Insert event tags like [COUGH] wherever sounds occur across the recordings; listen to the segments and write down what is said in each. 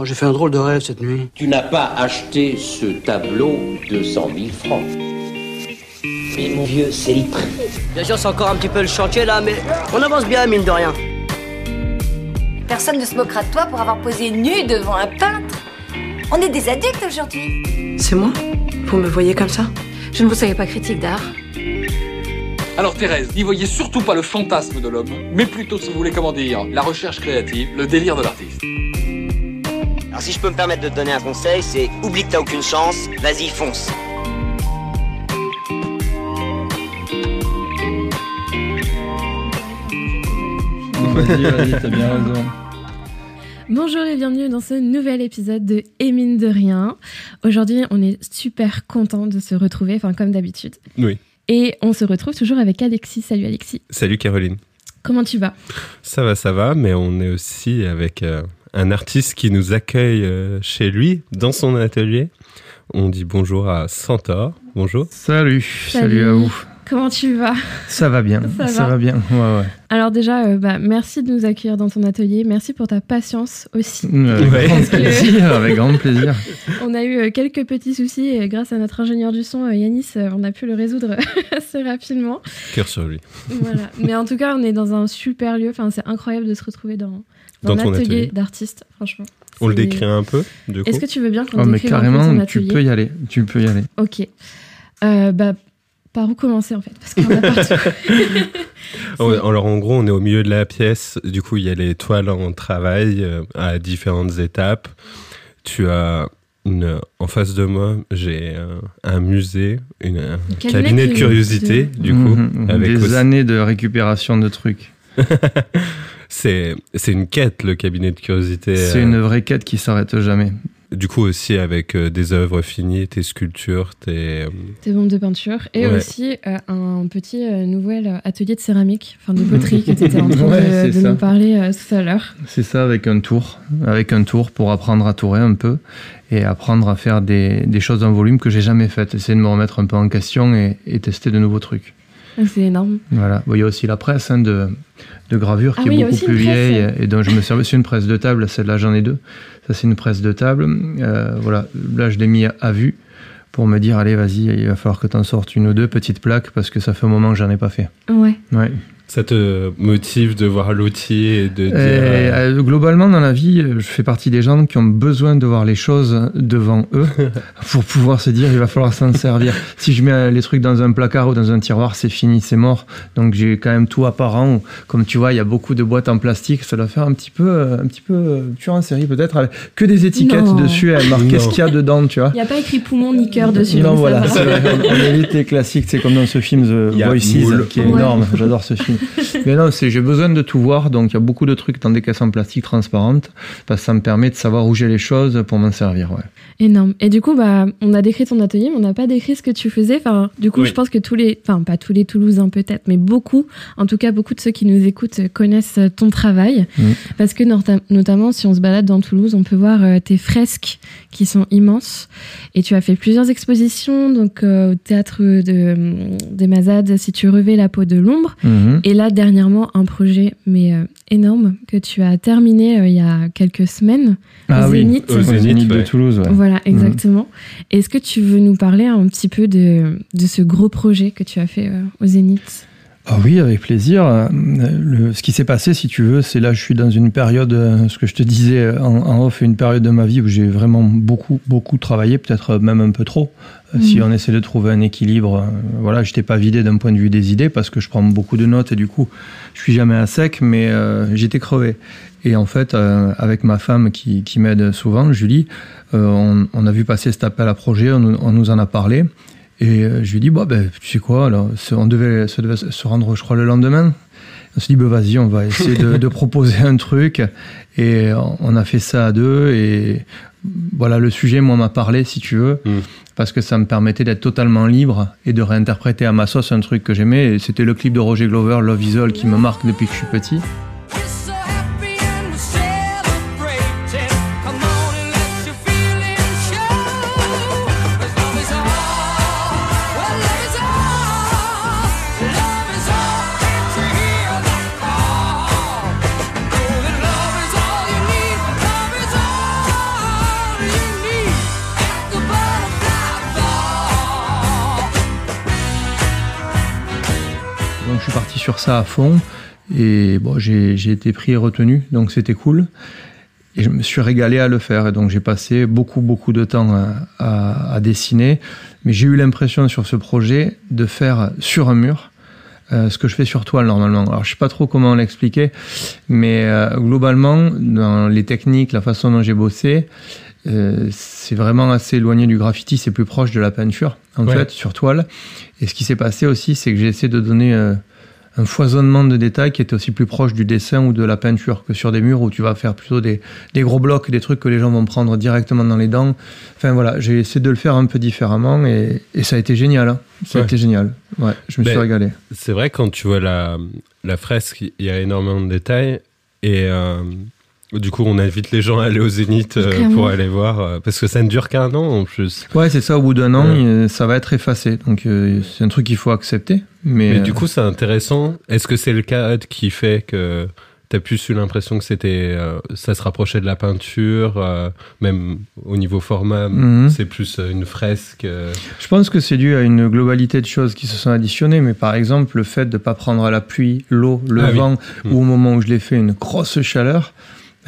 Oh, j'ai fait un drôle de rêve cette nuit. Tu n'as pas acheté ce tableau de 100 000 francs. Mais mon vieux, c'est prix. Bien sûr, c'est encore un petit peu le chantier là, mais on avance bien, mine de rien. Personne ne se moquera de toi pour avoir posé nu devant un peintre. On est des adultes aujourd'hui. C'est moi? Vous me voyez comme ça? Je ne vous savais pas critique d'art. Alors Thérèse, n'y voyez surtout pas le fantasme de l'homme, mais plutôt, si vous voulez comment dire, la recherche créative, le délire de l'artiste. Alors si je peux me permettre de te donner un conseil, c'est oublie que t'as aucune chance, vas-y fonce. Vas-y, vas-y, t'as bien raison. Bonjour et bienvenue dans ce nouvel épisode de Émine de rien. Aujourd'hui, on est super content de se retrouver, enfin comme d'habitude. Oui. Et on se retrouve toujours avec Alexis. Salut Alexis. Salut Caroline. Comment tu vas? Ça va, ça va, mais on est aussi avec euh, un artiste qui nous accueille euh, chez lui, dans son atelier. On dit bonjour à Centaure. Bonjour. Salut, salut, à vous. Comment tu vas? Ça va bien, Ça ça, va. va. bien. Ouais, ouais. Alors déjà, euh, bah, merci de nous accueillir dans ton atelier. Merci pour ta patience aussi. Avec Ouais. grand plaisir, avec grand plaisir. [LAUGHS] On a eu euh, quelques petits soucis et grâce à notre ingénieur du son, euh, Yanis, euh, on a pu le résoudre [LAUGHS] assez rapidement. Cœur sur lui. Voilà. Mais en tout cas, on est dans un super lieu. Enfin, c'est incroyable de se retrouver dans, Dans ton atelier, atelier. d'artiste, franchement. On le décrit un peu, du coup Est-ce que tu veux bien qu'on Oh, mais décrive un peu ton carrément, tu peux y aller. Tu peux y aller. Ok. Euh, bah, par où commencer en fait? Parce qu'on a partout. [LAUGHS] Oh, Alors en gros, on est au milieu de la pièce. Du coup, il y a les toiles en travail euh, à différentes étapes. Tu as une, en face de moi, j'ai euh, un musée, une, un Cabinet cabinet de curiosité, de- du coup, Mhm, avec Des aussi- années de récupération de trucs. [LAUGHS] c'est c'est une quête le cabinet de curiosité. C'est euh, une vraie quête qui s'arrête jamais. Du coup aussi avec euh, des œuvres finies, tes sculptures, tes euh, Tes bombes de peinture. Et Ouais. aussi euh, un petit euh, nouvel atelier de céramique, enfin de poterie que [LAUGHS] tu étais en train Ouais, de, nous parler euh, tout à l'heure. C'est ça avec un tour, avec un tour pour apprendre à tourer un peu et apprendre à faire des, des choses en volume que j'ai jamais faites. Essayer de me remettre un peu en question et, et tester de nouveaux trucs. Ah, C'est énorme. Voilà. Bon, il y a aussi la presse hein, de, de gravure Ah qui oui, est beaucoup plus vieille et dont je me servais. C'est une presse de table, celle-là j'en ai deux. Ça c'est une presse de table. Euh, voilà, là je l'ai mis à vue pour me dire allez vas-y, il va falloir que tu en sortes une ou deux petites plaques parce que ça fait un moment que j'en ai pas fait. Ouais. Ouais. Ça te motive de voir l'outil et de dire Et, euh, euh, globalement, dans la vie, euh, je fais partie des gens qui ont besoin de voir les choses devant eux [LAUGHS] pour pouvoir se dire il va falloir s'en servir. Si je mets euh, les trucs dans un placard ou dans un tiroir, c'est fini, c'est mort. Donc j'ai quand même tout apparent. Comme tu vois, il y a beaucoup de boîtes en plastique. Ça doit faire un petit peu, euh, un petit peu euh, tueur en série peut-être, que des étiquettes Non. dessus, elle marque Non. qu'est-ce qu'il y a dedans, tu vois. Il n'y a pas écrit poumon ni cœur dessus. Non, voilà, on évite les classiques, c'est comme dans ce film The Voices, qui est Ouais. énorme, j'adore ce film. [LAUGHS] Mais non, c'est j'ai besoin de tout voir, donc il y a beaucoup de trucs dans des caisses en plastique transparentes, parce que ça me permet de savoir où j'ai les choses pour m'en servir. Ouais. Énorme. Et du coup, bah, on a décrit ton atelier, mais on n'a pas décrit ce que tu faisais. Enfin, du coup, Oui. je pense que tous les, enfin, pas tous les Toulousains peut-être, mais beaucoup, en tout cas, beaucoup de ceux qui nous écoutent connaissent euh, ton travail. Mhm. Parce que, nota- notamment, si on se balade dans Toulouse, on peut voir euh, tes fresques qui sont immenses. Et tu as fait plusieurs expositions, donc, euh, au théâtre de, des Mazades, si tu revais la peau de l'ombre. Mhm. Et là, dernièrement, un projet, mais euh, énorme, que tu as terminé euh, il y a quelques semaines. Ah au oui, Zénith. Au au Zénith, de. Toulouse. Ouais. Voilà, exactement. Est-ce que tu veux nous parler un petit peu de, de ce gros projet que tu as fait euh, au Zénith? Ah oui, avec plaisir. Euh, Le, ce qui s'est passé, si tu veux, c'est là, je suis dans une période, euh, ce que je te disais en, en off, une période de ma vie où j'ai vraiment beaucoup, beaucoup travaillé, peut-être même un peu trop. Euh, Mhm. Si on essaie de trouver un équilibre, voilà, je t'ai pas vidé d'un point de vue des idées parce que je prends beaucoup de notes et du coup, je suis jamais à sec, mais euh, j'étais crevé. Et en fait, euh, avec ma femme qui, qui m'aide souvent, Julie, euh, on, on a vu passer cet appel à projet, on nous en a parlé. Et euh, je lui ai dit, bon, ben, tu sais quoi, on devait, ça devait se rendre, je crois, le lendemain. On s'est dit, ben, vas-y, on va essayer de, de [LAUGHS] proposer un truc. Et on- a fait ça à deux. Et voilà, le sujet, moi, m'a parlé, si tu veux, Mm. parce que ça me permettait d'être totalement libre et de réinterpréter à ma sauce un truc que j'aimais. C'était le clip de Roger Glover, Love Is All, qui me marque depuis que je suis petit. Sur ça à fond. Et bon, j'ai j'ai été pris et retenu, donc c'était cool. Et je me suis régalé à le faire. Et donc j'ai passé beaucoup, beaucoup de temps à, à- à dessiner. Mais j'ai eu l'impression sur ce projet de faire sur un mur euh, ce que je fais sur toile normalement. Alors je sais pas trop comment l'expliquer, mais euh, globalement, dans les techniques, la façon dont j'ai bossé, euh, c'est vraiment assez éloigné du graffiti, c'est plus proche de la peinture en Ouais. fait sur toile. Et ce qui s'est passé aussi, c'est que j'ai essayé de donner un foisonnement de détails qui était aussi plus proche du dessin ou de la peinture que sur des murs où tu vas faire plutôt des, des gros blocs, des trucs que les gens vont prendre directement dans les dents. Enfin voilà, j'ai essayé de le faire un peu différemment et, et ça a été génial. hein. Ça a été génial. Ouais, je me Ben, suis régalé. C'est vrai, quand tu vois la, la fresque, il y a énormément de détails. Et euh, du coup, on invite les gens à aller au Zénith euh, pour aller voir. euh, parce que ça ne dure qu'un an en plus. Ouais, c'est ça, au bout d'un an, Ouais. il- ça va être effacé. Donc euh, c'est un truc qu'il faut accepter. Mais, Mais du euh, coup, c'est intéressant. Est-ce que c'est le cadre qui fait que tu as plus eu l'impression que c'était, euh, ça se rapprochait de la peinture, euh, même au niveau format, Mhm. c'est plus euh, une fresque. euh, Je pense que c'est dû à une globalité de choses qui se sont additionnées, mais par exemple, le fait de ne pas prendre à la pluie, l'eau, le Ah vent, Mm. ou au moment où je l'ai fait, une grosse chaleur,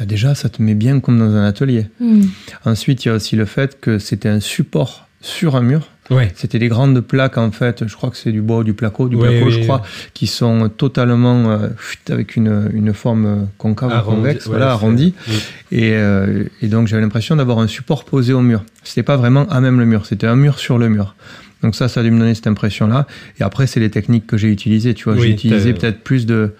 bah déjà, ça te met bien comme dans un atelier. Hmm. Ensuite, il y a aussi le fait que c'était un support sur un mur. Ouais. C'était des grandes plaques, en fait, je crois que c'est du bois ou du placo, du placo, oui, je crois, qui sont totalement euh, avec une, une forme euh, concave ou Arrondi, convexe, ouais, voilà, arrondie. Et, euh, et donc j'avais l'impression d'avoir un support posé au mur. C'était pas vraiment à même le mur, c'était un mur sur le mur. Donc ça, ça a dû me donner cette impression-là. Et après, c'est les techniques que j'ai utilisées. Tu vois, Oui, j'ai utilisé peut-être plus de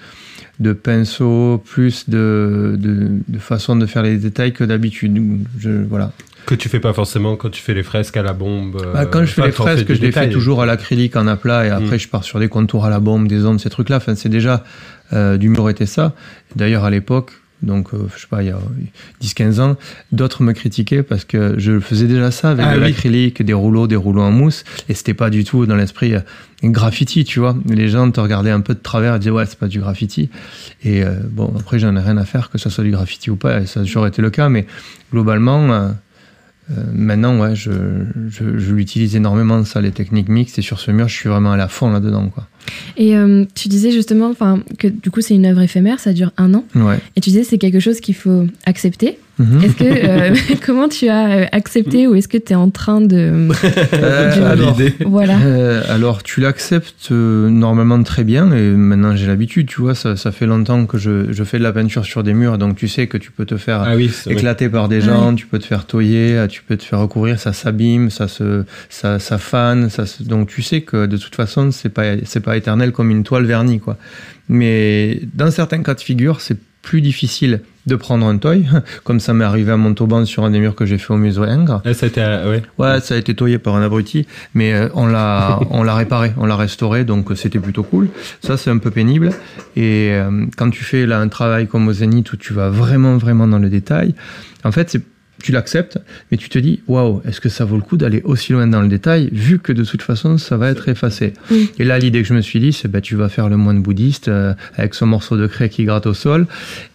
de pinceaux, plus de, de, de façon de faire les détails que d'habitude. Je, voilà. Que tu fais pas forcément quand tu fais les fresques à la bombe. euh, Bah, quand je fais enfin, les fais fresques, du je les fais toujours à l'acrylique en aplat et après Mm. je pars sur des contours à la bombe, des ombres, ces trucs-là. Enfin, c'est déjà euh, du mur était ça. D'ailleurs, à l'époque, donc euh, je sais pas, il y a 10-15 ans, d'autres me critiquaient parce que je faisais déjà ça avec Ah de oui. l'acrylique, des rouleaux, des rouleaux en mousse et c'était pas du tout dans l'esprit euh, graffiti, tu vois. Les gens te regardaient un peu de travers et disaient ouais, c'est pas du graffiti. Et euh, bon, après, j'en ai rien à faire que ça soit du graffiti ou pas, et ça a toujours été le cas, mais globalement. euh, euh, maintenant, ouais, je, je, je l'utilise énormément, ça, les techniques mixtes. Et sur ce mur, je suis vraiment à la fond là-dedans, quoi. Et euh, tu disais justement enfin, que du coup c'est une œuvre éphémère, ça dure un an. Ouais. Et tu disais c'est quelque chose qu'il faut accepter. Mhm. Est-ce que euh, [LAUGHS] [LAUGHS] comment tu as euh, accepté ou est-ce que tu es en train de Euh, de- alors, voilà euh, alors, tu l'acceptes euh, normalement très bien. Et maintenant, j'ai l'habitude, tu vois. Ça, ça fait longtemps que je, je fais de la peinture sur des murs. Donc, tu sais que tu peux te faire Ah oui, c'est vrai. éclater par des gens, tu peux te faire toyer, euh, tu peux te faire recouvrir, ça s'abîme, ça se, ça, ça fane, ça se- donc tu sais que de toute façon c'est pas, c'est pas éternel comme une toile vernie quoi. Mais dans certains cas de figure, c'est plus difficile de prendre un toy, [LAUGHS] comme ça m'est arrivé à Montauban sur un des murs que j'ai fait au musée Ingres. Ah, ça a été, euh, ouais. Ouais, ça a été toyé par un abruti, mais euh, on l'a, [LAUGHS] on l'a réparé, on l'a restauré, donc euh, c'était plutôt cool. Ça, c'est un peu pénible. Et euh, quand tu fais là un travail comme au Zénith où tu vas vraiment, vraiment dans le détail, en fait, c'est tu l'acceptes, mais tu te dis, waouh, est-ce que ça vaut le coup d'aller aussi loin dans le détail, vu que de toute façon, ça va être effacé. Oui. Et là, l'idée que je me suis dit, c'est, bah, tu vas faire le moine bouddhiste euh, avec son morceau de craie qui gratte au sol,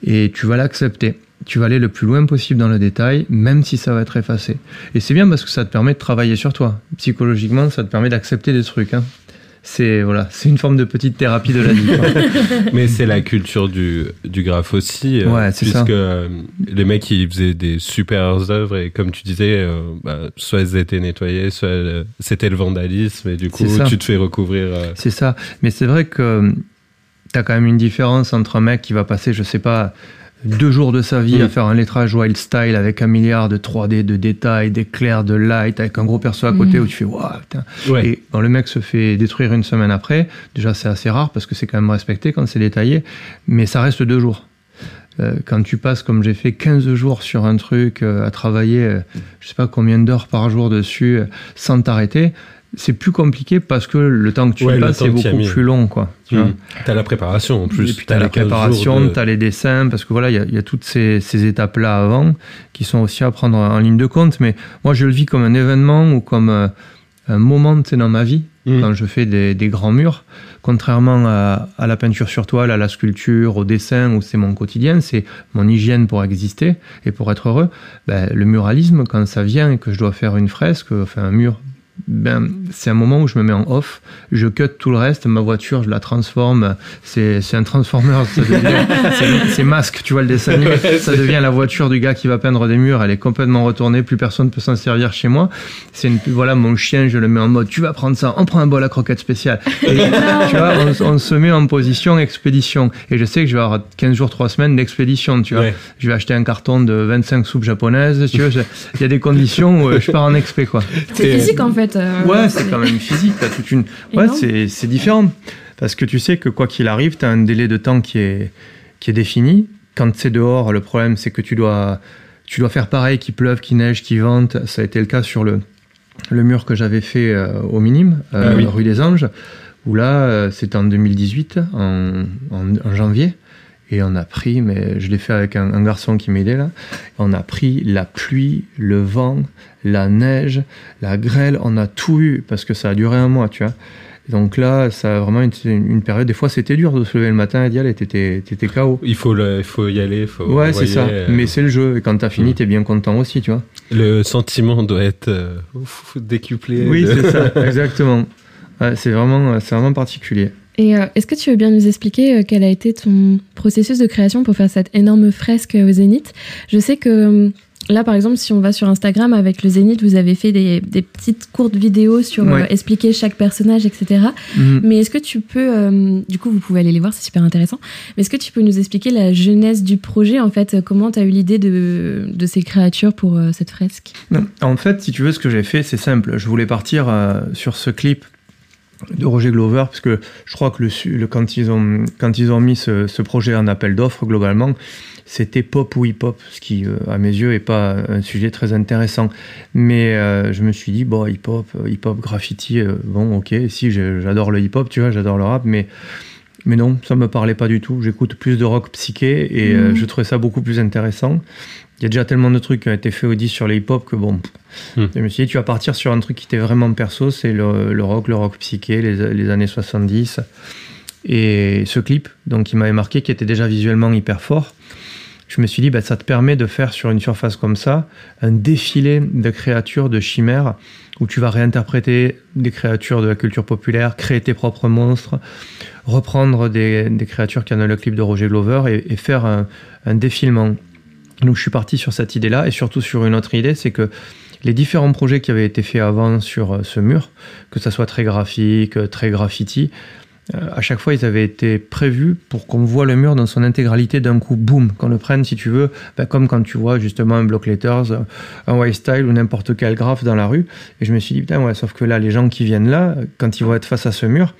et tu vas l'accepter. Tu vas aller le plus loin possible dans le détail, même si ça va être effacé. Et c'est bien parce que ça te permet de travailler sur toi. Psychologiquement, ça te permet d'accepter des trucs. Hein. C'est voilà, c'est une forme de petite thérapie de la vie. [LAUGHS] Mais c'est la culture du, du graphe aussi. euh, Ouais, c'est ça. puisque euh, les mecs, ils faisaient des super œuvres et comme tu disais, euh, bah, soit elles étaient nettoyées, soit euh, c'était le vandalisme et du coup, ça. tu te fais recouvrir. C'est ça. Mais c'est vrai que tu as quand même une différence entre un mec qui va passer, je sais pas, deux jours de sa vie Mm. à faire un lettrage wild style avec un milliard de 3D, de détails, d'éclairs, de light, avec un gros perso à côté Mm. où tu fais waouh, putain. Ouais. Et quand le mec se fait détruire une semaine après, déjà c'est assez rare parce que c'est quand même respecté quand c'est détaillé, mais ça reste deux jours. Euh, quand tu passes, comme j'ai fait, 15 jours sur un truc, euh, à travailler, euh, je sais pas combien d'heures par jour dessus, euh, sans t'arrêter, c'est plus compliqué parce que le temps que tu Ouais, passes, c'est tu as beaucoup plus long, quoi. Tu vois Mm. T'as la préparation en plus. et puis t'as la les 15 jours préparation, de- t'as les dessins, parce que voilà, il y a, il y a toutes ces, ces étapes-là avant qui sont aussi à prendre en ligne de compte. Mais moi, je le vis comme un événement ou comme euh, un moment tu dans ma vie Mm. quand je fais des, des grands murs. Contrairement à, à la peinture sur toile, à la sculpture, au dessin, où c'est mon quotidien, c'est mon hygiène pour exister et pour être heureux. Ben, le muralisme, quand ça vient et que je dois faire une fresque, enfin un mur ben, c'est un moment où je me mets en off, je cut tout le reste, ma voiture, je la transforme, c'est c'est un transformer, ça devient- [LAUGHS] c'est- c'est masque, tu vois le dessin animé, ça devient la voiture du gars qui va peindre des murs, elle est complètement retournée, plus personne peut s'en servir chez moi. C'est une, voilà, mon chien, je le mets en mode, tu vas prendre ça, on prend un bol à croquettes spécial. Et, [LAUGHS] tu vois, on, on se met en position expédition. Et je sais que je vais avoir 15 jours, 3 semaines d'expédition, tu vois. Ouais. Je vais acheter un carton de 25 soupes japonaises, tu vois. Il y a des conditions où euh, je pars en expé, quoi. C'est physique en fait. Euh, Ouais, c'est quand même physique. T'as toute une. [LAUGHS] Ouais, c'est c'est différent parce que tu sais que quoi qu'il arrive, t'as un délai de temps qui est qui est défini. Quand c'est dehors, le problème c'est que tu dois tu dois faire pareil, qu'il pleuve, qu'il neige, qu'il vente. Ça a été le cas sur le le mur que j'avais fait euh, au minime, euh, Ah oui. rue des Anges, où là euh, c'était en 2018, en, en, en janvier. Et on a pris, mais je l'ai fait avec un, un garçon qui m'aidait là. On a pris la pluie, le vent, la neige, la grêle. On a tout eu parce que ça a duré un mois, tu vois. Donc là, ça a vraiment été une, une période. Des fois, c'était dur de se lever le matin et d'y aller. T'étais, t'étais KO. Il faut, le, il faut y aller. Faut Ouais, c'est ça. euh, Mais c'est le jeu. Et quand t'as fini, Mm. t'es bien content aussi, tu vois. Le sentiment doit être euh, décuplé. Oui, de- c'est ça. [LAUGHS] Exactement. Ouais, c'est vraiment, c'est vraiment particulier. Et euh, est-ce que tu veux bien nous expliquer euh, quel a été ton processus de création pour faire cette énorme fresque au Zénith? Je sais que euh, là, par exemple, si on va sur Instagram avec le Zénith, vous avez fait des, des petites courtes vidéos sur euh, expliquer chaque personnage, etc. Mhm. Mais est-ce que tu peux, euh, du coup, vous pouvez aller les voir, c'est super intéressant. Mais est-ce que tu peux nous expliquer la genèse du projet, en fait, comment tu as eu l'idée de, de ces créatures pour euh, cette fresque? En fait, si tu veux, ce que j'ai fait, c'est simple. Je voulais partir sur ce clip de Roger Glover, parce que je crois que le, quand, ils ont, quand ils ont mis ce, ce projet en appel d'offres, globalement, c'était pop ou hip-hop, ce qui, euh, à mes yeux, est pas un sujet très intéressant. Mais euh, je me suis dit, bon, hip-hop, euh, hip-hop, graffiti, euh, bon, ok, si, j'adore le hip-hop, tu vois, j'adore le rap, mais, mais non, ça me parlait pas du tout. J'écoute plus de rock psyché et euh, Mhm. je trouvais ça beaucoup plus intéressant. Il y a déjà tellement de trucs qui ont été faits au 10 sur les hip-hop que bon, Hmm. je me suis dit, tu vas partir sur un truc qui était vraiment perso, c'est le, le rock, le rock psyché, les, les années 70. Et ce clip, donc, il m'avait marqué, qui était déjà visuellement hyper fort. Je me suis dit, bah, ça te permet de faire sur une surface comme ça un défilé de créatures, de chimères, où tu vas réinterpréter des créatures de la culture populaire, créer tes propres monstres, reprendre des, des créatures qui en a le clip de Roger Glover et, et faire un, un défilement. Donc je suis parti sur cette idée-là et surtout sur une autre idée, c'est que les différents projets qui avaient été faits avant sur euh, ce mur, que ça soit très graphique, euh, très graffiti, euh, à chaque fois ils avaient été prévus pour qu'on voit le mur dans son intégralité d'un coup, boum, qu'on le prenne si tu veux, ben, comme quand tu vois justement un block letters, un white style ou n'importe quel graphe dans la rue. Et je me suis dit, putain, ouais, sauf que là, les gens qui viennent là, quand ils vont être face à ce mur,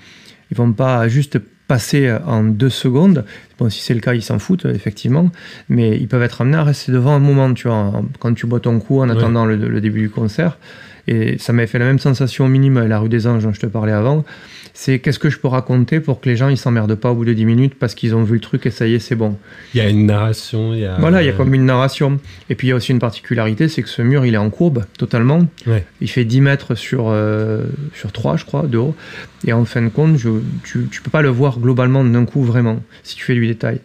ils vont pas juste passer en deux secondes. Bon, si c'est le cas, ils s'en foutent, effectivement. Mais ils peuvent être amenés à rester devant un moment, tu vois, quand tu bois ton coup en attendant le, le début du concert. Et ça m'avait fait la même sensation au minimum à la rue des Anges dont je te parlais avant. C'est qu'est-ce que je peux raconter pour que les gens ils s'emmerdent pas au bout de 10 minutes parce qu'ils ont vu le truc et ça y est, c'est bon. Il y a une narration. Il y a, Voilà, il y a comme une narration. Et puis il y a aussi une particularité, c'est que ce mur, il est en courbe totalement. Ouais. Il fait 10 mètres sur, euh, sur 3, je crois, de haut. Et en fin de compte, je, tu, tu peux pas le voir globalement d'un coup vraiment, si tu fais du détail.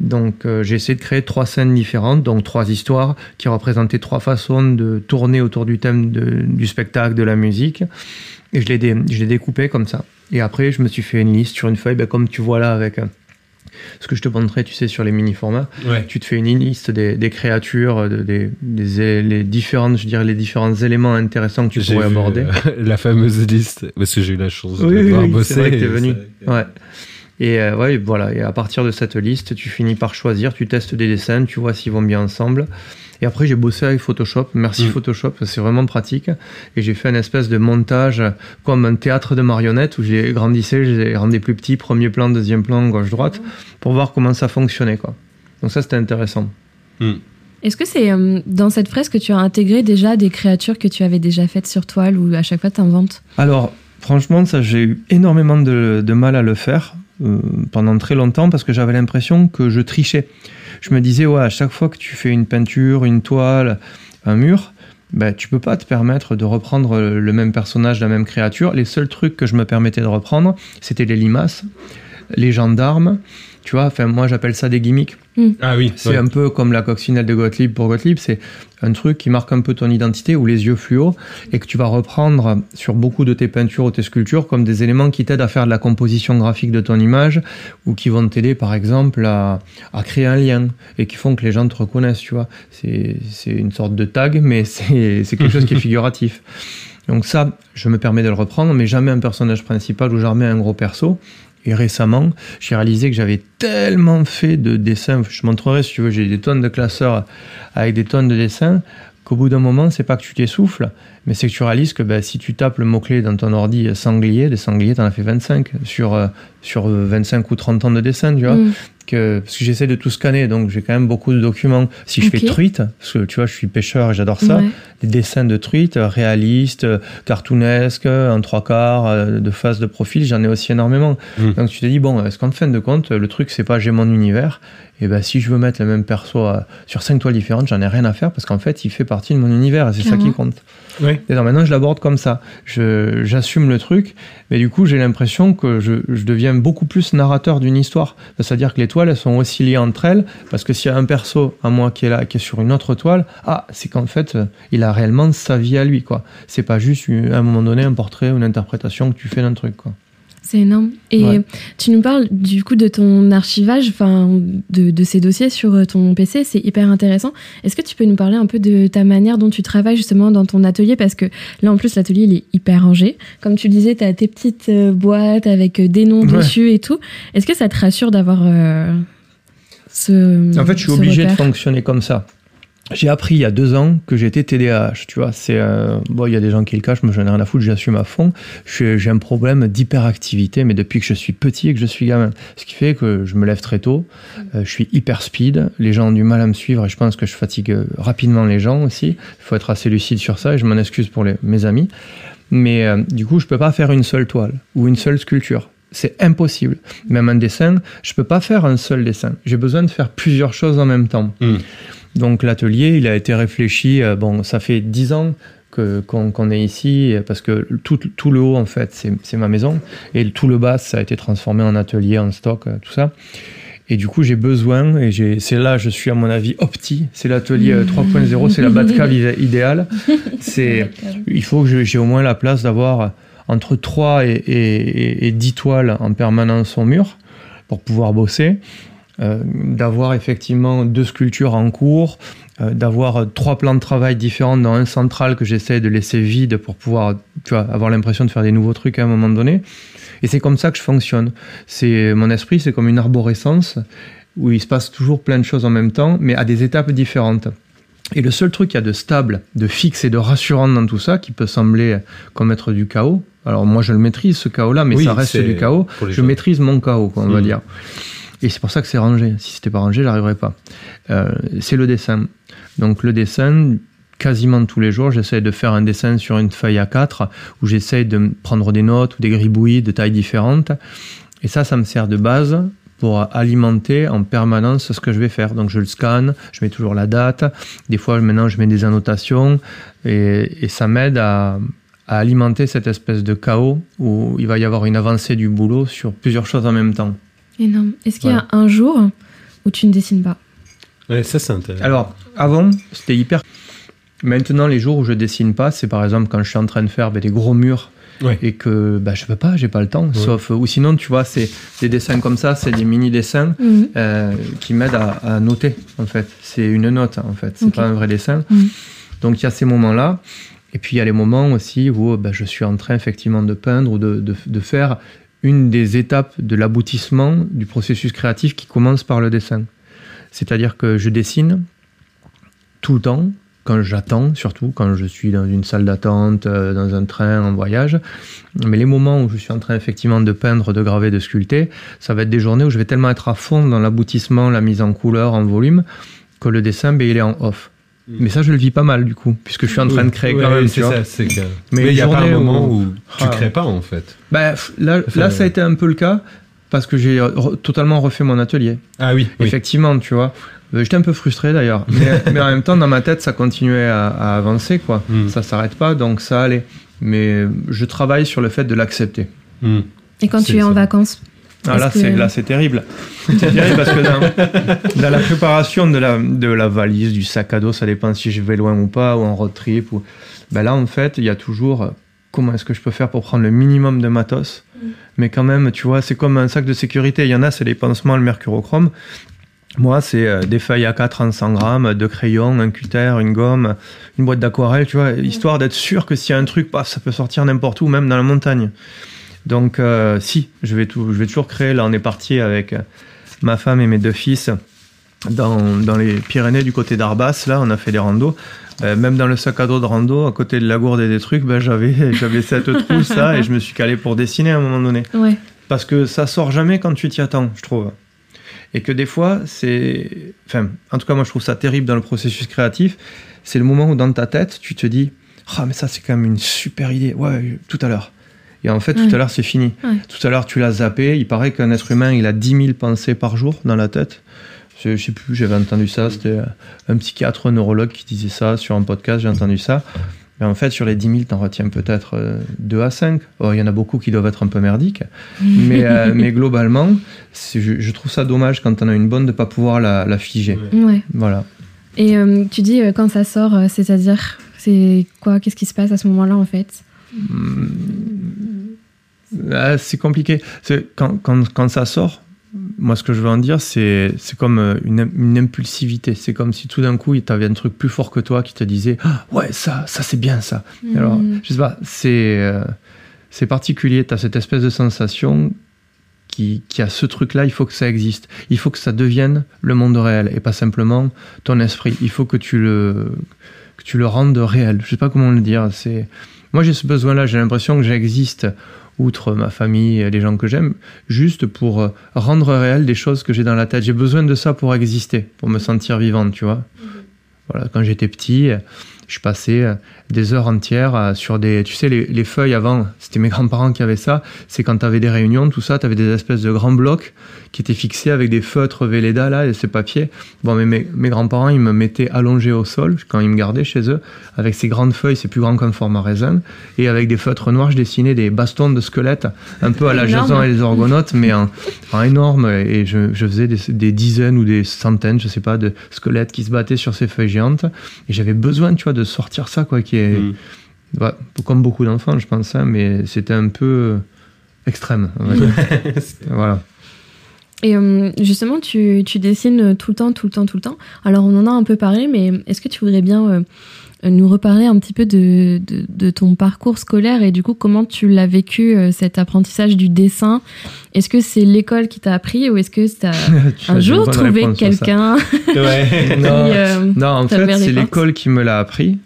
Donc euh, j'ai essayé de créer trois scènes différentes, donc trois histoires qui représentaient trois façons de tourner autour du thème de- du spectacle, de la musique. Et je l'ai dé- je l'ai découpé comme ça. Et après, je me suis fait une liste sur une feuille, ben, comme tu vois là avec euh, ce que je te montrais, tu sais, sur les mini-formats Ouais. tu te fais une liste des, des créatures, de- des, des- les différentes, je dirais, les différents éléments intéressants que tu J'ai pourrais aborder. euh, [LAUGHS] la fameuse liste, parce que j'ai eu la chance de oui, oui, bosser. c'est vrai que t'es venu. Ouais. Et euh, ouais, voilà. Et à partir de cette liste, tu finis par choisir, tu testes des dessins, tu vois s'ils vont bien ensemble. Et après, j'ai bossé avec Photoshop. Merci Mm. Photoshop, c'est vraiment pratique. Et j'ai fait une espèce de montage comme un théâtre de marionnettes où j'ai grandissé, j'ai rendu plus petit, premier plan, deuxième plan, gauche, droite, pour voir comment ça fonctionnait, quoi. Donc ça, c'était intéressant. Est-ce que c'est euh, dans cette fresque que tu as intégré déjà des créatures que tu avais déjà faites sur toile ou à chaque fois tu inventes Alors, franchement, ça, j'ai eu énormément de, de mal à le faire euh, pendant très longtemps parce que j'avais l'impression que je trichais. Je me disais, ouais, à chaque fois que tu fais une peinture, une toile, un mur, ben, tu peux pas te permettre de reprendre le même personnage, la même créature. Les seuls trucs que je me permettais de reprendre, c'était les limaces. les gendarmes. Tu vois, enfin, moi j'appelle ça des gimmicks. Ah oui. C'est ouais. un peu comme la coccinelle de Gottlieb pour Gottlieb, c'est un truc qui marque un peu ton identité ou les yeux fluo et que tu vas reprendre sur beaucoup de tes peintures ou tes sculptures comme des éléments qui t'aident à faire de la composition graphique de ton image ou qui vont t'aider par exemple à, à créer un lien et qui font que les gens te reconnaissent, tu vois. C'est c'est une sorte de tag, mais [LAUGHS] c'est c'est quelque chose qui est [LAUGHS] figuratif. Donc ça, je me permets de le reprendre, mais jamais un personnage principal ou jamais un gros perso. Et récemment, j'ai réalisé que j'avais tellement fait de dessins. Je montrerai si tu veux, j'ai des tonnes de classeurs avec des tonnes de dessins qu'au bout d'un moment, c'est pas que tu t'essouffles, mais c'est que tu réalises que ben, si tu tapes le mot-clé dans ton ordi euh, sanglier, des sangliers, t'en as fait 25 sur, euh, sur euh, 25 ou 30 ans de dessin, tu vois. Mm. Que, parce que j'essaie de tout scanner, donc j'ai quand même beaucoup de documents. Si je fais truite, parce que tu vois, je suis pêcheur et j'adore ça, Ouais. des dessins de truite euh, réalistes, euh, cartoonesques, en trois quarts, euh, de face de profil, j'en ai aussi énormément. Mm. Donc tu te dis, bon, est-ce qu'en fin de compte, le truc, c'est pas j'ai mon univers, et ben si je veux mettre le même perso euh, sur cinq toiles différentes, j'en ai rien à faire parce qu'en fait, il fait partie de mon univers et c'est ça qui compte. Et maintenant, je l'aborde comme ça. J'assume le truc, mais du coup, j'ai l'impression que je, je deviens beaucoup plus narrateur d'une histoire. C'est-à-dire que les toiles, elles sont aussi liées entre elles, parce que s'il y a un perso à moi qui est là, qui est sur une autre toile, ah, c'est qu'en fait, euh, il a réellement sa vie à lui, quoi. C'est pas juste euh, à un moment donné un portrait ou une interprétation que tu fais d'un truc, quoi. C'est énorme. Et Ouais. tu nous parles du coup de ton archivage, enfin de, de ces dossiers sur euh, ton PC, c'est hyper intéressant. Est-ce que tu peux nous parler un peu de ta manière dont tu travailles justement dans ton atelier? Parce que là en plus l'atelier il est hyper rangé. Comme tu le disais, tu as tes petites euh, boîtes avec euh, des noms Ouais. dessus et tout. Est-ce que ça te rassure d'avoir euh, ce... En fait, je suis obligé de fonctionner comme ça. J'ai appris il y a deux ans que j'étais TDAH, tu vois. C'est euh, bon, il y a des gens qui le cachent, mais j'en ai rien à foutre, j'assume à fond. J'ai un problème d'hyperactivité, mais depuis que je suis petit et que je suis gamin, ce qui fait que je me lève très tôt. euh, je suis hyper speed. Les gens ont du mal à me suivre et je pense que je fatigue euh, rapidement les gens aussi. Il faut être assez lucide sur ça et je m'en excuse pour mes amis. Mais du coup, je peux pas faire une seule toile ou une seule sculpture. C'est impossible. Même un dessin, je peux pas faire un seul dessin. J'ai besoin de faire plusieurs choses en même temps. Mm. Donc l'atelier, il a été réfléchi. euh, bon, ça fait dix ans que qu'on est ici euh, parce que tout, tout le haut en fait, c'est ma maison et tout le bas, ça a été transformé en atelier, en stock, euh, tout ça. Et du coup, j'ai besoin, et c'est là, je suis à mon avis opti, c'est l'atelier euh, 3.0, c'est la Batcave idé- idéale. [LAUGHS] C'est, il faut que j'ai au moins la place d'avoir entre 3 et, et, et 10 toiles en permanence au mur pour pouvoir bosser, euh, d'avoir effectivement deux sculptures en cours, euh, d'avoir trois plans de travail différents dans un central que j'essaie de laisser vide pour pouvoir tu vois, avoir l'impression de faire des nouveaux trucs à un moment donné. Et c'est comme ça que je fonctionne. C'est mon esprit, c'est comme une arborescence où il se passe toujours plein de choses en même temps, mais à des étapes différentes. Et le seul truc qu'il y a de stable, de fixe et de rassurant dans tout ça, qui peut sembler comme être du chaos, alors moi je le maîtrise ce chaos-là, mais Oui, ça reste du chaos, je gens. maîtrise mon chaos, quoi, on va Mhm. dire. Et c'est pour ça que c'est rangé. Si c'était pas rangé, j'arriverais pas. Euh, c'est le dessin. Donc le dessin, quasiment tous les jours, j'essaie de faire un dessin sur une feuille A4 où j'essaie de prendre des notes ou des gribouillis de tailles différentes. Et ça, ça me sert de base pour alimenter en permanence ce que je vais faire. Donc je le scanne, je mets toujours la date. Des fois, maintenant, je mets des annotations et, et ça m'aide à, à alimenter cette espèce de chaos où il va y avoir une avancée du boulot sur plusieurs choses en même temps. Énorme. Est-ce qu'il y a un jour où tu ne dessines pas Ouais, ça c'est intéressant. Alors, avant, c'était hyper. Maintenant, les jours où je dessine pas, c'est par exemple quand je suis en train de faire ben, des gros murs Ouais. et que bah, je peux pas, j'ai pas le temps. Sauf ou sinon, tu vois, c'est des dessins comme ça, c'est des mini dessins Mhm. euh, qui m'aident à, à noter. En fait, c'est une note. En fait, c'est pas un vrai dessin. Mhm. Donc il y a ces moments-là. Et puis il y a les moments aussi où bah, je suis en train effectivement de peindre ou de, de, de faire une des étapes de l'aboutissement du processus créatif qui commence par le dessin. C'est-à-dire que je dessine tout le temps, quand j'attends, surtout quand je suis dans une salle d'attente, euh, dans un train, en voyage. Mais les moments où je suis en train effectivement de peindre, de graver, de sculpter, ça va être des journées où je vais tellement être à fond dans l'aboutissement, la mise en couleur, en volume, que le dessin, ben, il est en off. Mais ça, je le vis pas mal du coup, puisque je suis en train de créer Ouais, quand même. c'est tu vois. ça, c'est que- Mais il n'y a pas un moment où- où, tu Ah. crées pas en fait. Bah, là, Enfin, là, ça a été un peu le cas parce que j'ai re- totalement refait mon atelier. Ah oui, oui. Effectivement, tu vois. Euh, J'étais un peu frustré d'ailleurs. [LAUGHS] Mais, mais en même temps, dans ma tête, ça continuait à, à avancer, quoi. Mm. Ça s'arrête pas, donc ça allait. Mais je travaille sur le fait de l'accepter. Hmm. Et quand tu es en vacances Ah, là, que- c'est, là, c'est terrible. C'est terrible parce que dans, dans la préparation de la, de la valise, du sac à dos, ça dépend si je vais loin ou pas, ou en road trip. Ou... Ben là, en fait, il y a toujours euh, comment est-ce que je peux faire pour prendre le minimum de matos? Mais quand même, tu vois, c'est comme un sac de sécurité. Il y en a, c'est les pansements, le mercurochrome. Moi, c'est euh, des feuilles A4 en 100 grammes, deux crayons, un cutter, une gomme, une boîte d'aquarelle, tu vois, histoire d'être sûr que s'il y a un truc, paf, ça peut sortir n'importe où, même dans la montagne. Donc, euh, si, je vais, tout, je vais toujours créer. Là, on est parti avec euh, ma femme et mes deux fils dans, dans les Pyrénées, du côté d'Arbas. Là, on a fait des randos. Euh, même dans le sac à dos de rando, à côté de la gourde et des trucs, ben, j'avais, [LAUGHS] j'avais cette trousse, ça, et je me suis calé pour dessiner à un moment donné. Ouais. Parce que ça sort jamais quand tu t'y attends, je trouve. Et que des fois, c'est. Enfin, en tout cas, moi, je trouve ça terrible dans le processus créatif. C'est le moment où, dans ta tête, tu te dis Ah, mais ça, c'est quand même une super idée. Ouais, tout à l'heure. Et en fait, tout à l'heure, c'est fini. Ouais. Tout à l'heure, tu l'as zappé. Il paraît qu'un être humain, il a 10 000 pensées par jour dans la tête. Je, je sais plus, j'avais entendu ça. C'était un psychiatre, un neurologue qui disait ça sur un podcast. J'ai entendu ça. Mais en fait, sur les 10 000, t'en retiens peut-être 2 à 5. Oh, il y en a beaucoup qui doivent être un peu merdiques. [LAUGHS] mais, euh, mais globalement, je, je trouve ça dommage quand on a une bonne de pas pouvoir la, la figer. Ouais. Voilà. Et euh, tu dis euh, quand ça sort, euh, c'est-à-dire, c'est quoi Qu'est-ce qui se passe à ce moment-là en fait? Ah, c'est compliqué. Quand, quand, quand ça sort, moi, ce que je veux en dire, c'est comme euh, une, une impulsivité. C'est comme si tout d'un coup, tu avais un truc plus fort que toi qui te disait Ah, Ouais, ça, ça c'est bien ça. Et Alors, je sais pas, c'est euh, c'est particulier. Tu as cette espèce de sensation qui, qui a ce truc-là, il faut que ça existe. Il faut que ça devienne le monde réel et pas simplement ton esprit. Il faut que tu le, que tu le rendes réel. Je sais pas comment le dire. C'est Moi, j'ai ce besoin-là. J'ai l'impression que j'existe outre ma famille et les gens que j'aime, juste pour euh, rendre réel des choses que j'ai dans la tête. J'ai besoin de ça pour exister, pour me sentir vivante, tu vois. Voilà, quand j'étais petit, euh, je passais euh, des heures entières euh, sur des. Tu sais, les, les feuilles avant, c'était mes [LAUGHS] grands-parents qui avaient ça. C'est quand tu avais des réunions, tout ça, tu avais des espèces de grands blocs qui étaient fixés avec des feutres Velleda, là, et ces papiers. Bon, mais mes, mes grands-parents, ils me mettaient allongé au sol quand ils me gardaient chez eux, avec ces grandes feuilles, c'est plus grand qu'un format raisin, et avec des feutres noirs, je dessinais des bastons de squelettes, un peu à la Énorme. Jason et les Orgonautes, mais en, en énorme, et je, je faisais des, des dizaines ou des centaines, je sais pas, de squelettes qui se battaient sur ces feuilles géantes, et j'avais besoin, tu vois, de sortir ça, quoi, qui est, Mm. Comme beaucoup d'enfants, je pense, hein, mais c'était un peu extrême. [LAUGHS] voilà. Et euh, justement, tu, tu dessines tout le temps, tout le temps, tout le temps. Alors, on en a un peu parlé, mais est-ce que tu voudrais bien euh, nous reparler un petit peu de, de, de ton parcours scolaire et du coup, comment tu l'as vécu, euh, cet apprentissage du dessin? Est-ce que c'est l'école qui t'a appris ou est-ce que [LAUGHS] tu as un jour trouvé quelqu'un? Ouais. [LAUGHS] Non, euh, non, en fait, c'est l'école qui me l'a appris.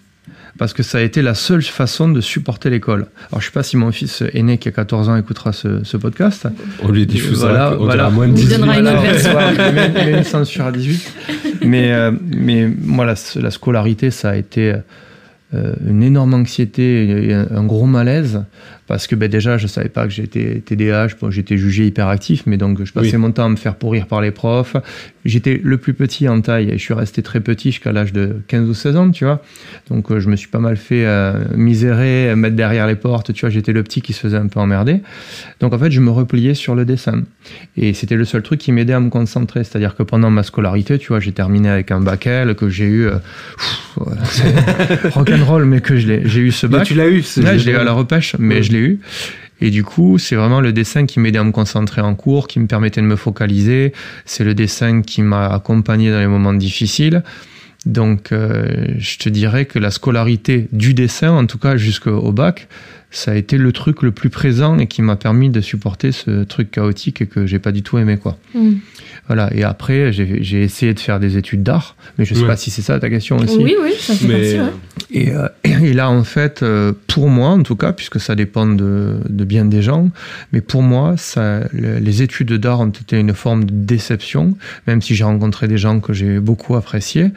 Parce que ça a été la seule façon de supporter l'école. Alors, je sais pas si mon fils aîné qui a 14 ans écoutera ce, ce podcast. On lui diffusera, Voilà, on voilà. moins de On lui 18. donnera une autre Voilà, il une censure à 18. Mais, euh, mais moi, la, la scolarité, ça a été euh, une énorme anxiété et un, un gros malaise. Parce que ben, déjà, je savais pas que j'étais TDAH. Bon, j'étais jugé hyperactif, mais donc je passais Oui. mon temps à me faire pourrir par les profs. J'étais le plus petit en taille et je suis resté très petit jusqu'à l'âge de 15 ou 16 ans, tu vois. Donc euh, je me suis pas mal fait euh, misérer, mettre derrière les portes, tu vois. J'étais le petit qui se faisait un peu emmerder. Donc en fait, je me repliais sur le dessin. Et c'était le seul truc qui m'aidait à me concentrer. C'est-à-dire que pendant ma scolarité, tu vois, j'ai terminé avec un bac L, que j'ai eu. euh, voilà, [LAUGHS] rock'n'roll, mais que j'ai eu ce Mais bac. tu l'as eu. c'est Ouais, je l'ai eu à la repêche, mais Ouais. je l'ai Et du coup, c'est vraiment le dessin qui m'aidait à me concentrer en cours, qui me permettait de me focaliser. C'est le dessin qui m'a accompagné dans les moments difficiles. Donc, euh, je te dirais que la scolarité du dessin, en tout cas jusqu'au bac, ça a été le truc le plus présent et qui m'a permis de supporter ce truc chaotique et que j'ai pas du tout aimé, quoi. Hmm. Voilà. Et après, j'ai essayé de faire des études d'art, mais je sais Ouais. pas si c'est ça ta question aussi. Oui, oui, ça fait Mais partie, ouais. Et, euh, et là, en fait, euh, pour moi, en tout cas, puisque ça dépend de, de bien des gens, mais pour moi, ça, le- les études d'art ont été une forme de déception, même si j'ai rencontré des gens que j'ai beaucoup appréciés.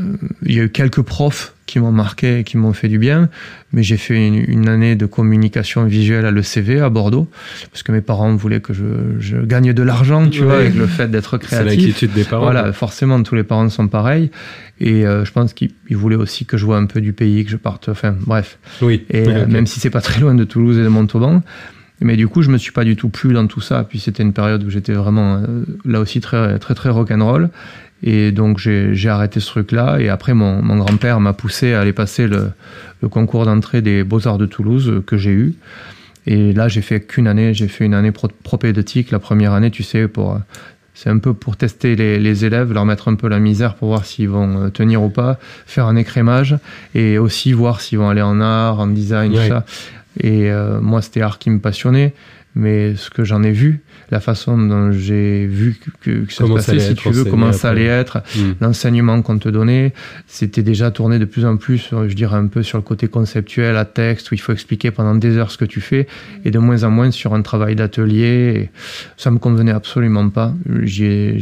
Euh, Il y a eu quelques profs qui m'ont marqué et qui m'ont fait du bien, mais j'ai fait une, une année de communication visuelle à l'ECV à Bordeaux, parce que mes parents voulaient que je, je gagne de l'argent, tu vois, avec le fait d'être c'est créatif. l'inquiétude des parents. Voilà, forcément, tous les parents sont pareils. Et euh, je pense qu'ils ils voulaient aussi que je vois un peu du pays, que je parte. Enfin, bref. Oui. Et Ouais, euh, même si c'est pas très loin de Toulouse et de Montauban. Mais du coup, je me suis pas du tout plu dans tout ça. Puis c'était une période où j'étais vraiment euh, là aussi très très très rock'n'roll. Et donc j'ai arrêté ce truc-là. Et après, mon, mon grand-père m'a poussé à aller passer le, le concours d'entrée des Beaux-Arts de Toulouse euh, que j'ai eu. Et là, j'ai fait qu'une année. J'ai fait une année pro propédeutique. La première année, tu sais, pour euh, c'est un peu pour tester les, les, élèves, leur mettre un peu la misère pour voir s'ils vont tenir ou pas, faire un écrémage et aussi voir s'ils vont aller en art, en design, tout ça. Et euh, moi, c'était art qui me passionnait, mais ce que j'en ai vu, la façon dont j'ai vu que, que ça Comment se passait, allait si être tu veux, comment ça allait être, Mm. l'enseignement qu'on te donnait, c'était déjà tourné de plus en plus, sur, je dirais un peu sur le côté conceptuel, à texte, où il faut expliquer pendant des heures ce que tu fais, et de moins en moins sur un travail d'atelier. Ça me convenait absolument pas. J'ai,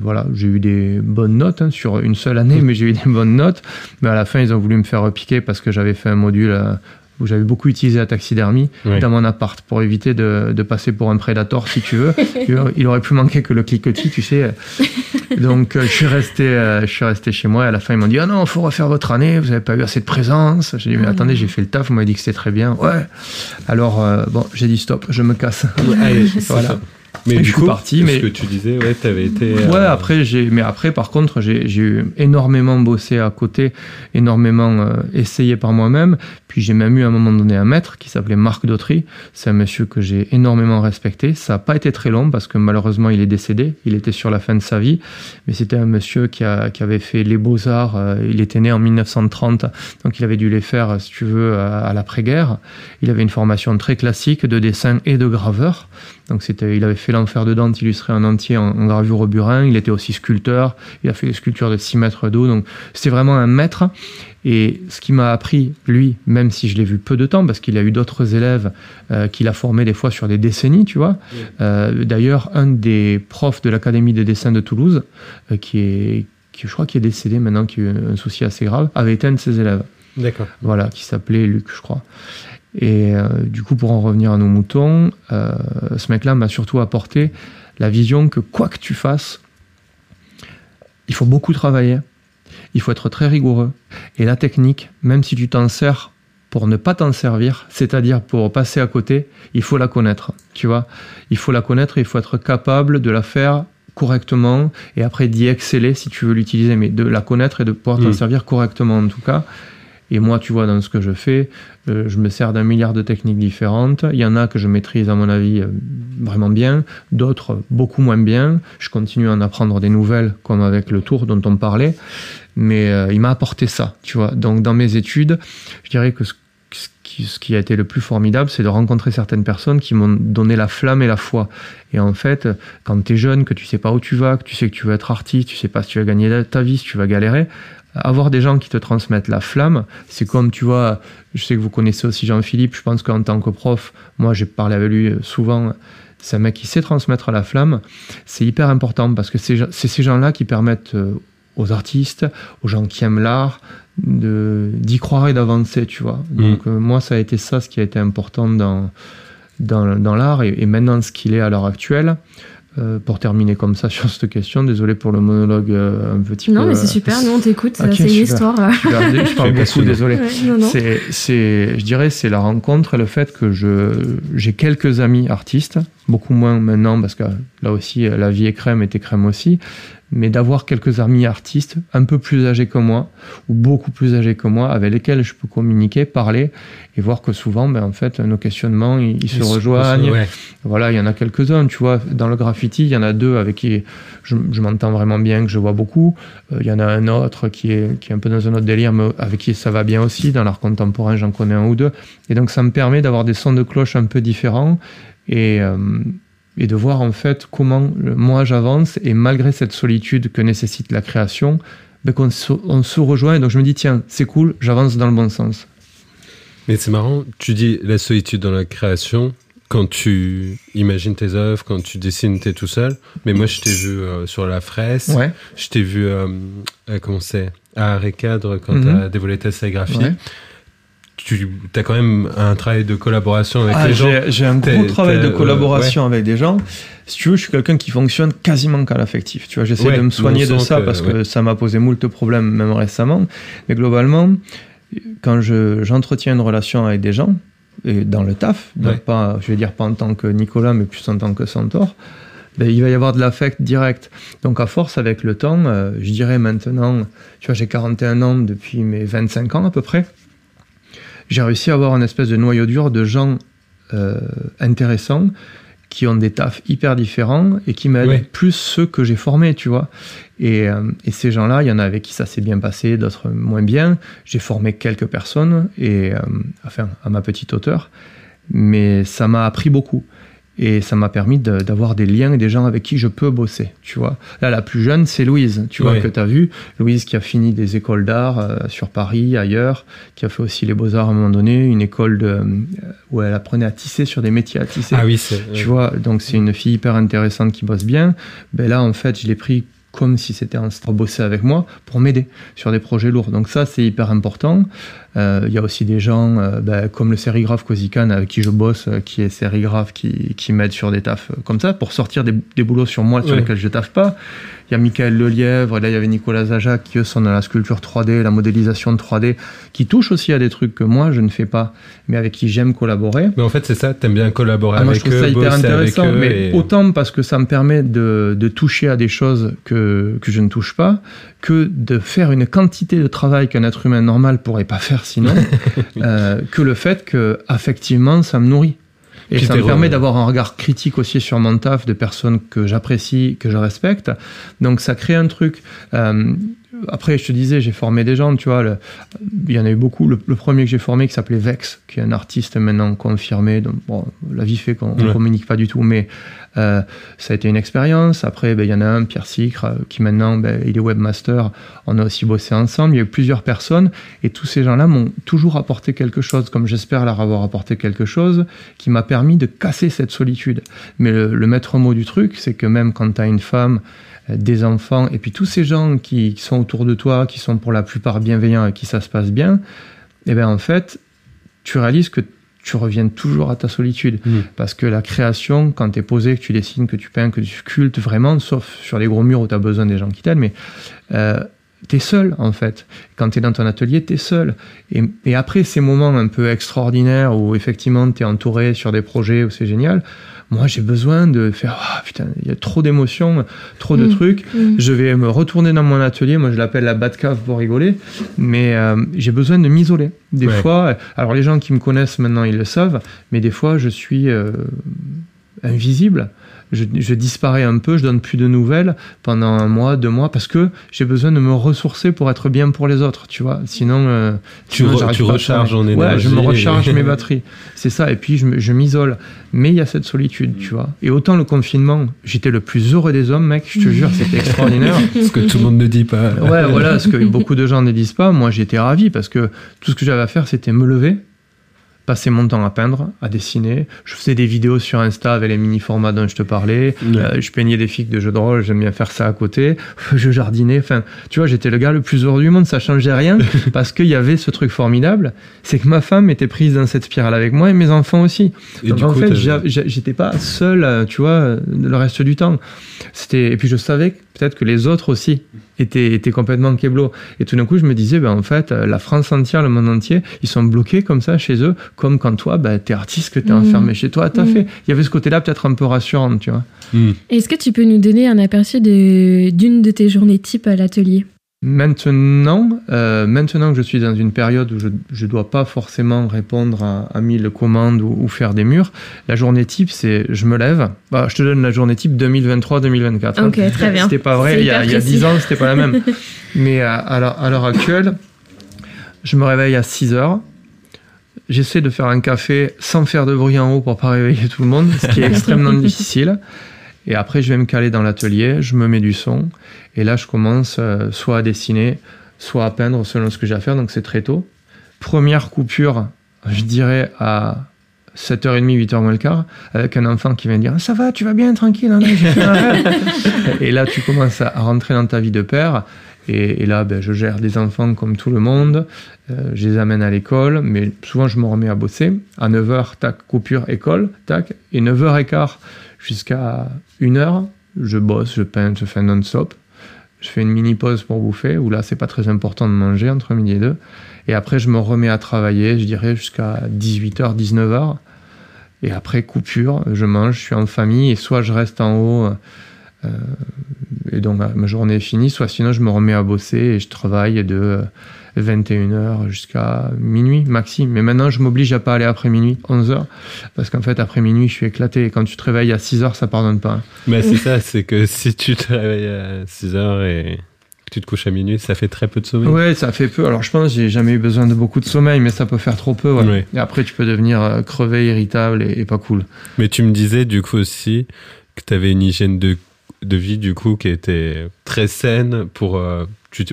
voilà, eu des bonnes notes hein, sur une seule année, mais j'ai eu des bonnes notes. Mais à la fin, ils ont voulu me faire repiquer parce que j'avais fait un module. euh, où j'avais beaucoup utilisé la taxidermie dans mon appart pour éviter de, de passer pour un prédateur si tu veux. [LAUGHS] il, il aurait pu manquer que le cliquetis, tu sais. [LAUGHS] Donc euh, je suis resté, euh, je suis resté chez moi et à la fin ils m'ont dit ah non faut refaire votre année, vous avez pas eu assez de présence. J'ai dit mais Ah attendez j'ai fait le taf, vous m'avez dit que c'était très bien. Ouais. Alors euh, bon j'ai dit stop, je me casse. Allez, [LAUGHS] c'est Voilà. Mais du je suis coup, ce mais- que tu disais, ouais, t'avais été. Ouais, euh, après, j'ai, mais après, par contre, j'ai, j'ai eu énormément bossé à côté, énormément euh, essayé par moi-même. Puis j'ai même eu à un moment donné un maître qui s'appelait Marc Dautry. C'est un monsieur que j'ai énormément respecté. Ça n'a pas été très long parce que malheureusement, il est décédé. Il était sur la fin de sa vie. Mais c'était un monsieur qui, a, qui avait fait les beaux-arts. euh, il était né en 1930. Donc il avait dû les faire, si tu veux, à, à l'après-guerre. Il avait une formation très classique de dessin et de graveur. Donc c'était, il avait fait l'enfer de Dante illustré en entier en, en gravure au burin. Il était aussi sculpteur. Il a fait des sculptures de 6 mètres d'eau. Donc c'était vraiment un maître. Et ce qui m'a appris, lui, même si je l'ai vu peu de temps, parce qu'il a eu d'autres élèves euh, qu'il a formés des fois sur des décennies, tu vois. Euh, D'ailleurs, un des profs de l'Académie des dessins de Toulouse, euh, qui est, qui, je crois, qui est décédé maintenant, qui a eu un souci assez grave, avait été un de ses élèves D'accord. voilà, qui s'appelait Luc, je crois. Et euh, du coup, pour en revenir à nos moutons, euh, ce mec-là m'a surtout apporté la vision que quoi que tu fasses, il faut beaucoup travailler, il faut être très rigoureux. Et la technique, même si tu t'en sers pour ne pas t'en servir, c'est-à-dire pour passer à côté, il faut la connaître, tu vois. Il faut la connaître et il faut être capable de la faire correctement et après d'y exceller si tu veux l'utiliser, mais de la connaître et de pouvoir t'en Mm. servir correctement en tout cas. Et moi, tu vois, dans ce que je fais, euh, je me sers d'un milliard de techniques différentes. Il y en a que je maîtrise, à mon avis, euh, vraiment bien, d'autres beaucoup moins bien. Je continue à en apprendre des nouvelles, comme avec le tour dont on parlait. Mais euh, il m'a apporté ça, tu vois. Donc, dans mes études, je dirais que ce, qui a été le plus formidable, c'est de rencontrer certaines personnes qui m'ont donné la flamme et la foi. Et en fait, quand tu es jeune, que tu sais pas où tu vas, que tu sais que tu veux être artiste, tu sais pas si tu vas gagner ta vie, si tu vas galérer, avoir des gens qui te transmettent la flamme, c'est comme, tu vois, je sais que vous connaissez aussi Jean-Philippe, je pense qu'en tant que prof, moi j'ai parlé avec lui euh, souvent, c'est un mec qui sait transmettre la flamme, c'est hyper important parce que c'est ces gens-là qui permettent euh, aux artistes, aux gens qui aiment l'art, d'y croire et d'avancer, tu vois. Donc euh, moi, ça a été ça ce qui a été important dans, dans, dans l'art et, et maintenant ce qu'il est à l'heure actuelle. Euh, pour terminer comme ça [LAUGHS] sur cette question, désolé pour le monologue euh, un petit peu. Non, mais c'est euh, super, nous on t'écoute, Ok, c'est une super. histoire. je parle, [LAUGHS] je parle beaucoup, désolé. Ouais, non, non. C'est, c'est, je dirais, c'est la rencontre et le fait que je, j'ai quelques amis artistes, beaucoup moins maintenant parce que là aussi la vie est crème et t'es crème aussi, mais d'avoir quelques amis artistes un peu plus âgés que moi ou beaucoup plus âgés que moi avec lesquels je peux communiquer, parler et voir que souvent, ben, en fait, nos questionnements ils, ils se rejoignent. Ouais. Voilà, il y en a quelques-uns, tu vois. Dans le graffiti, il y en a deux avec qui je, je m'entends vraiment bien, que je vois beaucoup. Euh, il y en a un autre qui est, qui est un peu dans un autre délire, mais avec qui ça va bien aussi. Dans l'art contemporain, j'en connais un ou deux. Et donc, ça me permet d'avoir des sons de cloche un peu différents et, euh, et de voir en fait comment moi j'avance. Et malgré cette solitude que nécessite la création, ben, qu'on se, on se rejoint. Et donc, je me dis, tiens, c'est cool, j'avance dans le bon sens. Mais c'est marrant, tu dis la solitude dans la création. Quand tu imagines tes œuvres, quand tu dessines, t'es tout seul. Mais moi, je t'ai vu euh, sur la fraise. Ouais. Je t'ai vu, euh, euh, comment c'est, à Arrêt Cadre, quand Mhm. tu as dévoilé ta. Ouais. Tu as quand même un travail de collaboration avec Ah, les gens. j'ai, un gros travail de euh, collaboration avec des gens. Si tu veux, je suis quelqu'un qui fonctionne quasiment qu'à l'affectif. Tu vois, j'essaie Ouais, de me soigner de ça que- parce que ça m'a posé moult problèmes, même récemment. Mais globalement, quand je, j'entretiens une relation avec des gens, et dans le taf, donc pas, je vais dire pas en tant que Nicolas, mais plus en tant que Centaure, ben, il va y avoir de l'affect direct. Donc à force, avec le temps, euh, je dirais maintenant, tu vois, j'ai 41 ans depuis mes 25 ans à peu près, j'ai réussi à avoir une espèce de noyau dur de gens euh, intéressants qui ont des tafs hyper différents et qui m'aident plus ceux que j'ai formés, tu vois. Et, euh, et ces gens-là, il y en a avec qui ça s'est bien passé, d'autres moins bien. J'ai formé quelques personnes, et, euh, enfin, à ma petite hauteur, mais ça m'a appris beaucoup. Et ça m'a permis de- d'avoir des liens et des gens avec qui je peux bosser, tu vois. Là, la plus jeune, c'est Louise, tu vois, que tu as vu. Louise qui a fini des écoles d'art euh, sur Paris, ailleurs, qui a fait aussi les beaux-arts à un moment donné, une école de, euh, où elle apprenait à tisser sur des métiers à tisser. Ah oui, c'est. Tu vois, donc c'est une fille hyper intéressante qui bosse bien. Ben là, en fait, je l'ai pris comme si c'était un pour bosser avec moi pour m'aider sur des projets lourds. Donc ça, c'est hyper important. Euh, Il y a aussi des gens euh, ben, comme le sérigraphe Kozikan avec qui je bosse, euh, qui est sérigraphe, qui, qui m'aide sur des tafs euh, comme ça pour sortir des, des boulots sur moi sur lesquels je taffe pas. Il y a Michael Lelièvre, là il y avait Nicolas Zajac qui eux sont dans la sculpture 3D, la modélisation de 3D, qui touchent aussi à des trucs que moi je ne fais pas, mais avec qui j'aime collaborer. Mais en fait, c'est ça, t'aimes bien collaborer Ah, moi, je avec trouve eux, ça hyper intéressant, avec mais et- autant parce que ça me permet de, de toucher à des choses que, que je ne touche pas, que de faire une quantité de travail qu'un être humain normal pourrait pas faire sinon, [LAUGHS] euh, que le fait que affectivement ça me nourrit. Et ça me permet d'avoir un regard critique aussi sur mon taf de personnes que j'apprécie, que je respecte. Donc ça crée un truc. Euh, après, je te disais, j'ai formé des gens, tu vois. le- il y en a eu beaucoup. Le, le premier que j'ai formé, qui s'appelait Vex, qui est un artiste maintenant confirmé. Donc, bon, la vie fait qu'on ne Ouais. communique pas du tout, mais euh, ça a été une expérience. Après, ben, il y en a un, Pierre Sicre, euh, qui maintenant, ben, il est webmaster. On a aussi bossé ensemble. Il y a eu plusieurs personnes. Et tous ces gens-là m'ont toujours apporté quelque chose, comme j'espère leur avoir apporté quelque chose, qui m'a permis de casser cette solitude. Mais le, le maître mot du truc, c'est que même quand tu as une femme, des enfants, et puis tous ces gens qui, qui sont autour de toi, qui sont pour la plupart bienveillants et qui ça se passe bien, et bien en fait, tu réalises que tu reviens toujours à ta solitude. Mm. Parce que la création, quand tu es posé, que tu dessines, que tu peins, que tu sculptes vraiment, sauf sur les gros murs où tu as besoin des gens qui t'aident, mais euh, tu es seul en fait. Quand tu es dans ton atelier, tu es seul. Et, et après ces moments un peu extraordinaires où effectivement tu es entouré sur des projets où c'est génial, moi j'ai besoin de faire Ah, putain, il y a trop d'émotions, trop de Mm. trucs. Mm. Je vais me retourner dans mon atelier, moi je l'appelle la Batcave pour rigoler, mais euh, j'ai besoin de m'isoler. Des Ouais. fois, alors les gens qui me connaissent maintenant ils le savent, mais des fois je suis euh, invisible. Je, je disparais un peu, je donne plus de nouvelles pendant un mois, deux mois, parce que j'ai besoin de me ressourcer pour être bien pour les autres, tu vois. Sinon, euh, Tu sinon, re- j'arrive tu pas recharges en Ouais, je me énergie. recharge mes batteries. C'est ça, et puis je, je m'isole. Mais il y a cette solitude, tu vois. Et autant le confinement, j'étais le plus heureux des hommes, mec, je te jure, c'était [LAUGHS] extraordinaire. Ce que tout le monde ne dit pas. Ouais, voilà, ce que beaucoup de gens ne disent pas. Moi, j'étais ravi parce que tout ce que j'avais à faire, c'était me lever, passer mon temps à peindre, à dessiner. Je faisais des vidéos sur Insta avec les mini-formats dont je te parlais. Euh, je peignais des figues de jeux de rôle, j'aime bien faire ça à côté. [LAUGHS] Je jardinais. Enfin, tu vois, j'étais le gars le plus heureux du monde. Ça changeait rien [LAUGHS] parce qu'il y avait ce truc formidable. C'est que ma femme était prise dans cette spirale avec moi et mes enfants aussi. Et Donc du en coup, fait, j'étais pas seul, euh, tu vois, euh, le reste du temps. C'était et puis je savais que peut-être que les autres aussi étaient, étaient complètement keblo. Et tout d'un coup, je me disais, ben en fait, euh, la France entière, le monde entier, ils sont bloqués comme ça chez eux, comme quand toi, ben t'es artiste, que t'es Mhm. enfermé chez toi, t'as Mhm. fait. Il y avait ce côté-là peut-être un peu rassurant, tu vois. Hmm. Est-ce que tu peux nous donner un aperçu de- d'une de tes journées type à l'atelier? Maintenant, euh, maintenant que je suis dans une période où je ne dois pas forcément répondre à, à mille commandes ou, ou faire des murs, la journée type, c'est je me lève. Bah, je te donne la journée type 2023-2024. hein. Ok, très bien. C'était pas vrai, il y, a, il y a précis. 10 ans, c'était pas la même. [LAUGHS] Mais à, à l'heure- à l'heure actuelle, je me réveille à 6 heures. J'essaie de faire un café sans faire de bruit en haut pour pas réveiller tout le monde, ce qui est [LAUGHS] extrêmement difficile. Et après, je vais me caler dans l'atelier, je me mets du son. Et là, je commence euh, soit à dessiner, soit à peindre selon ce que j'ai à faire. Donc, c'est très tôt. Première coupure, je dirais à 7h30, 8h moins le quart, avec un enfant qui vient dire Ça va, tu vas bien, tranquille, hein. [LAUGHS] Et là, tu commences à à rentrer dans ta vie de père. Et, et là, ben, je gère des enfants comme tout le monde. Euh, je les amène à l'école, mais souvent, je me remets à bosser. À 9h, tac, coupure, école, tac. Et 9h15 jusqu'à 1h, je bosse, je peins, je fais non-stop. Je fais une mini pause pour bouffer, où là, c'est pas très important de manger entre midi et deux. Et après, je me remets à travailler, je dirais, jusqu'à 18h, 19h. Et après, coupure, je mange, je suis en famille, et soit je reste en haut, euh, et donc ma journée est finie, soit sinon je me remets à bosser et je travaille de 21h jusqu'à minuit maxi. Mais maintenant, je m'oblige à pas aller après minuit, 11h, parce qu'en fait, après minuit, je suis éclaté. Et quand tu te réveilles à 6h, ça pardonne pas. Mais c'est ça, c'est que si tu te réveilles à 6h et tu te couches à minuit, ça fait très peu de sommeil. Ouais, ça fait peu. Alors je pense que j'ai jamais eu besoin de beaucoup de sommeil, mais ça peut faire trop peu. Et après, tu peux devenir euh, crevé, irritable et, pas cool. Mais tu me disais du coup aussi que tu avais une hygiène de, de vie du coup qui était très saine pour euh,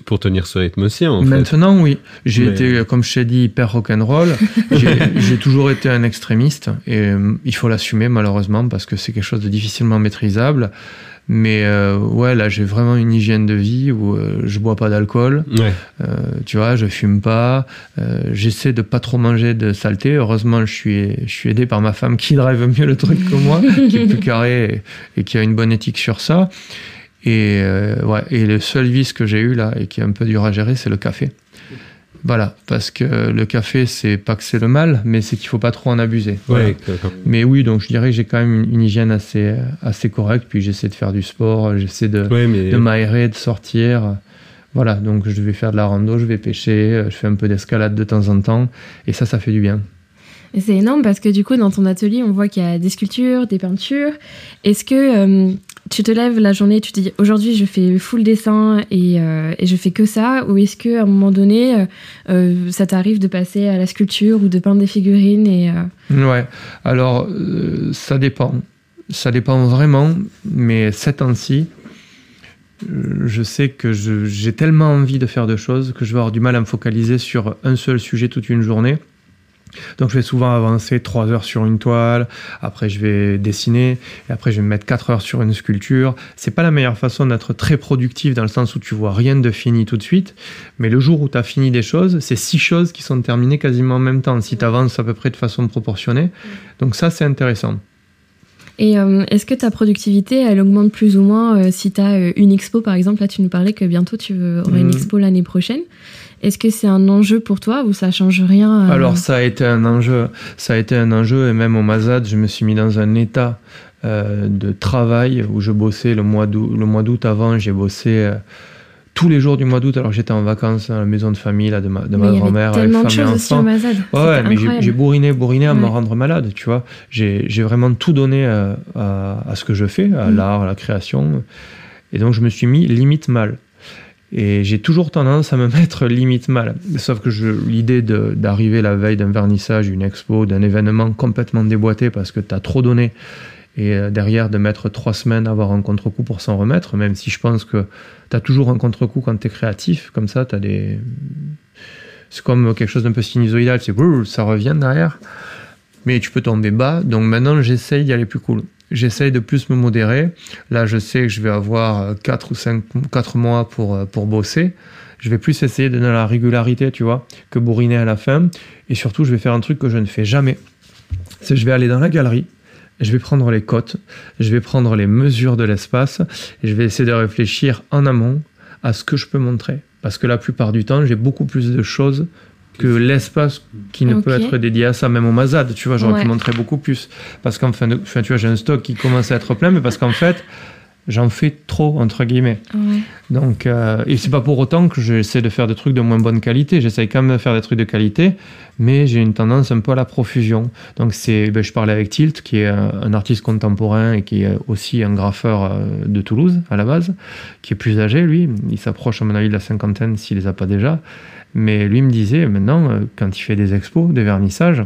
pour tenir ce rythme aussi, en Maintenant, oui. J'ai été, comme je t'ai dit, hyper rock'n'roll. [LAUGHS] j'ai toujours été un extrémiste et euh, il faut l'assumer, malheureusement, parce que c'est quelque chose de difficilement maîtrisable. Mais euh, ouais, là, j'ai vraiment une hygiène de vie où euh, je bois pas d'alcool. tu vois, je fume pas. J'essaie de pas trop manger de saleté. Heureusement, je suis, je suis aidé par ma femme qui [LAUGHS] drive mieux le truc que moi, [LAUGHS] qui est plus carré et qui a une bonne éthique sur ça. Et, euh, ouais, et le seul vice que j'ai eu là, et qui est un peu dur à gérer, c'est le café. Voilà, parce que le café, c'est pas que c'est le mal, mais c'est qu'il faut pas trop en abuser. Ouais, mais oui, donc je dirais que j'ai quand même une, hygiène assez, assez correcte, puis j'essaie de faire du sport, j'essaie de, de m'aérer, de sortir. Voilà, donc je vais faire de la rando, je vais pêcher, je fais un peu d'escalade de temps en temps, et ça, ça fait du bien. Et c'est énorme parce que du coup, dans ton atelier, on voit qu'il y a des sculptures, des peintures. Est-ce que euh, tu te lèves la journée, tu te dis aujourd'hui je fais full dessin et, euh, je fais que ça Ou est-ce qu'à un moment donné, euh, euh, ça t'arrive de passer à la sculpture ou de peindre des figurines et, Ouais, alors ça dépend. Ça dépend vraiment, mais cette temps-ci, je sais que j'ai tellement envie de faire de choses que je vais avoir du mal à me focaliser sur un seul sujet toute une journée. Donc je vais souvent avancer 3 heures sur une toile, après je vais dessiner, et après je vais me mettre 4 heures sur une sculpture. C'est pas la meilleure façon d'être très productif dans le sens où tu vois rien de fini tout de suite, mais le jour où tu as fini des choses, c'est 6 choses qui sont terminées quasiment en même temps, si tu avances à peu près de façon proportionnée. Donc ça c'est intéressant. Et euh, est-ce que ta productivité, elle augmente plus ou moins euh, si tu as euh, une expo, par exemple? Là, tu nous parlais que bientôt tu aurais une mmh. expo l'année prochaine. Est-ce que c'est un enjeu pour toi ou ça change rien euh Alors ça a été un enjeu, ça a été un enjeu et même au Mazad, je me suis mis dans un état euh, de travail où je bossais le mois d'août. Le mois d'août avant, j'ai bossé euh, tous les jours du mois d'août alors j'étais en vacances dans la maison de famille là, de ma, de ma grand-mère avec femme et enfants. Ouais, mais j'ai bourriné, bourriné à me rendre malade, tu vois. J'ai vraiment tout donné à, à, ce que je fais, à mm. l'art, à la création. Et donc je me suis mis limite mal. Et j'ai toujours tendance à me mettre [LAUGHS] limite mal. Sauf que l'idée d'arriver la veille d'un vernissage, d'une expo, d'un événement complètement déboîté parce que tu as trop donné, et euh, derrière de mettre trois semaines à avoir un contre-coup pour s'en remettre, même si je pense que tu as toujours un contre-coup quand tu es créatif, comme ça, tu as des. C'est comme quelque chose d'un peu sinusoïdal, c'est ça revient derrière. Mais tu peux tomber bas, donc maintenant j'essaye d'y aller plus cool j'essaye de plus me modérer. Là, je sais que je vais avoir 4 ou 5 4 mois pour, euh, pour bosser. Je vais plus essayer de donner la régularité, tu vois, que bourriner à la fin. Et surtout, je vais faire un truc que je ne fais jamais. C'est je vais aller dans la galerie, je vais prendre les cotes, je vais prendre les mesures de l'espace, et je vais essayer de réfléchir en amont à ce que je peux montrer. Parce que la plupart du temps, j'ai beaucoup plus de choses que l'espace qui ne peut être dédié à ça, même au Mazad, tu vois, j'aurais pu montrer beaucoup plus. Parce qu'en fin, de, tu vois, j'ai un stock qui commence à être plein, mais parce qu'en fait, j'en fais trop, entre guillemets. Donc, euh, et c'est pas pour autant que j'essaie de faire des trucs de moins bonne qualité. J'essaie quand même de faire des trucs de qualité, mais j'ai une tendance un peu à la profusion. Donc, c'est, ben, je parlais avec Tilt, qui est un, artiste contemporain et qui est aussi un graffeur euh, de Toulouse, à la base, qui est plus âgé, lui. Il s'approche, à mon avis, de la cinquantaine, s'il les a pas déjà. Mais lui me disait, maintenant, euh, quand il fait des expos, des vernissages,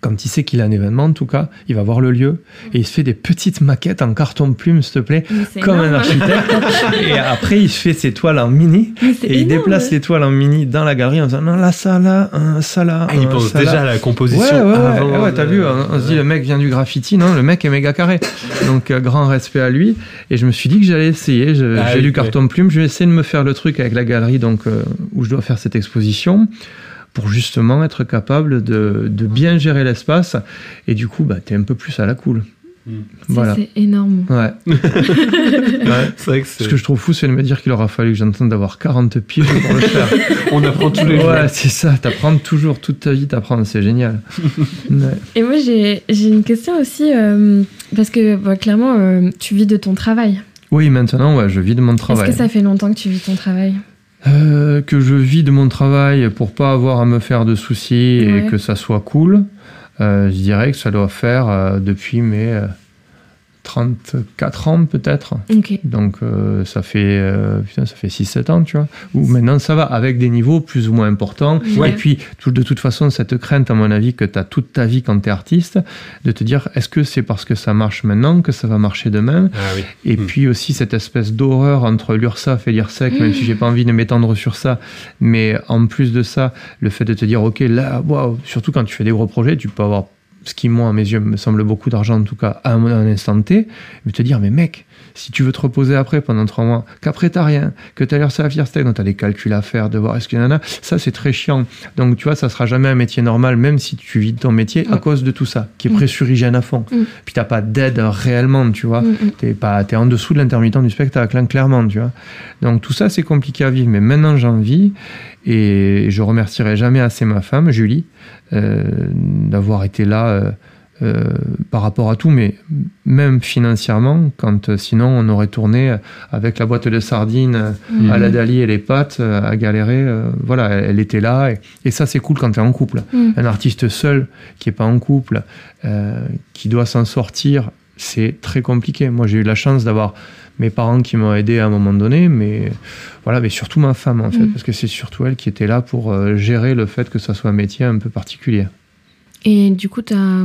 quand il sait qu'il a un événement, en tout cas, il va voir le lieu et il se fait des petites maquettes en carton plume, s'il te plaît, comme un architecte. [LAUGHS] et après, il fait ses toiles en mini et il déplace les toiles en mini dans la galerie en disant non, là, ça, là, ça, là. Ah, il pense déjà à la composition. Ouais, ouais, avant ouais, t'as vu, on, se dit le mec vient du graffiti, non, le mec est méga carré. Donc, euh, grand respect à lui. Et je me suis dit que j'allais essayer. Ah j'ai lu carton plume, je vais essayer de me faire le truc avec la galerie donc, euh, où je dois faire cette exposition pour justement être capable de, bien gérer l'espace. Et du coup, bah, tu es un peu plus à la cool. Voilà. C'est énorme. Ouais. [LAUGHS] Ouais. C'est vrai que c'est. Ce que je trouve fou, c'est de me dire qu'il aura fallu que j'entende d'avoir 40 piles pour le faire. [LAUGHS] On apprend tous les jours. Ouais, c'est ça. T'apprends toujours toute ta vie, t'apprends. C'est génial. [LAUGHS] Ouais. Et moi, j'ai une question aussi, euh, parce que bah, clairement, euh, tu vis de ton travail. Oui, maintenant, ouais, je vis de mon Est-ce travail. que ça fait longtemps que tu vis ton travail? Euh, que je vis de mon travail pour pas avoir à me faire de soucis Ouais. et que ça soit cool, euh, je dirais que ça doit faire euh, depuis mes euh, 34 ans peut-être. Donc euh, ça fait euh, putain, ça fait 6-7 ans, tu vois. Ou maintenant ça va avec des niveaux plus ou moins importants. Ouais. Et puis tout- de toute façon cette crainte à mon avis que tu as toute ta vie quand tu es artiste de te dire est-ce que c'est parce que ça marche maintenant que ça va marcher demain? Ah oui. et Mm. puis aussi cette espèce d'horreur entre l'URSSAF et l'IRSEC, même si j'ai pas envie de m'étendre sur ça. Mais en plus de ça, le fait de te dire, ok, là, waouh, surtout quand tu fais des gros projets, tu peux avoir ce qui, moi, à mes yeux, me semble beaucoup d'argent, en tout cas, à un, instant T, mais te dire, mais mec, si tu veux te reposer après pendant trois mois, qu'après t'as rien, que t'as l'air ça à donc t'as des calculs à faire, de voir est-ce qu'il y en a, ça c'est très chiant. Donc tu vois, ça sera jamais un métier normal, même si tu vis ton métier, à Mm. cause de tout ça, qui est Mm. pressurigène à fond. Mm. Puis t'as pas d'aide réellement, tu vois. Mm. T'es pas, t'es en dessous de l'intermittent du spectacle, hein, clairement, tu vois. Donc tout ça, c'est compliqué à vivre, mais maintenant j'en vis et je remercierai jamais assez ma femme, Julie, euh, d'avoir été là euh, euh, par rapport à tout, mais même financièrement, quand euh, sinon on aurait tourné avec la boîte de sardines euh, Mm. à la Dali et les pâtes à galérer. euh, voilà, elle, elle était là et, et ça c'est cool quand tu es en couple. Mm. Un artiste seul qui est pas en couple, euh, qui doit s'en sortir, c'est très compliqué. Moi j'ai eu la chance d'avoir mes parents qui m'ont aidé à un moment donné, mais voilà, mais surtout ma femme en fait, Mm. parce que c'est surtout elle qui était là pour gérer le fait que ça soit un métier un peu particulier. Et du coup, t'as.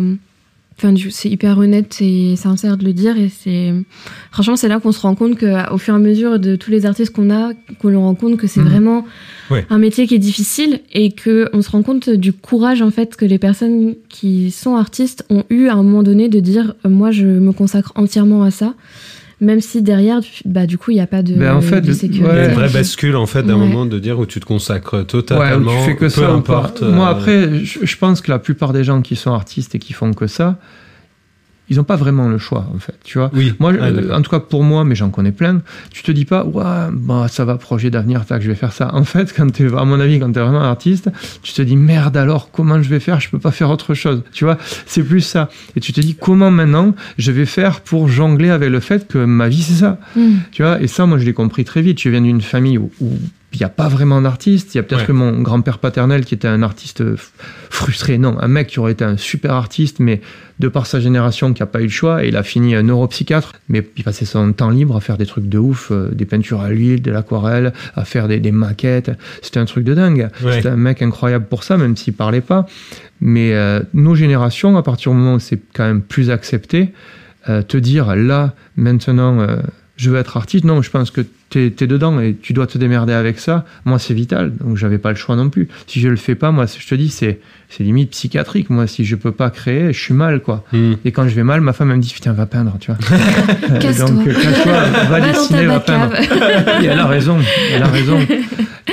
Enfin, c'est hyper honnête et sincère de le dire. Et c'est. Franchement, c'est là qu'on se rend compte qu'au fur et à mesure de tous les artistes qu'on a, qu'on se rend compte que c'est Mhm. vraiment Ouais. un métier qui est difficile et qu'on se rend compte du courage, en fait, que les personnes qui sont artistes ont eu à un moment donné de dire euh, Moi, je me consacre entièrement à ça. Même si derrière, du- bah, du coup, il n'y a pas de, Ben, en fait, de. Il y a Ouais. une vraie bascule en fait d'un Ouais. moment de dire où tu te consacres Ouais, totalement. ou tu fais que peu ça importe. pas. Moi euh, après, je, je pense que la plupart des gens qui sont artistes et qui font que ça, ils n'ont pas vraiment le choix en fait, tu vois. Oui. Moi, Ah, euh, en tout cas pour moi, mais j'en connais plein, tu te dis pas, ouais, bah, ça va, projet d'avenir, tac, je vais faire ça. En fait, quand t'es, à mon avis, quand tu es vraiment artiste, tu te dis, merde alors, comment je vais faire? Je peux pas faire autre chose. Tu vois, c'est plus ça. Et tu te dis, comment maintenant je vais faire pour jongler avec le fait que ma vie, c'est ça? Mhm. tu vois, et ça, moi, je l'ai compris très vite. Je viens d'une famille où où il n'y a pas vraiment d'artiste. Il y a peut-être Ouais. que mon grand-père paternel qui était un artiste frustré. Non, un mec qui aurait été un super artiste, mais de par sa génération qui n'a pas eu le choix, et il a fini un neuropsychiatre. Mais il passait son temps libre à faire des trucs de ouf, euh, des peintures à l'huile, de l'aquarelle, à faire des, des maquettes. C'était un truc de dingue. Ouais. C'était un mec incroyable pour ça, même s'il parlait pas. Mais euh, nos générations, à partir du moment où c'est quand même plus accepté, euh, te dire là, maintenant, euh, je veux être artiste, non, je pense que tu es, dedans et tu dois te démerder avec ça. Moi, c'est vital, donc j'avais pas le choix non plus. Si je le fais pas, moi, je te dis, c'est c'est limite psychiatrique. Moi, si je peux pas créer, je suis mal, quoi. hmm. Et quand je vais mal, ma femme, elle me dit, putain, va peindre, tu vois. [LAUGHS] Casse-toi. donc, euh, casse-toi, va dessiner, va peindre. Et elle a raison, elle a raison.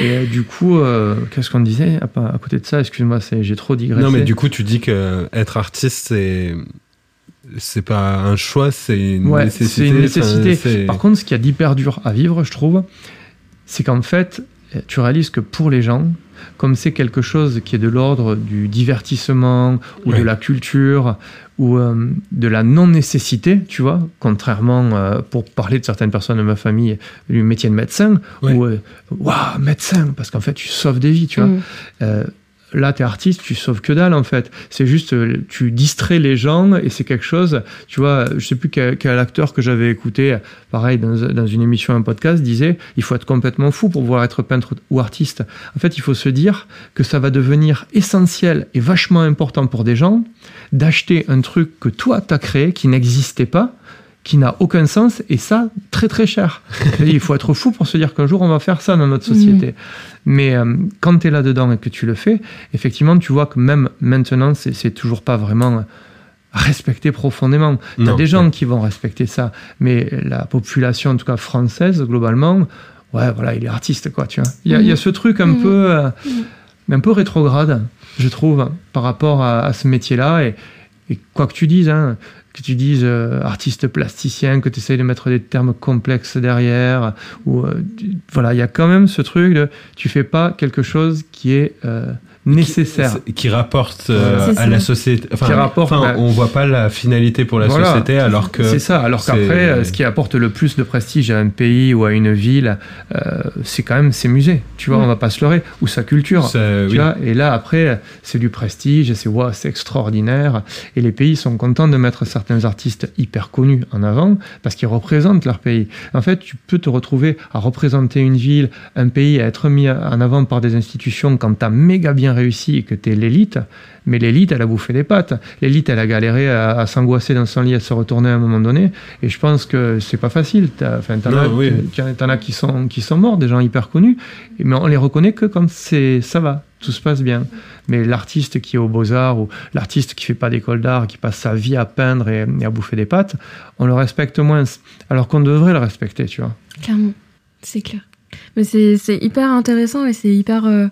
Et euh, du coup, euh, qu'est-ce qu'on disait à, à côté de ça? Excuse-moi, c'est- j'ai trop digressé. Non, mais du coup, tu dis que être artiste, c'est c'est pas un choix, c'est une Ouais, nécessité. c'est une nécessité. enfin, c'est- Par contre, ce qui est d'hyper dur à vivre, je trouve, c'est qu'en fait, tu réalises que pour les gens, comme c'est quelque chose qui est de l'ordre du divertissement ou Ouais. de la culture ou euh, de la non-nécessité, tu vois, contrairement, euh, pour parler de certaines personnes de ma famille, du métier de médecin, Ouais. ou euh, waouh, médecin, parce qu'en fait, tu sauves des vies, tu vois. Euh, là, t'es artiste, tu sauves que dalle en fait. C'est juste, euh, tu distrais les gens et c'est quelque chose. Tu vois, je sais plus quel, quel acteur que j'avais écouté, pareil dans, une émission, un podcast, disait il faut être complètement fou pour pouvoir être peintre ou artiste. En fait, il faut se dire que ça va devenir essentiel et vachement important pour des gens d'acheter un truc que toi t'as créé qui n'existait pas qui n'a aucun sens et ça très très cher. [LAUGHS] Il faut être fou pour se dire qu'un jour on va faire ça dans notre société. Mais euh, quand tu es là-dedans et que tu le fais, effectivement tu vois que même maintenant c'est toujours pas vraiment respecté profondément. Tu as Non, des gens qui vont respecter ça, mais la population en tout cas française globalement, ouais voilà il est artiste quoi tu vois. Il y a, il y a ce truc un Mhm. peu euh, un peu rétrograde je trouve par rapport à, à ce métier-là et Et quoi que tu dises, hein, que tu dises euh, artiste plasticien, que tu essayes de mettre des termes complexes derrière, ou euh, voilà, il y a quand même ce truc de tu fais pas quelque chose qui est euh, nécessaire. Qui, qui rapporte euh, à la société. Enfin, Qui rapporte, enfin, bah, on voit pas la finalité pour la Voilà. société, alors que. C'est ça, alors qu'après, euh, ce qui apporte le plus de prestige à un pays ou à une ville, euh, c'est quand même ses musées, tu vois, Mm. on va pas se leurrer, ou sa culture. Ça, tu oui. vois, et là, après, c'est du prestige, c'est wow, c'est extraordinaire. Et les pays sont contents de mettre certains artistes hyper connus en avant parce qu'ils représentent leur pays. En fait, tu peux te retrouver à représenter une ville, un pays, à être mis en avant par des institutions quand tu as méga bien réussi et que tu es l'élite. Mais l'élite, elle a bouffé des pattes. L'élite, elle a galéré à, à s'angoisser dans son lit, à se retourner à un moment donné. Et je pense que c'est pas facile. T'as- Enfin, t'en as, oui. as qui sont, qui sont morts, des gens hyper connus. Mais on les reconnaît que quand c'est, ça va, tout se passe bien. Mais l'artiste qui est aux Beaux-Arts ou l'artiste qui fait pas d'école d'art, qui passe sa vie à peindre et, et à bouffer des pattes, on le respecte moins. Alors qu'on devrait le respecter, tu vois. Clairement, c'est clair. Mais c'est hyper intéressant et c'est hyper euh,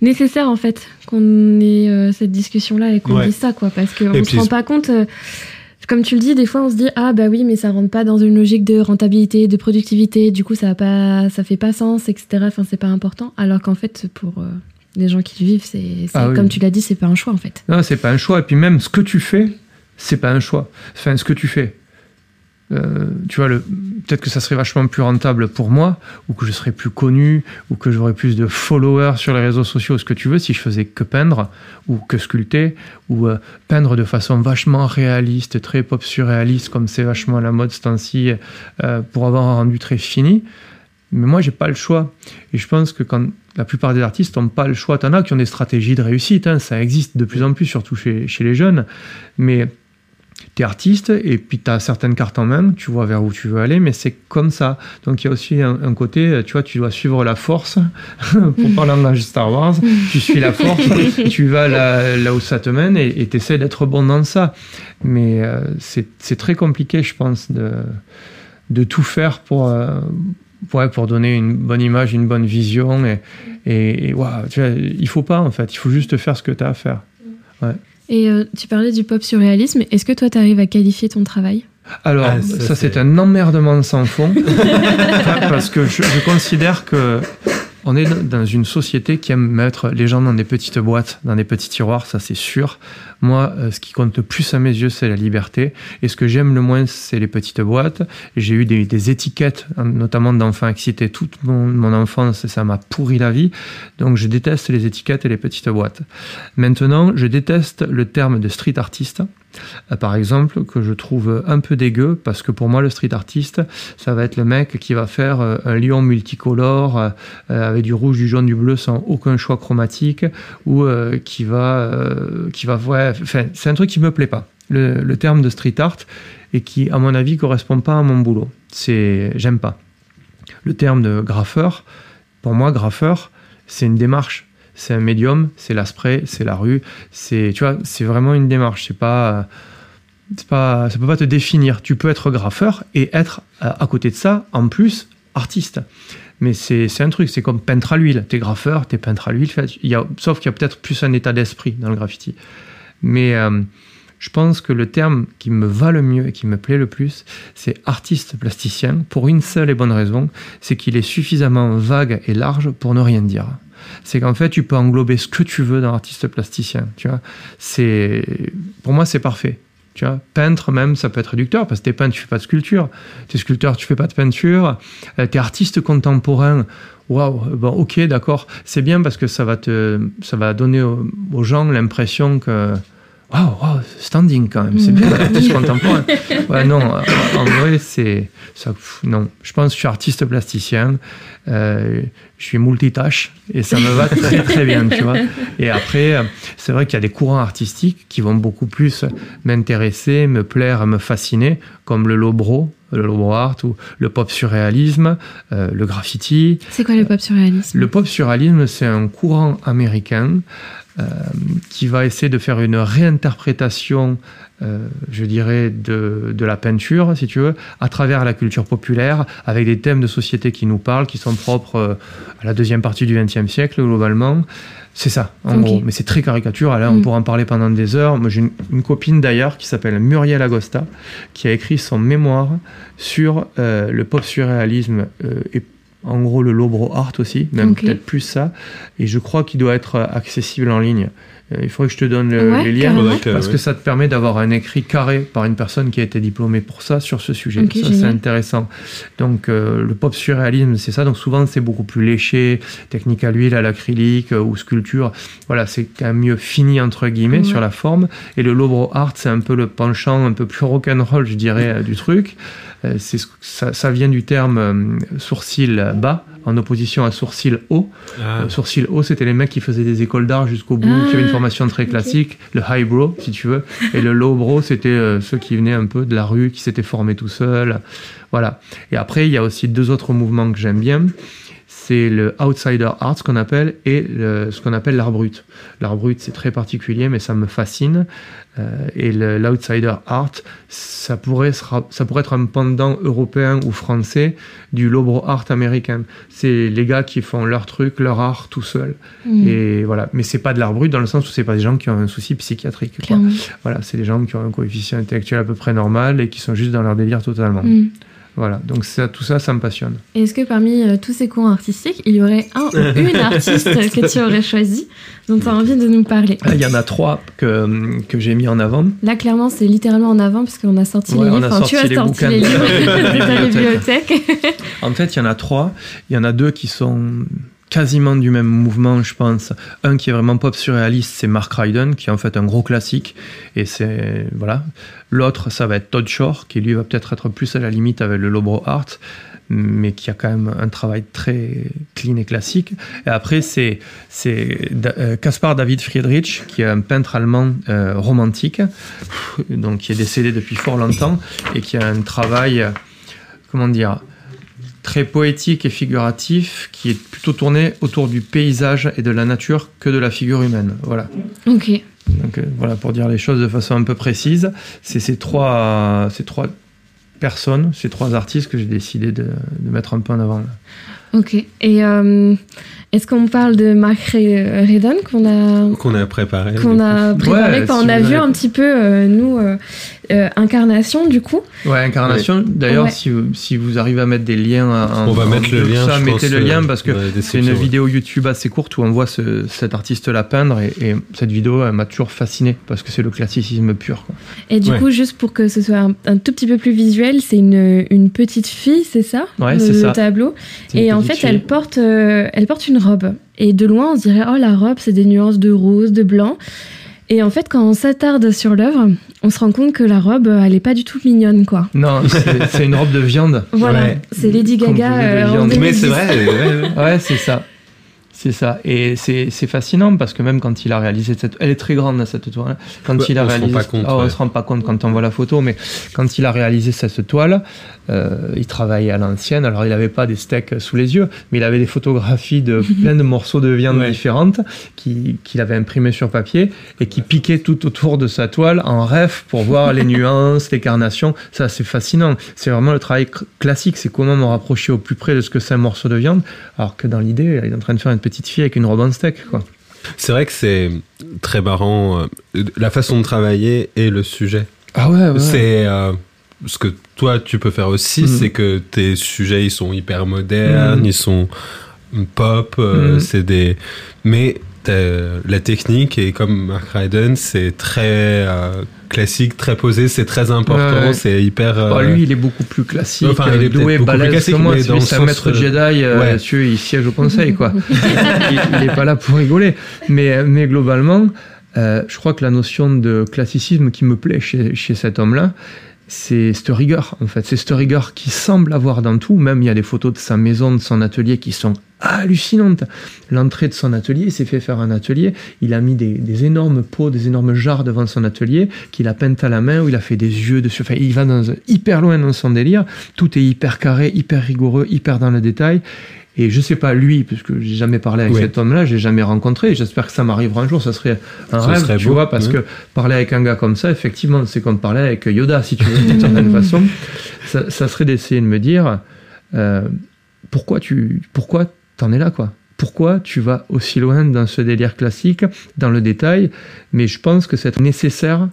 nécessaire en fait qu'on ait euh, cette discussion-là et qu'on Ouais. dise ça, quoi. Parce qu'on ne se rend pas compte. euh, comme tu le dis, des fois on se dit ah bah oui mais ça rentre pas dans une logique de rentabilité, de productivité, du coup ça a pas, ça fait pas sens, etc. Enfin c'est pas important. Alors qu'en fait pour les gens qui le vivent, c'est c'est- Ah oui. comme tu l'as dit, c'est pas un choix en fait. Non, c'est pas un choix. Et puis même ce que tu fais, c'est pas un choix. Enfin, ce que tu fais. Euh, tu vois, peut-être que ça serait vachement plus rentable pour moi, ou que je serais plus connu, ou que j'aurais plus de followers sur les réseaux sociaux, ce que tu veux, si je faisais que peindre, ou que sculpter, ou euh, peindre de façon vachement réaliste, très pop surréaliste, comme c'est vachement la mode ce temps-ci, euh, pour avoir un rendu très fini. Mais moi, j'ai pas le choix. Et je pense que quand la plupart des artistes n'ont pas le choix, t'en as qui ont des stratégies de réussite, hein, ça existe de plus en plus, surtout chez, chez les jeunes. Mais tu es artiste et puis tu as certaines cartes en main, tu vois vers où tu veux aller, mais c'est comme ça. Donc il y a aussi un, un côté, tu vois, tu dois suivre la force, [LAUGHS] pour parler en langage Star Wars, tu suis la force, [LAUGHS] tu vas là, là où ça te mène et tu essaies d'être bon dans ça. Mais euh, c'est très compliqué, je pense, de, de tout faire pour, euh, ouais, pour donner une bonne image, une bonne vision. Et, et, et waouh, tu vois, il faut pas en fait, il faut juste faire ce que tu as à faire. Ouais. Et euh, tu parlais du pop surréalisme. Est-ce que toi tu arrives à qualifier ton travail? Alors, Ah, ça, ça, c'est un emmerdement sans fond. [LAUGHS] parce que je, je considère que on est dans une société qui aime mettre les gens dans des petites boîtes, dans des petits tiroirs, ça c'est sûr. Moi, euh, ce qui compte le plus à mes yeux, c'est la liberté. Et ce que j'aime le moins, c'est les petites boîtes. J'ai eu des, étiquettes, hein, notamment d'enfants excités toute mon, mon enfance, et ça m'a pourri la vie. Donc je déteste les étiquettes et les petites boîtes. Maintenant, je déteste le terme de street artiste. Euh, par exemple, que je trouve un peu dégueu, parce que pour moi, le street artiste, ça va être le mec qui va faire euh, un lion multicolore euh, avec du rouge, du jaune, du bleu sans aucun choix chromatique, ou qui va, qui va, c'est un truc qui me plaît pas. Le, le terme de street art et qui, à mon avis, correspond pas à mon boulot. C'est, j'aime pas. Le terme de graffeur, pour moi, graffeur, c'est une démarche. C'est un médium, c'est la c'est la rue, c'est, tu vois, c'est vraiment une démarche. C'est pas, c'est pas, ça peut pas te définir. Tu peux être graffeur et être euh, à côté de ça, en plus, artiste. Mais c'est un truc, c'est comme peintre à l'huile. T'es graffeur, t'es peintre à l'huile. Sauf qu'il y a peut-être plus un état d'esprit dans le graffiti. Mais euh, je pense que le terme qui me va le mieux et qui me plaît le plus, c'est artiste plasticien, pour une seule et bonne raison, c'est qu'il est suffisamment vague et large pour ne rien dire. C'est qu'en fait, tu peux englober ce que tu veux dans artiste plasticien. Tu vois, c'est pour moi, c'est parfait. Tu vois, peintre même, ça peut être réducteur parce que t'es peintre, tu fais pas de sculpture. T'es sculpteur, tu fais pas de peinture. Euh, t'es artiste contemporain. Waouh, bon, ok, d'accord, c'est bien parce que ça va te, ça va donner aux gens l'impression que waouh, waouh, standing quand même, c'est bien, [LAUGHS] artiste contemporain. Ouais, non, en vrai, c'est ça. Non, je pense que je suis artiste plasticien. euh, je suis multitâche et ça me va très très bien, tu vois. Et après, c'est vrai qu'il y a des courants artistiques qui vont beaucoup plus m'intéresser, me plaire, me fasciner, comme le lobro, le lobro art ou le pop surréalisme, euh, le graffiti. C'est quoi le pop surréalisme? Le pop surréalisme, c'est un courant américain euh, qui va essayer de faire une réinterprétation, euh, je dirais, de, de, la peinture, si tu veux, à travers la culture populaire, avec des thèmes de société qui nous parlent, qui sont propres euh, à la deuxième partie du XXe siècle, globalement. C'est ça, en okay. gros. Mais c'est très caricatural, hein, on mm. pourra en parler pendant des heures. Moi, j'ai une, une, copine d'ailleurs qui s'appelle Muriel Agosta, qui a écrit son mémoire sur euh, le pop-surréalisme euh, et en gros le lobro art aussi, même okay. peut-être plus ça. Et je crois qu'il doit être accessible en ligne. Euh, il faudrait que je te donne le, ouais, les liens que, parce ouais. que ça te permet d'avoir un écrit carré par une personne qui a été diplômée pour ça sur ce sujet. Okay, ça c'est intéressant. Donc euh, le pop surréalisme c'est ça. Donc souvent c'est beaucoup plus léché, technique à l'huile, à l'acrylique euh, ou sculpture. Voilà c'est quand même mieux fini entre guillemets Ouais. sur la forme. Et le lobro art c'est un peu le penchant un peu plus rock'n'roll je dirais euh, du truc. Euh, c'est ça, ça vient du terme euh, sourcil bas en opposition à sourcil haut. Ah. Euh, sourcil haut, c'était les mecs qui faisaient des écoles d'art jusqu'au bout, Ah, qui avaient une formation très classique. Le highbrow, si tu veux. Et le lowbrow, c'était euh, ceux qui venaient un peu de la rue, qui s'étaient formés tout seuls. Voilà. Et après, il y a aussi deux autres mouvements que j'aime bien. C'est le outsider art, ce qu'on appelle, et le- ce qu'on appelle l'art brut. L'art brut, c'est très particulier, mais ça me fascine. Euh, et l'outsider art, ça pourrait, ça pourrait être un pendant européen ou français du lowbrow art américain. C'est les gars qui font leur truc, leur art tout seul. Mm. Et voilà. Mais c'est pas de l'art brut dans le sens où c'est pas des gens qui ont un souci psychiatrique. quoi. Voilà, c'est des gens qui ont un coefficient intellectuel à peu près normal et qui sont juste dans leur délire totalement. Mm. Voilà. Donc ça, tout ça, ça me passionne. Est-ce que parmi euh, tous ces courants artistiques, il y aurait un ou [LAUGHS] une artiste que tu aurais choisi dont tu as envie de nous parler? Ah, Il y en a trois que, que j'ai mis en avant. Là, clairement, c'est littéralement en avant parce qu'on a sorti Ouais, les livres. Enfin, tu as les sorti les livres [LAUGHS] de ta bibliothèque. En fait, il y en a trois. Il y en a deux qui sont quasiment du même mouvement, je pense. Un qui est vraiment pop surréaliste, c'est Mark Ryden, qui est en fait un gros classique. Et c'est. Voilà. L'autre, ça va être Todd Shore, qui lui va peut-être être plus à la limite avec le Lobro Art, mais qui a quand même un travail très clean et classique. Et après, c'est euh, Caspar David Friedrich, qui est un peintre allemand euh, romantique, donc qui est décédé depuis fort longtemps, et qui a un travail. euh, Comment dire très poétique et figuratif qui est plutôt tourné autour du paysage et de la nature que de la figure humaine. Voilà. ok. Donc euh, voilà pour dire les choses de façon un peu précise. C'est ces trois, ces trois personnes, ces trois artistes que j'ai décidé de, de mettre un peu en avant. Ok. Et euh, est-ce qu'on parle de Mark Re- Redon qu'on a Qu'on a préparé. qu'on a préparé Ouais, quand si on a vu avez- un petit peu euh, nous euh, euh, incarnation du coup Ouais, incarnation. D'ailleurs, Ouais. si, vous- si vous arrivez à mettre des liens, en, On va en mettre le lien, Ça, mettez le lien parce que la c'est une vidéo YouTube assez courte où on voit ce- cet artiste-là peindre et, et cette vidéo elle m'a toujours fasciné parce que c'est le classicisme pur. quoi. et du Ouais. coup juste pour que ce soit un, un tout petit peu plus visuel c'est une, une petite fille c'est ça? Ouais, le, c'est le ça. tableau et en fait elle porte euh, elle porte une robe et de loin on se dirait oh la robe c'est des nuances de rose de blanc et en fait quand on s'attarde sur l'œuvre on se rend compte que la robe elle est pas du tout mignonne quoi Non, [LAUGHS] c'est une robe de viande. voilà Ouais. c'est Lady Gaga euh, en. Mais c'est 2010. vrai. [LAUGHS] Ouais, c'est ça. C'est ça. Et c'est fascinant parce que même quand il a réalisé cette... Elle est très grande, cette toile. Quand Ouais, il a on se rend réalisé... pas compte, Ah, on se rend pas compte quand on voit la photo, mais quand il a réalisé cette toile, euh, il travaillait à l'ancienne. Alors, il n'avait pas des steaks sous les yeux, mais il avait des photographies de [LAUGHS] plein de morceaux de viande Ouais. différentes qui- qu'il avait imprimées sur papier et qui piquaient tout autour de sa toile en rêve pour voir les [LAUGHS] nuances, les carnations. Ça, c'est fascinant. C'est vraiment le travail classique. C'est comment me rapprocher au plus près de ce que c'est un morceau de viande, alors que dans l'idée, il est en train de faire une petite fille avec une robe en steak, quoi. C'est vrai que c'est très marrant euh, la façon de travailler et le sujet. Ah ouais, C'est euh, ce que toi tu peux faire aussi, Mhm. c'est que tes sujets ils sont hyper modernes, Mhm. ils sont pop, euh, Mhm. c'est des. Mais la technique et comme Mark Ryden, c'est très euh, classique, très posé, c'est très important, Ouais, ouais. c'est hyper. euh, Bah, lui, il est beaucoup plus classique, Enfin, il est plus balèze classique, que moi. C'est un sens, maître euh, Jedi, euh, ouais. il siège au conseil, quoi. [LAUGHS] il, il est pas là pour rigoler. Mais, mais globalement, euh, je crois que la notion de classicisme qui me plaît chez, chez cet homme-là, c'est cette rigueur, en fait. C'est cette rigueur qui semble avoir dans tout. Même, il y a des photos de sa maison, de son atelier qui sont hallucinantes. L'entrée de son atelier, il s'est fait faire un atelier. Il a mis des, énormes pots, des énormes jarres devant son atelier qu'il a peint à la main, où il a fait des yeux dessus. Enfin, il va dans, hyper loin dans son délire. Tout est hyper carré, hyper rigoureux, hyper dans le détail. Et je sais pas lui, puisque j'ai jamais parlé avec Ouais. cet homme-là, j'ai jamais rencontré. et J'espère que ça m'arrivera un jour. Ça serait un Ça rêve, serait tu beau, vois, parce que parler avec un gars comme ça, effectivement, c'est comme parler avec Yoda, si tu veux, d'une certaine [LAUGHS] façon. Ça, ça serait d'essayer de me dire euh, pourquoi tu, pourquoi t'en es là, quoi? Pourquoi tu vas aussi loin dans ce délire classique, dans le détail? Mais je pense que c'est nécessaire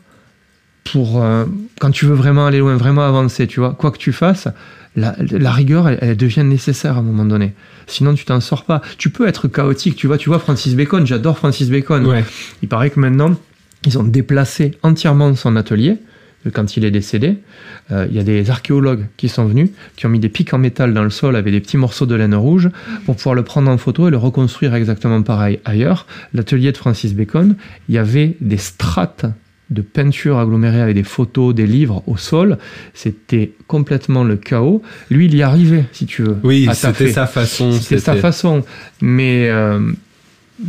pour euh, quand tu veux vraiment aller loin, vraiment avancer, tu vois. Quoi que tu fasses, la, la rigueur, elle, elle devient nécessaire à un moment donné. Sinon, tu t'en sors pas. Tu peux être chaotique, tu vois. Tu vois Francis Bacon. J'adore Francis Bacon. Ouais. Il paraît que maintenant, ils ont déplacé entièrement son atelier euh, quand il est décédé. Euh, Il y a des archéologues qui sont venus, qui ont mis des pics en métal dans le sol avec des petits morceaux de laine rouge pour pouvoir le prendre en photo et le reconstruire exactement pareil ailleurs. L'atelier de Francis Bacon, il y avait des strates de peinture agglomérées avec des photos, des livres au sol. C'était complètement le chaos. Lui, il y arrivait, si tu veux. Oui, c'était sa façon. C'était sa façon. Mais euh,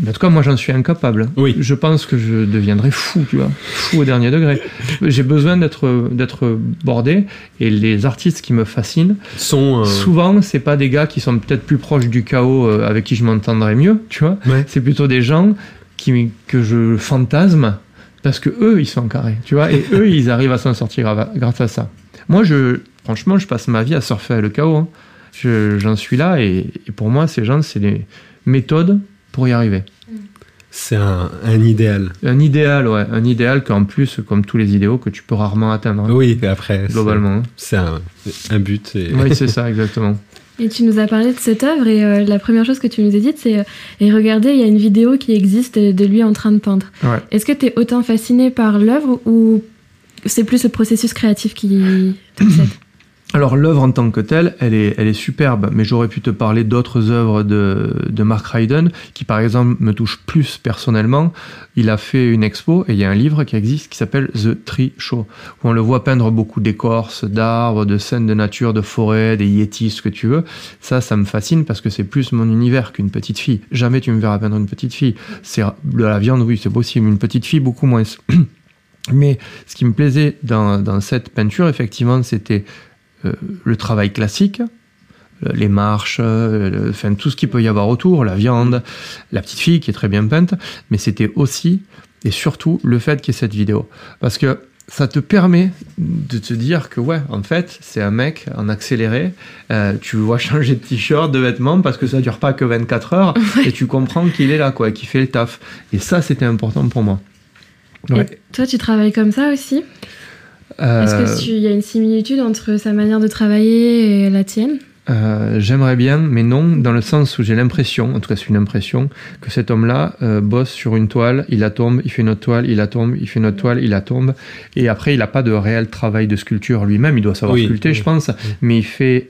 en tout cas, moi, j'en suis incapable. Oui. Je pense que je deviendrai fou, tu vois. Fou au dernier degré. J'ai besoin d'être, d'être bordé. Et les artistes qui me fascinent, Sont. euh, souvent, c'est pas des gars qui sont peut-être plus proches du chaos euh, avec qui je m'entendrais mieux, tu vois. Ouais. C'est plutôt des gens qui, que je fantasme parce que eux, ils sont carrés, tu vois. Et [LAUGHS] eux, ils arrivent à s'en sortir grâce à ça. Moi, je, franchement, je passe ma vie à surfer le chaos. hein. Je- J'en suis là et, et pour moi, ces gens, c'est des méthodes pour y arriver. C'est un, un idéal. Un idéal, ouais, un idéal qu'en plus, comme tous les idéaux, que tu peux rarement atteindre, hein, Oui, après. c'est- globalement. hein. C'est un, un but. Et... Oui, c'est [LAUGHS] ça, exactement. Et tu nous as parlé de cette œuvre et euh, la première chose que tu nous as dite, c'est euh, et regardez, il y a une vidéo qui existe de lui en train de peindre. Ouais. Est-ce que tu es autant fasciné par l'œuvre ou c'est plus le processus créatif qui t'obsède? Alors l'œuvre en tant que telle, elle est, elle est superbe, mais j'aurais pu te parler d'autres œuvres de, de Mark Ryden qui par exemple me touchent plus personnellement. Il a fait une expo et il y a un livre qui existe qui s'appelle The Tree Show, où on le voit peindre beaucoup d'écorces, d'arbres, de scènes de nature, de forêt, des yétis, ce que tu veux. Ça, ça me fascine parce que c'est plus mon univers qu'une petite fille. Jamais tu me verras peindre une petite fille. C'est de la viande, oui, c'est possible. Une petite fille, beaucoup moins. [CLEARS THROAT] Mais ce qui me plaisait dans, cette peinture, effectivement, c'était le travail classique, euh, les marches, euh, le- enfin, tout ce qu'il peut y avoir autour, la viande, la petite fille qui est très bien peinte, mais c'était aussi et surtout le fait qu'il y ait cette vidéo. Parce que ça te permet de te dire que ouais, en fait, c'est un mec en accéléré, euh, tu vois [LAUGHS] changer de t-shirt, de vêtements, parce que ça dure pas que 24 heures, [LAUGHS] et tu comprends qu'il est là, quoi, qu'il fait le taf. Et ça, c'était important pour moi. Ouais. Et toi, tu travailles comme ça aussi? Euh, Est-ce qu'il y a une similitude entre sa manière de travailler et la tienne? Euh, J'aimerais bien, mais non, dans le sens où j'ai l'impression, en tout cas c'est une impression, que cet homme-là euh, bosse sur une toile, il la tombe, il fait une autre toile, il la tombe, il fait une autre toile, il la tombe, et après il n'a pas de réel travail de sculpture lui-même, il doit savoir Oui, sculpter, oui. je pense, mais il fait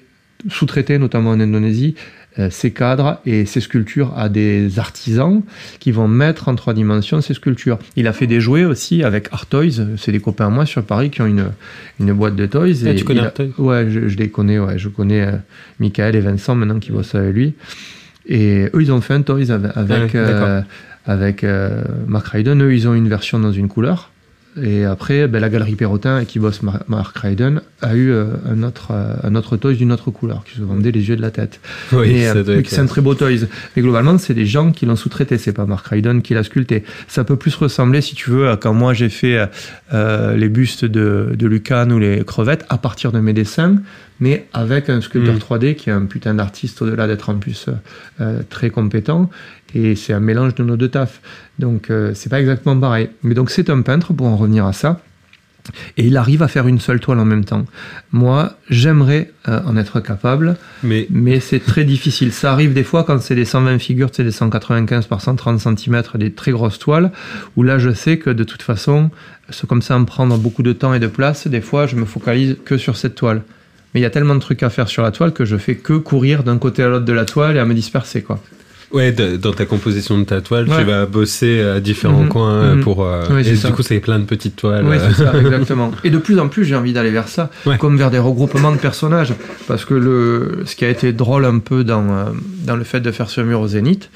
sous-traiter, notamment en Indonésie, euh, ses cadres et ses sculptures à des artisans qui vont mettre en trois dimensions ces sculptures. Il a fait des jouets aussi avec Art Toys, c'est des copains à moi sur Paris qui ont une, une boîte de toys. Ah, et tu connais Art Toys Ouais, je, je les connais, ouais, je connais euh, Michael et Vincent maintenant qui bossent avec lui. Et eux, ils ont fait un Toys avec, avec, Ah, euh, avec euh, Mark Ryden. Eux, ils ont une version dans une couleur. Et après, ben, la galerie Perrotin, qui bosse Mar- Mark Ryden, a eu euh, un, autre, euh, un autre toys d'une autre couleur, qui se vendait les yeux de la tête. Oui, Mais, ça euh, doit mais être- c'est un très beau toys. Mais globalement, c'est des gens qui l'ont sous-traité. C'est pas Mark Ryden qui l'a sculpté. Ça peut plus ressembler, si tu veux, à quand moi j'ai fait euh, les bustes de, de Lucan ou les crevettes à partir de mes dessins, mais avec un sculpteur Mm. 3D qui est un putain d'artiste au-delà d'être en plus euh, très compétent. Et c'est un mélange de nos deux tafs. Donc euh, c'est pas exactement pareil. Mais donc c'est un peintre, pour en revenir à ça. Et il arrive à faire une seule toile en même temps. Moi, j'aimerais euh, en être capable, Mais mais c'est très difficile. Ça arrive des fois quand c'est des 120 figures, c'est des 195 par 130 cm, des très grosses toiles, où là je sais que de toute façon, comme ça me prendre beaucoup de temps et de place, des fois je me focalise que sur cette toile. Mais il y a tellement de trucs à faire sur la toile que je fais que courir d'un côté à l'autre de la toile et à me disperser quoi. ouais, de- dans ta composition de ta toile, Ouais. tu vas bosser à différents Mhm, coins euh, mhm. pour. euh, et du coup, c'est plein de petites toiles. Oui, euh, c'est ça, [LAUGHS] exactement. Et de plus en plus, j'ai envie d'aller vers ça, Ouais. comme vers des regroupements de personnages. Parce que le, ce qui a été drôle un peu dans, euh, dans le fait de faire ce mur au Zénith,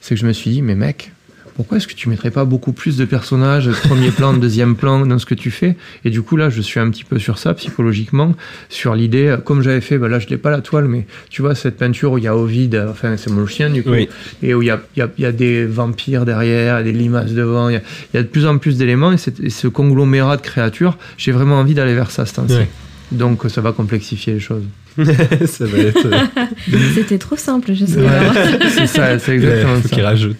c'est que je me suis dit, mais mec, pourquoi est-ce que tu mettrais pas beaucoup plus de personnages, premier plan, [LAUGHS] deuxième plan dans ce que tu fais? Et du coup, là, je suis un petit peu sur ça psychologiquement, sur l'idée, comme j'avais fait, bah là, je n'ai pas la toile, mais tu vois, cette peinture où il y a Ovid, enfin, c'est mon chien, du coup, et où il y a, y, a, y a, des vampires derrière, des limaces devant, il y, y a, de plus en plus d'éléments, et, et, ce conglomérat de créatures, j'ai vraiment envie d'aller vers ça, cette ouais. Donc, ça va complexifier les choses. [LAUGHS] ça va être. [LAUGHS] C'était trop simple, je sais. [LAUGHS] c'est ça, c'est exactement ouais, faut ça. qu'il rajoute.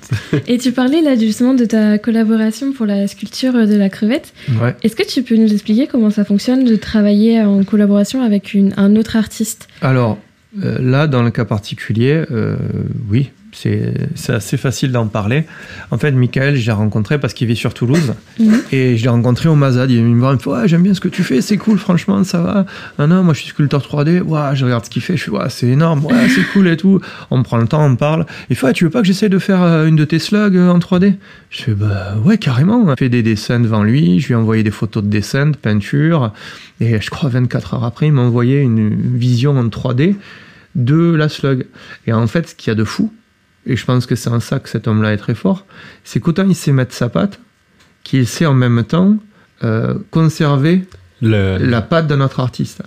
Et tu parlais là justement de ta collaboration pour la sculpture de la crevette. Ouais. Est-ce que tu peux nous expliquer comment ça fonctionne de travailler en collaboration avec une, un autre artiste? Alors, euh, là, dans le cas particulier, euh, oui, c'est assez facile d'en parler. En fait, Michael, je l'ai rencontré parce qu'il vit sur Toulouse. Mmh. Et je l'ai rencontré au Mazad. Il me voir, il me fait Ouais, j'aime bien ce que tu fais, c'est cool, franchement, ça va. Ah non, moi je suis sculpteur 3D. Ouais, je regarde ce qu'il fait. Je suis Ouais, c'est énorme. Ouais, c'est cool et tout. On prend le temps, on parle. Il fait ouais, Tu veux pas que j'essaye de faire euh, une de tes slugs en 3D Je fais Bah ouais, carrément. On a fait des dessins devant lui. Je lui ai envoyé des photos de dessins, de peinture. Et je crois 24 heures après, il m'a envoyé une vision en 3D de la slug. Et en fait, ce qu'il y a de fou, et je pense que c'est en ça que cet homme-là est très fort, c'est qu'autant il sait mettre sa patte, qu'il sait en même temps euh, conserver Le... la patte de notre artiste.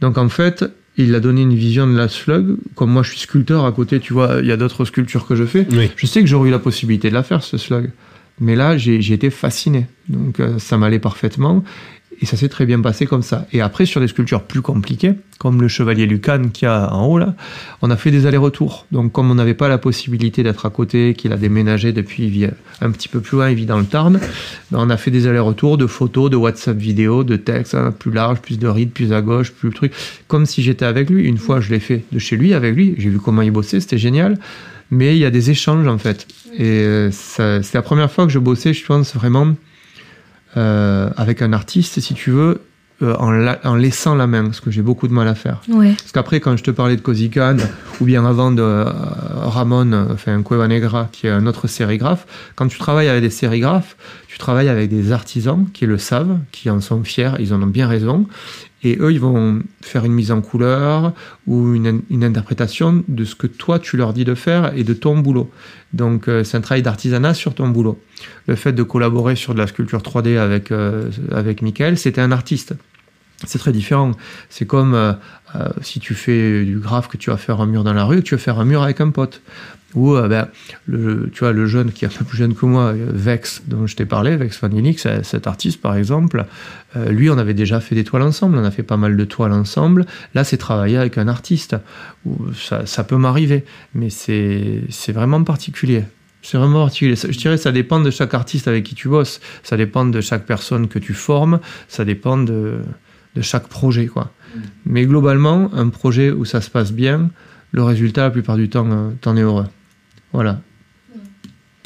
Donc en fait, il a donné une vision de la slug. Comme moi, je suis sculpteur à côté, tu vois, il y a d'autres sculptures que je fais. Oui. Je sais que j'aurais eu la possibilité de la faire, ce slug. Mais là, j'ai été fasciné. Donc euh, ça m'allait parfaitement. Et ça s'est très bien passé comme ça. Et après, sur des sculptures plus compliquées, comme le chevalier Lucan qui a en haut là, on a fait des allers-retours. Donc, comme on n'avait pas la possibilité d'être à côté, qu'il a déménagé depuis, un petit peu plus loin, il vit dans le Tarn, ben on a fait des allers-retours de photos, de WhatsApp vidéo, de textes, hein, plus large, plus de rides, plus à gauche, plus le truc. Comme si j'étais avec lui. Une fois, je l'ai fait de chez lui, avec lui. J'ai vu comment il bossait, c'était génial. Mais il y a des échanges en fait. Et c'est la première fois que je bossais, je pense vraiment euh, avec un artiste, si tu veux, euh, en, la, en, laissant la main, ce que j'ai beaucoup de mal à faire. Ouais. Parce qu'après, quand je te parlais de Kozikan, ou bien avant de euh, Ramon, enfin Cueva Negra, qui est un autre sérigraphe, quand tu travailles avec des sérigraphes, tu travailles avec des artisans qui le savent, qui en sont fiers, ils en ont bien raison, et eux, ils vont faire une mise en couleur ou une, interprétation de ce que toi, tu leur dis de faire et de ton boulot. Donc, euh, c'est un travail d'artisanat sur ton boulot. Le fait de collaborer sur de la sculpture 3D avec, euh, avec Michael, c'était un artiste. C'est très différent. C'est comme euh, si tu fais du graphe, que tu vas faire un mur dans la rue, que tu vas faire un mur avec un pote. Ou ben, le, tu vois, le jeune qui est un peu plus jeune que moi, Vex, dont je t'ai parlé, Vex Van cet artiste par exemple, euh, lui, on avait déjà fait des toiles ensemble, on a fait pas mal de toiles ensemble. Là, c'est travailler avec un artiste. Ça, ça peut m'arriver, mais c'est vraiment particulier. C'est vraiment particulier. Je dirais ça dépend de chaque artiste avec qui tu bosses. Ça dépend de chaque personne que tu formes. Ça dépend de, de chaque projet. Quoi. Mmh. Mais globalement, un projet où ça se passe bien, le résultat, la plupart du temps, euh, t'en es heureux. Voilà.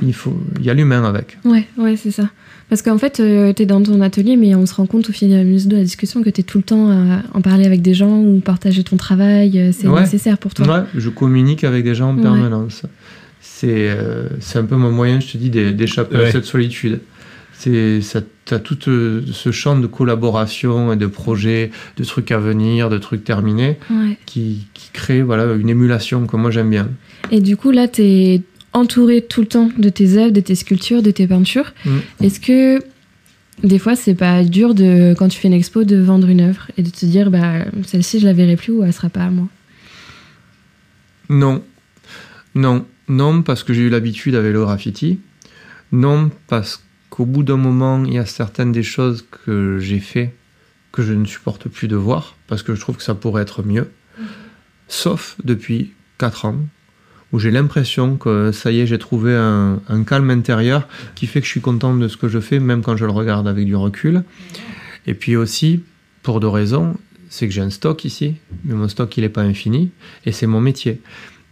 Il, faut, il y a l'humain avec. Ouais, ouais, c'est ça. Parce qu'en fait, euh, tu es dans ton atelier, mais on se rend compte au fil de la discussion que tu es tout le temps à en parler avec des gens ou partager ton travail. C'est ouais. nécessaire pour toi. Ouais, je communique avec des gens en permanence. Ouais. C'est euh, un peu mon moyen, je te dis, d'échapper ouais. à cette solitude. Tu as tout euh, ce champ de collaboration et de projets, de trucs à venir, de trucs terminés, ouais. qui, qui crée voilà, une émulation que moi j'aime bien. Et du coup, là, tu es entouré tout le temps de tes œuvres, de tes sculptures, de tes peintures. Mm. Est-ce que des fois, c'est pas dur de, quand tu fais une expo de vendre une œuvre et de te dire, bah, celle-ci, je la verrai plus ou elle sera pas à moi? Non. Non. Non, parce que j'ai eu l'habitude avec le graffiti. Non, parce qu'au bout d'un moment, il y a certaines des choses que j'ai fait que je ne supporte plus de voir, parce que je trouve que ça pourrait être mieux. Mmh. Sauf depuis 4 ans, où j'ai l'impression que ça y est, j'ai trouvé un, un, calme intérieur qui fait que je suis content de ce que je fais, même quand je le regarde avec du recul. Et puis aussi, pour deux raisons, c'est que j'ai un stock ici, mais mon stock, il n'est pas infini, et c'est mon métier.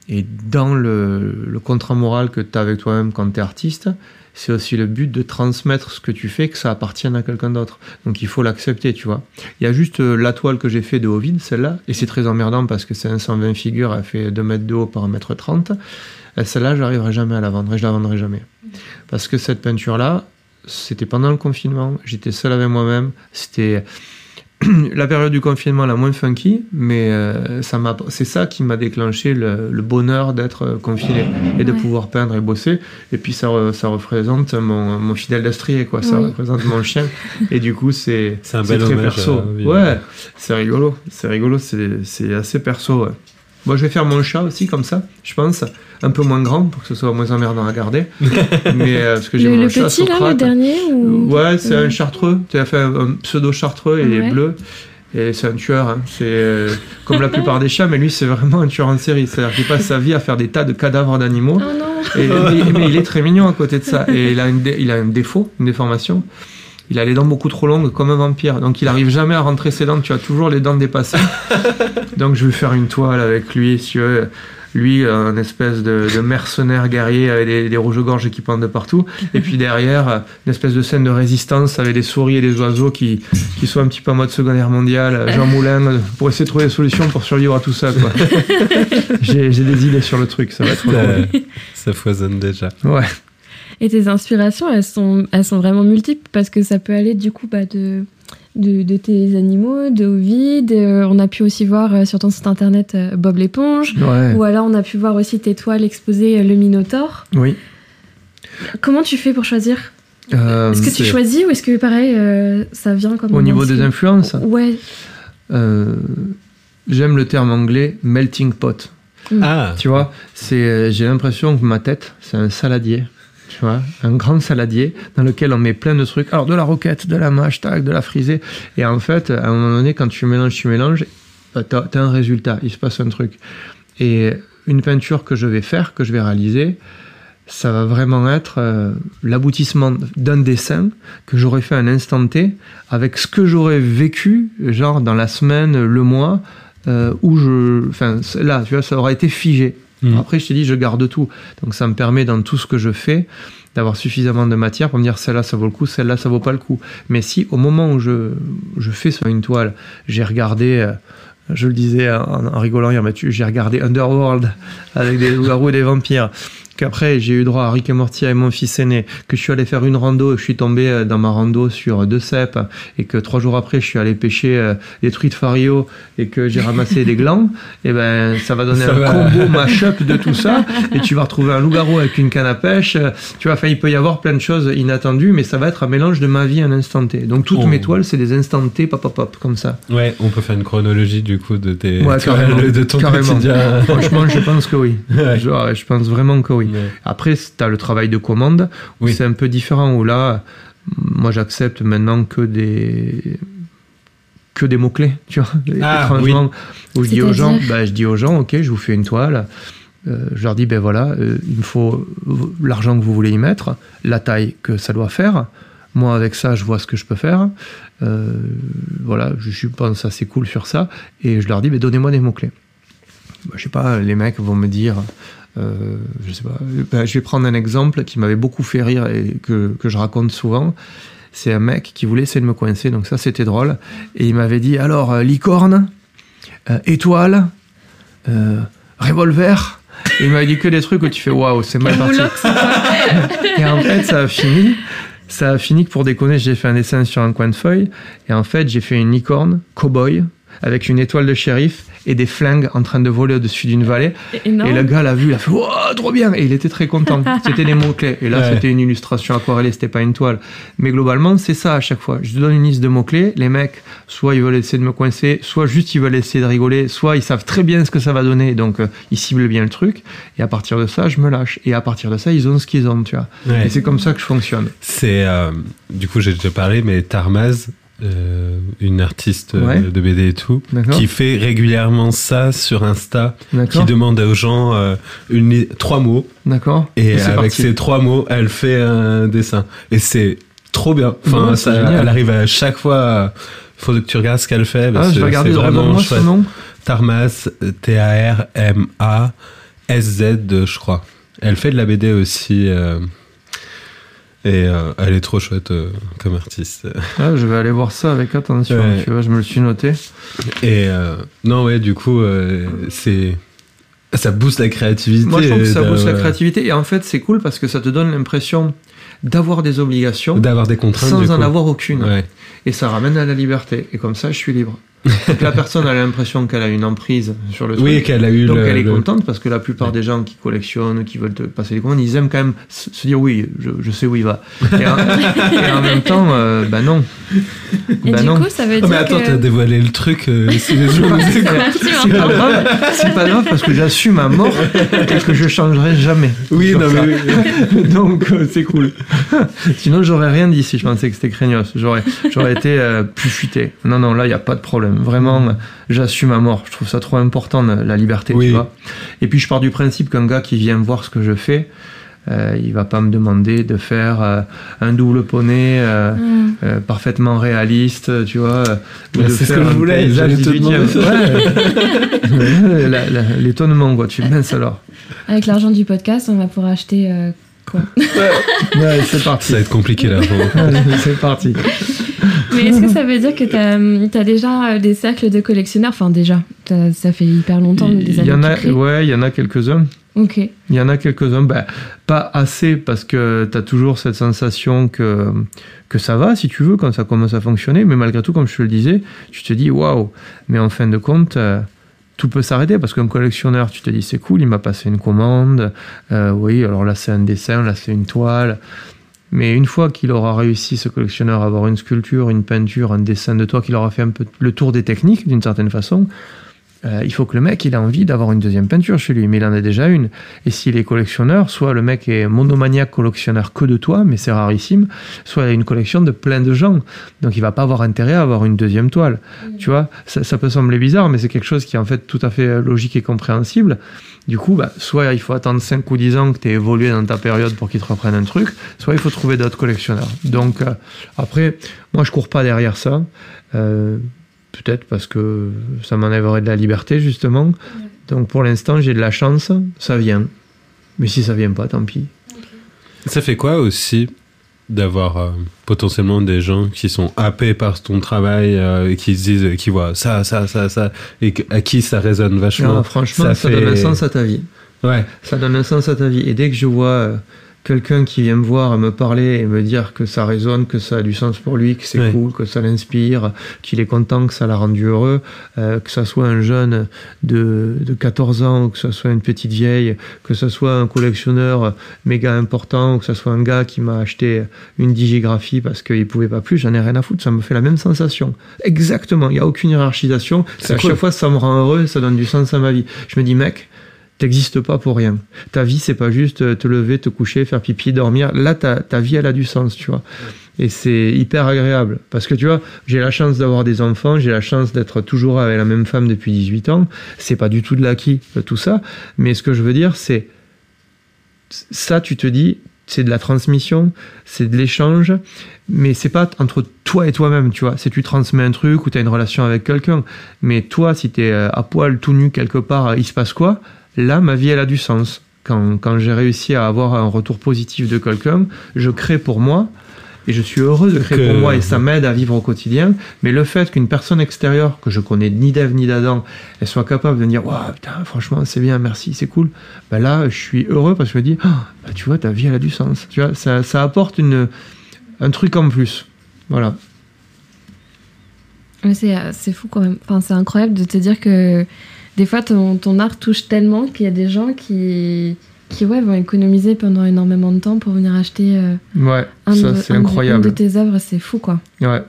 Et dans le, le contrat moral que tu as avec toi-même quand tu es artiste, c'est aussi le but de transmettre ce que tu fais, que ça appartienne à quelqu'un d'autre. Donc il faut l'accepter, tu vois. Il y a juste la toile que j'ai fait de Ovid, celle-là, et c'est très emmerdant parce que c'est un 120 figures, elle fait 2 mètres de haut par 1 mètre 30. Celle-là, j'arriverai jamais à la vendre, et je la vendrai jamais. Parce que cette peinture-là, c'était pendant le confinement, j'étais seul avec moi-même, c'était... [CLEARS THROAT] la période du confinement la moins funky, mais euh, ça m'a, c'est ça qui m'a déclenché le, le bonheur d'être euh, confiné et de Ouais. pouvoir peindre et bosser. Et puis ça, re- ça représente mon, mon fidèle destrier, quoi. Ça Oui. représente mon chien. Et du coup, c'est C'est un c'est bel très perso. à ouais, c'est rigolo. C'est rigolo. C'est c'est assez perso. Ouais. Moi, je vais faire mon chat aussi comme ça, je pense, un peu moins grand pour que ce soit moins emmerdant à garder. [LAUGHS] mais euh, parce que j'ai Le, mon le chat petit, là, le dernier ou... Ouais, c'est Ouais. un chartreux. Tu as fait un, un pseudo chartreux et il est bleu. Et c'est un tueur. hein. C'est euh, comme la plupart des chats, mais lui, c'est vraiment un tueur en série. C'est-à-dire qu'il passe sa vie à faire des tas de cadavres d'animaux. Oh non Et- mais, mais il est très mignon à côté de ça. Et il a, une dé- il a un défaut, une déformation. Il a les dents beaucoup trop longues, comme un vampire. Donc il arrive jamais à rentrer ses dents. Tu as toujours les dents dépassées. [LAUGHS] Donc je vais faire une toile avec lui, si veux. Lui, un espèce de, de mercenaire guerrier avec des, des rouges-gorges qui pendent de partout. Et puis derrière, une espèce de scène de résistance avec des souris et des oiseaux qui, qui sont un petit peu en mode Seconde Guerre mondiale. Jean Moulin, pour essayer de trouver des solutions pour survivre à tout ça. [LAUGHS] J'ai des idées sur le truc, ça va être. Ça, ça foisonne déjà. Ouais. Et tes inspirations, elles sont, elles sont vraiment multiples parce que ça peut aller du coup bah, de, de, de tes animaux, de Ovid. euh, on a pu aussi voir euh, sur ton site internet euh, Bob l'éponge. Ouais. Ou alors on a pu voir aussi tes toiles exposées euh, le Minotaure. Oui. Comment tu fais pour choisir? Euh, Est-ce que tu choisis ou est-ce que pareil, euh, ça vient comme Au niveau des influences Ouais. euh, J'aime le terme anglais melting pot. Ah, Tu vois, c'est, j'ai l'impression que ma tête, c'est un saladier. Tu vois, un grand saladier dans lequel on met plein de trucs. Alors, de la roquette, de la mâche, de la frisée. Et en fait, à un moment donné, quand tu mélanges, tu mélanges, bah, t'as, t'as un résultat. Il se passe un truc. Et une peinture que je vais faire, que je vais réaliser, ça va vraiment être euh, l'aboutissement d'un dessin que j'aurais fait à un instant T avec ce que j'aurais vécu, genre dans la semaine, le mois, euh, où je. Enfin, là, tu vois, ça aura été figé. Mhm. Après, je te dis, je garde tout. Donc, ça me permet, dans tout ce que je fais, d'avoir suffisamment de matière pour me dire celle-là, ça vaut le coup, celle-là, ça vaut pas le coup. Mais si, au moment où je, je fais sur une toile, j'ai regardé. euh, je le disais en, en rigolant hier, j'ai regardé Underworld avec des loups-garous et des vampires. Qu'après, j'ai eu droit à Rick et Morty avec mon fils aîné. Que je suis allé faire une rando et je suis tombé euh, dans ma rando sur deux cèpes. Et que trois jours après, je suis allé pêcher euh, des truites fario et que j'ai ramassé des glands. [LAUGHS] Et ben, ça va donner Ça un va. combo mash-up de tout ça. Et tu vas retrouver un loup-garou avec une canne à pêche. Euh, Tu vois, enfin, il peut y avoir plein de choses inattendues, mais ça va être un mélange de ma vie en instant T. Donc, toutes Oh. mes toiles, c'est des instants T, pop, pop, pop, comme ça. ouais, on peut faire une chronologie du coup de tes Ouais, carrément. de ton Carrément. quotidien. Franchement, je pense que oui. [LAUGHS] Ouais. Je pense vraiment que oui. Ouais. Après, tu as le travail de commande, où Oui. c'est un peu différent, où là, moi j'accepte maintenant que des que des mots-clés, [LAUGHS] tu vois, Ah, étrangement, où je dis aux gens, bah, je dis aux gens, ok, je vous fais une toile, euh, je leur dis, ben voilà, euh, il me faut l'argent que vous voulez y mettre, la taille que ça doit faire, moi avec ça, je vois ce que je peux faire, euh, voilà, je, je pense assez cool sur ça, et je leur dis, ben donnez-moi des mots-clés. Bah, je sais pas, les mecs vont me dire, euh, je sais pas, ben, je vais prendre un exemple qui m'avait beaucoup fait rire et que, que je raconte souvent. C'est un mec qui voulait essayer de me coincer, donc ça c'était drôle. Et il m'avait dit alors euh, licorne, euh, étoile, revolver. Et il m'avait dit que des trucs où tu fais waouh, c'est mal parti. [LAUGHS] et en fait, ça a fini. Ça a fini que pour déconner, j'ai fait un dessin sur un coin de feuille. Et en fait, j'ai fait une licorne, cowboy, avec une étoile de shérif et des flingues en train de voler au-dessus d'une vallée. Énorme. Et le gars l'a vu, il a fait Wow, trop bien Et il était très content. [LAUGHS] C'était des mots-clés. Et là, Ouais. c'était une illustration aquarellée, c'était pas une toile. Mais globalement, c'est ça à chaque fois. Je te donne une liste de mots-clés. Les mecs, soit ils veulent essayer de me coincer, soit juste ils veulent essayer de rigoler, soit ils savent très bien ce que ça va donner. Donc, euh, ils ciblent bien le truc. Et à partir de ça, je me lâche. Et à partir de ça, ils ont ce qu'ils ont, tu vois. Ouais. Et c'est comme ça que je fonctionne. C'est euh, du coup j'ai déjà parlé, mais Tarmaz, euh, une artiste euh, Ouais. de BD et tout, qui fait régulièrement ça sur Insta, qui demande aux gens euh, une trois mots D'accord et avec parti. ces trois mots, elle fait un dessin et c'est trop bien. Enfin, Ouais, c'est ça, génial. elle arrive à chaque fois. Faut que tu regardes ce qu'elle fait. Ah, je vais regarder, vraiment redonne-moi chouette. nom. Tarmas, T-A-R-M-A-S-Z, je crois. Elle fait de la BD aussi. euh, et euh, elle est trop chouette euh, comme artiste. Ah, je vais aller voir ça avec attention. Ouais. Tu vois, je me le suis noté. Et euh, non, ouais, du coup, c'est. Ça booste la créativité. Moi, je trouve que ça booste la créativité. Et en fait, c'est cool parce que ça te donne l'impression d'avoir des obligations, D'avoir des contraintes. sans en coup. avoir aucune. Ouais. Et ça ramène à la liberté. Et comme ça, je suis libre. Donc la personne a l'impression qu'elle a une emprise sur le truc. Oui, qu'elle a eu Donc le- elle est le- contente parce que la plupart des gens qui collectionnent, qui veulent te passer des commandes, ils aiment quand même se dire oui, je, je sais où il va. Et en, [LAUGHS] et en même temps, euh, bah non. Et Bah du non. coup, ça veut Ah, dire mais attends, que... t'as dévoilé le truc. euh. [LAUGHS] C'est pas grave, c'est pas grave parce que j'assume à mort et que je changerai jamais. Oui, non, ça. mais oui. [LAUGHS] Donc euh, c'est cool. Sinon j'aurais rien dit si je pensais que c'était craignos. J'aurais, j'aurais été euh, plus futé. Non, non, là il n'y a pas de problème. Vraiment, j'assume à mort. Je trouve ça trop important la liberté, Oui. tu vois. Et puis je pars du principe qu'un gars qui vient voir ce que je fais. Euh, il va pas me demander de faire euh, un double poney euh, Hmm. euh, parfaitement réaliste, tu vois, ou Bah, de c'est ce que je voulais, paysage j'allais te 18e. demander ça. Ouais. [LAUGHS] L'étonnement, quoi. Tu mince alors. Avec l'argent du podcast, on va pouvoir acheter quoi Ouais, c'est parti. Ça va être compliqué là. c'est parti. Mais est-ce que ça veut dire que tu as, déjà euh, des cercles de collectionneurs? Enfin, déjà, ça fait hyper longtemps, des Il années y en a, ouais, il y en a quelques-uns. Ok. Il y en a quelques-uns, ben, pas assez parce que tu as toujours cette sensation que, que ça va, si tu veux, quand ça commence à fonctionner. Mais malgré tout, comme je te le disais, tu te dis waouh. Mais en fin de compte, euh, tout peut s'arrêter parce qu'un collectionneur, tu te dis c'est cool, il m'a passé une commande. euh, oui, alors là c'est un dessin, là c'est une toile. Mais une fois qu'il aura réussi, ce collectionneur, à avoir une sculpture, une peinture, un dessin de toi, qu'il aura fait un peu le tour des techniques d'une certaine façon, euh, il faut que le mec il a envie d'avoir une deuxième peinture chez lui, mais il en a déjà une. Et s'il est collectionneur, soit le mec est monomaniaque collectionneur que de toi, mais c'est rarissime, soit il a une collection de plein de gens. Donc il va pas avoir intérêt à avoir une deuxième toile. Tu vois, ça, ça peut sembler bizarre, mais c'est quelque chose qui est en fait tout à fait euh, logique et compréhensible. Du coup, bah, soit il faut attendre 5 ou 10 ans que tu aies évolué dans ta période pour qu'ils te reprennent un truc, soit il faut trouver d'autres collectionneurs. Donc euh, après, moi je cours pas derrière ça. Euh, Peut-être parce que ça m'enlèverait de la liberté, justement. Donc pour l'instant, j'ai de la chance, ça vient. Mais si ça vient pas, tant pis. Ça fait quoi aussi d'avoir euh, potentiellement des gens qui sont happés par ton travail euh, et qui se disent, qui voient ça, ça, ça, ça, et que- à qui ça résonne vachement? Non, franchement, ça, donne un sens à ta vie. Ouais. Ça donne un sens à ta vie. Et dès que je vois euh, quelqu'un qui vient me voir et me parler et me dire que ça résonne, que ça a du sens pour lui, que c'est Ouais. cool, que ça l'inspire, qu'il est content, que ça l'a rendu heureux, euh, que ça soit un jeune de, de 14 ans ou que ça soit une petite vieille, que ça soit un collectionneur méga important ou que ça soit un gars qui m'a acheté une digigraphie parce qu'il pouvait pas plus, j'en ai rien à foutre, ça me fait la même sensation. Exactement, il n'y a aucune hiérarchisation. C'est À cool. chaque fois, ça me rend heureux, ça donne du sens à ma vie. Je me dis, mec, T'existes pas pour rien. Ta vie, c'est pas juste euh, te lever, te coucher, faire pipi, dormir. Là, ta, ta vie, elle a du sens, tu vois. Et c'est hyper agréable. Parce que tu vois, j'ai la chance d'avoir des enfants, j'ai la chance d'être toujours avec la même femme depuis 18 ans. C'est pas du tout de l'acquis, euh, tout ça. Mais ce que je veux dire, c'est ça, tu te dis, c'est de la transmission, c'est de l'échange, mais c'est pas entre toi et toi-même, tu vois. C'est tu transmets un truc ou tu as une relation avec quelqu'un. Mais toi, si tu es à poil, tout nu quelque part, il se passe quoi? Là, ma vie, elle a du sens. Quand, quand j'ai réussi à avoir un retour positif de quelqu'un, je crée pour moi. Et je suis heureux de créer Que- pour moi et ça m'aide à vivre au quotidien. Mais le fait qu'une personne extérieure, que je connais ni d'Ève ni d'Adam, elle soit capable de me dire Waouh, putain, franchement, c'est bien, merci, c'est cool. Ben là, je suis heureux parce que je me dis Ah, bah, Tu vois, ta vie, elle a du sens. Tu vois, ça, ça apporte une, un truc en plus. Voilà. Euh, c'est fou quand même. Enfin, c'est incroyable de te dire que des fois ton, ton art touche tellement qu'il y a des gens qui, qui ouais, vont économiser pendant énormément de temps pour venir acheter euh, Ouais, un, ça, de, un incroyable. de tes œuvres. C'est fou quoi. Ouais.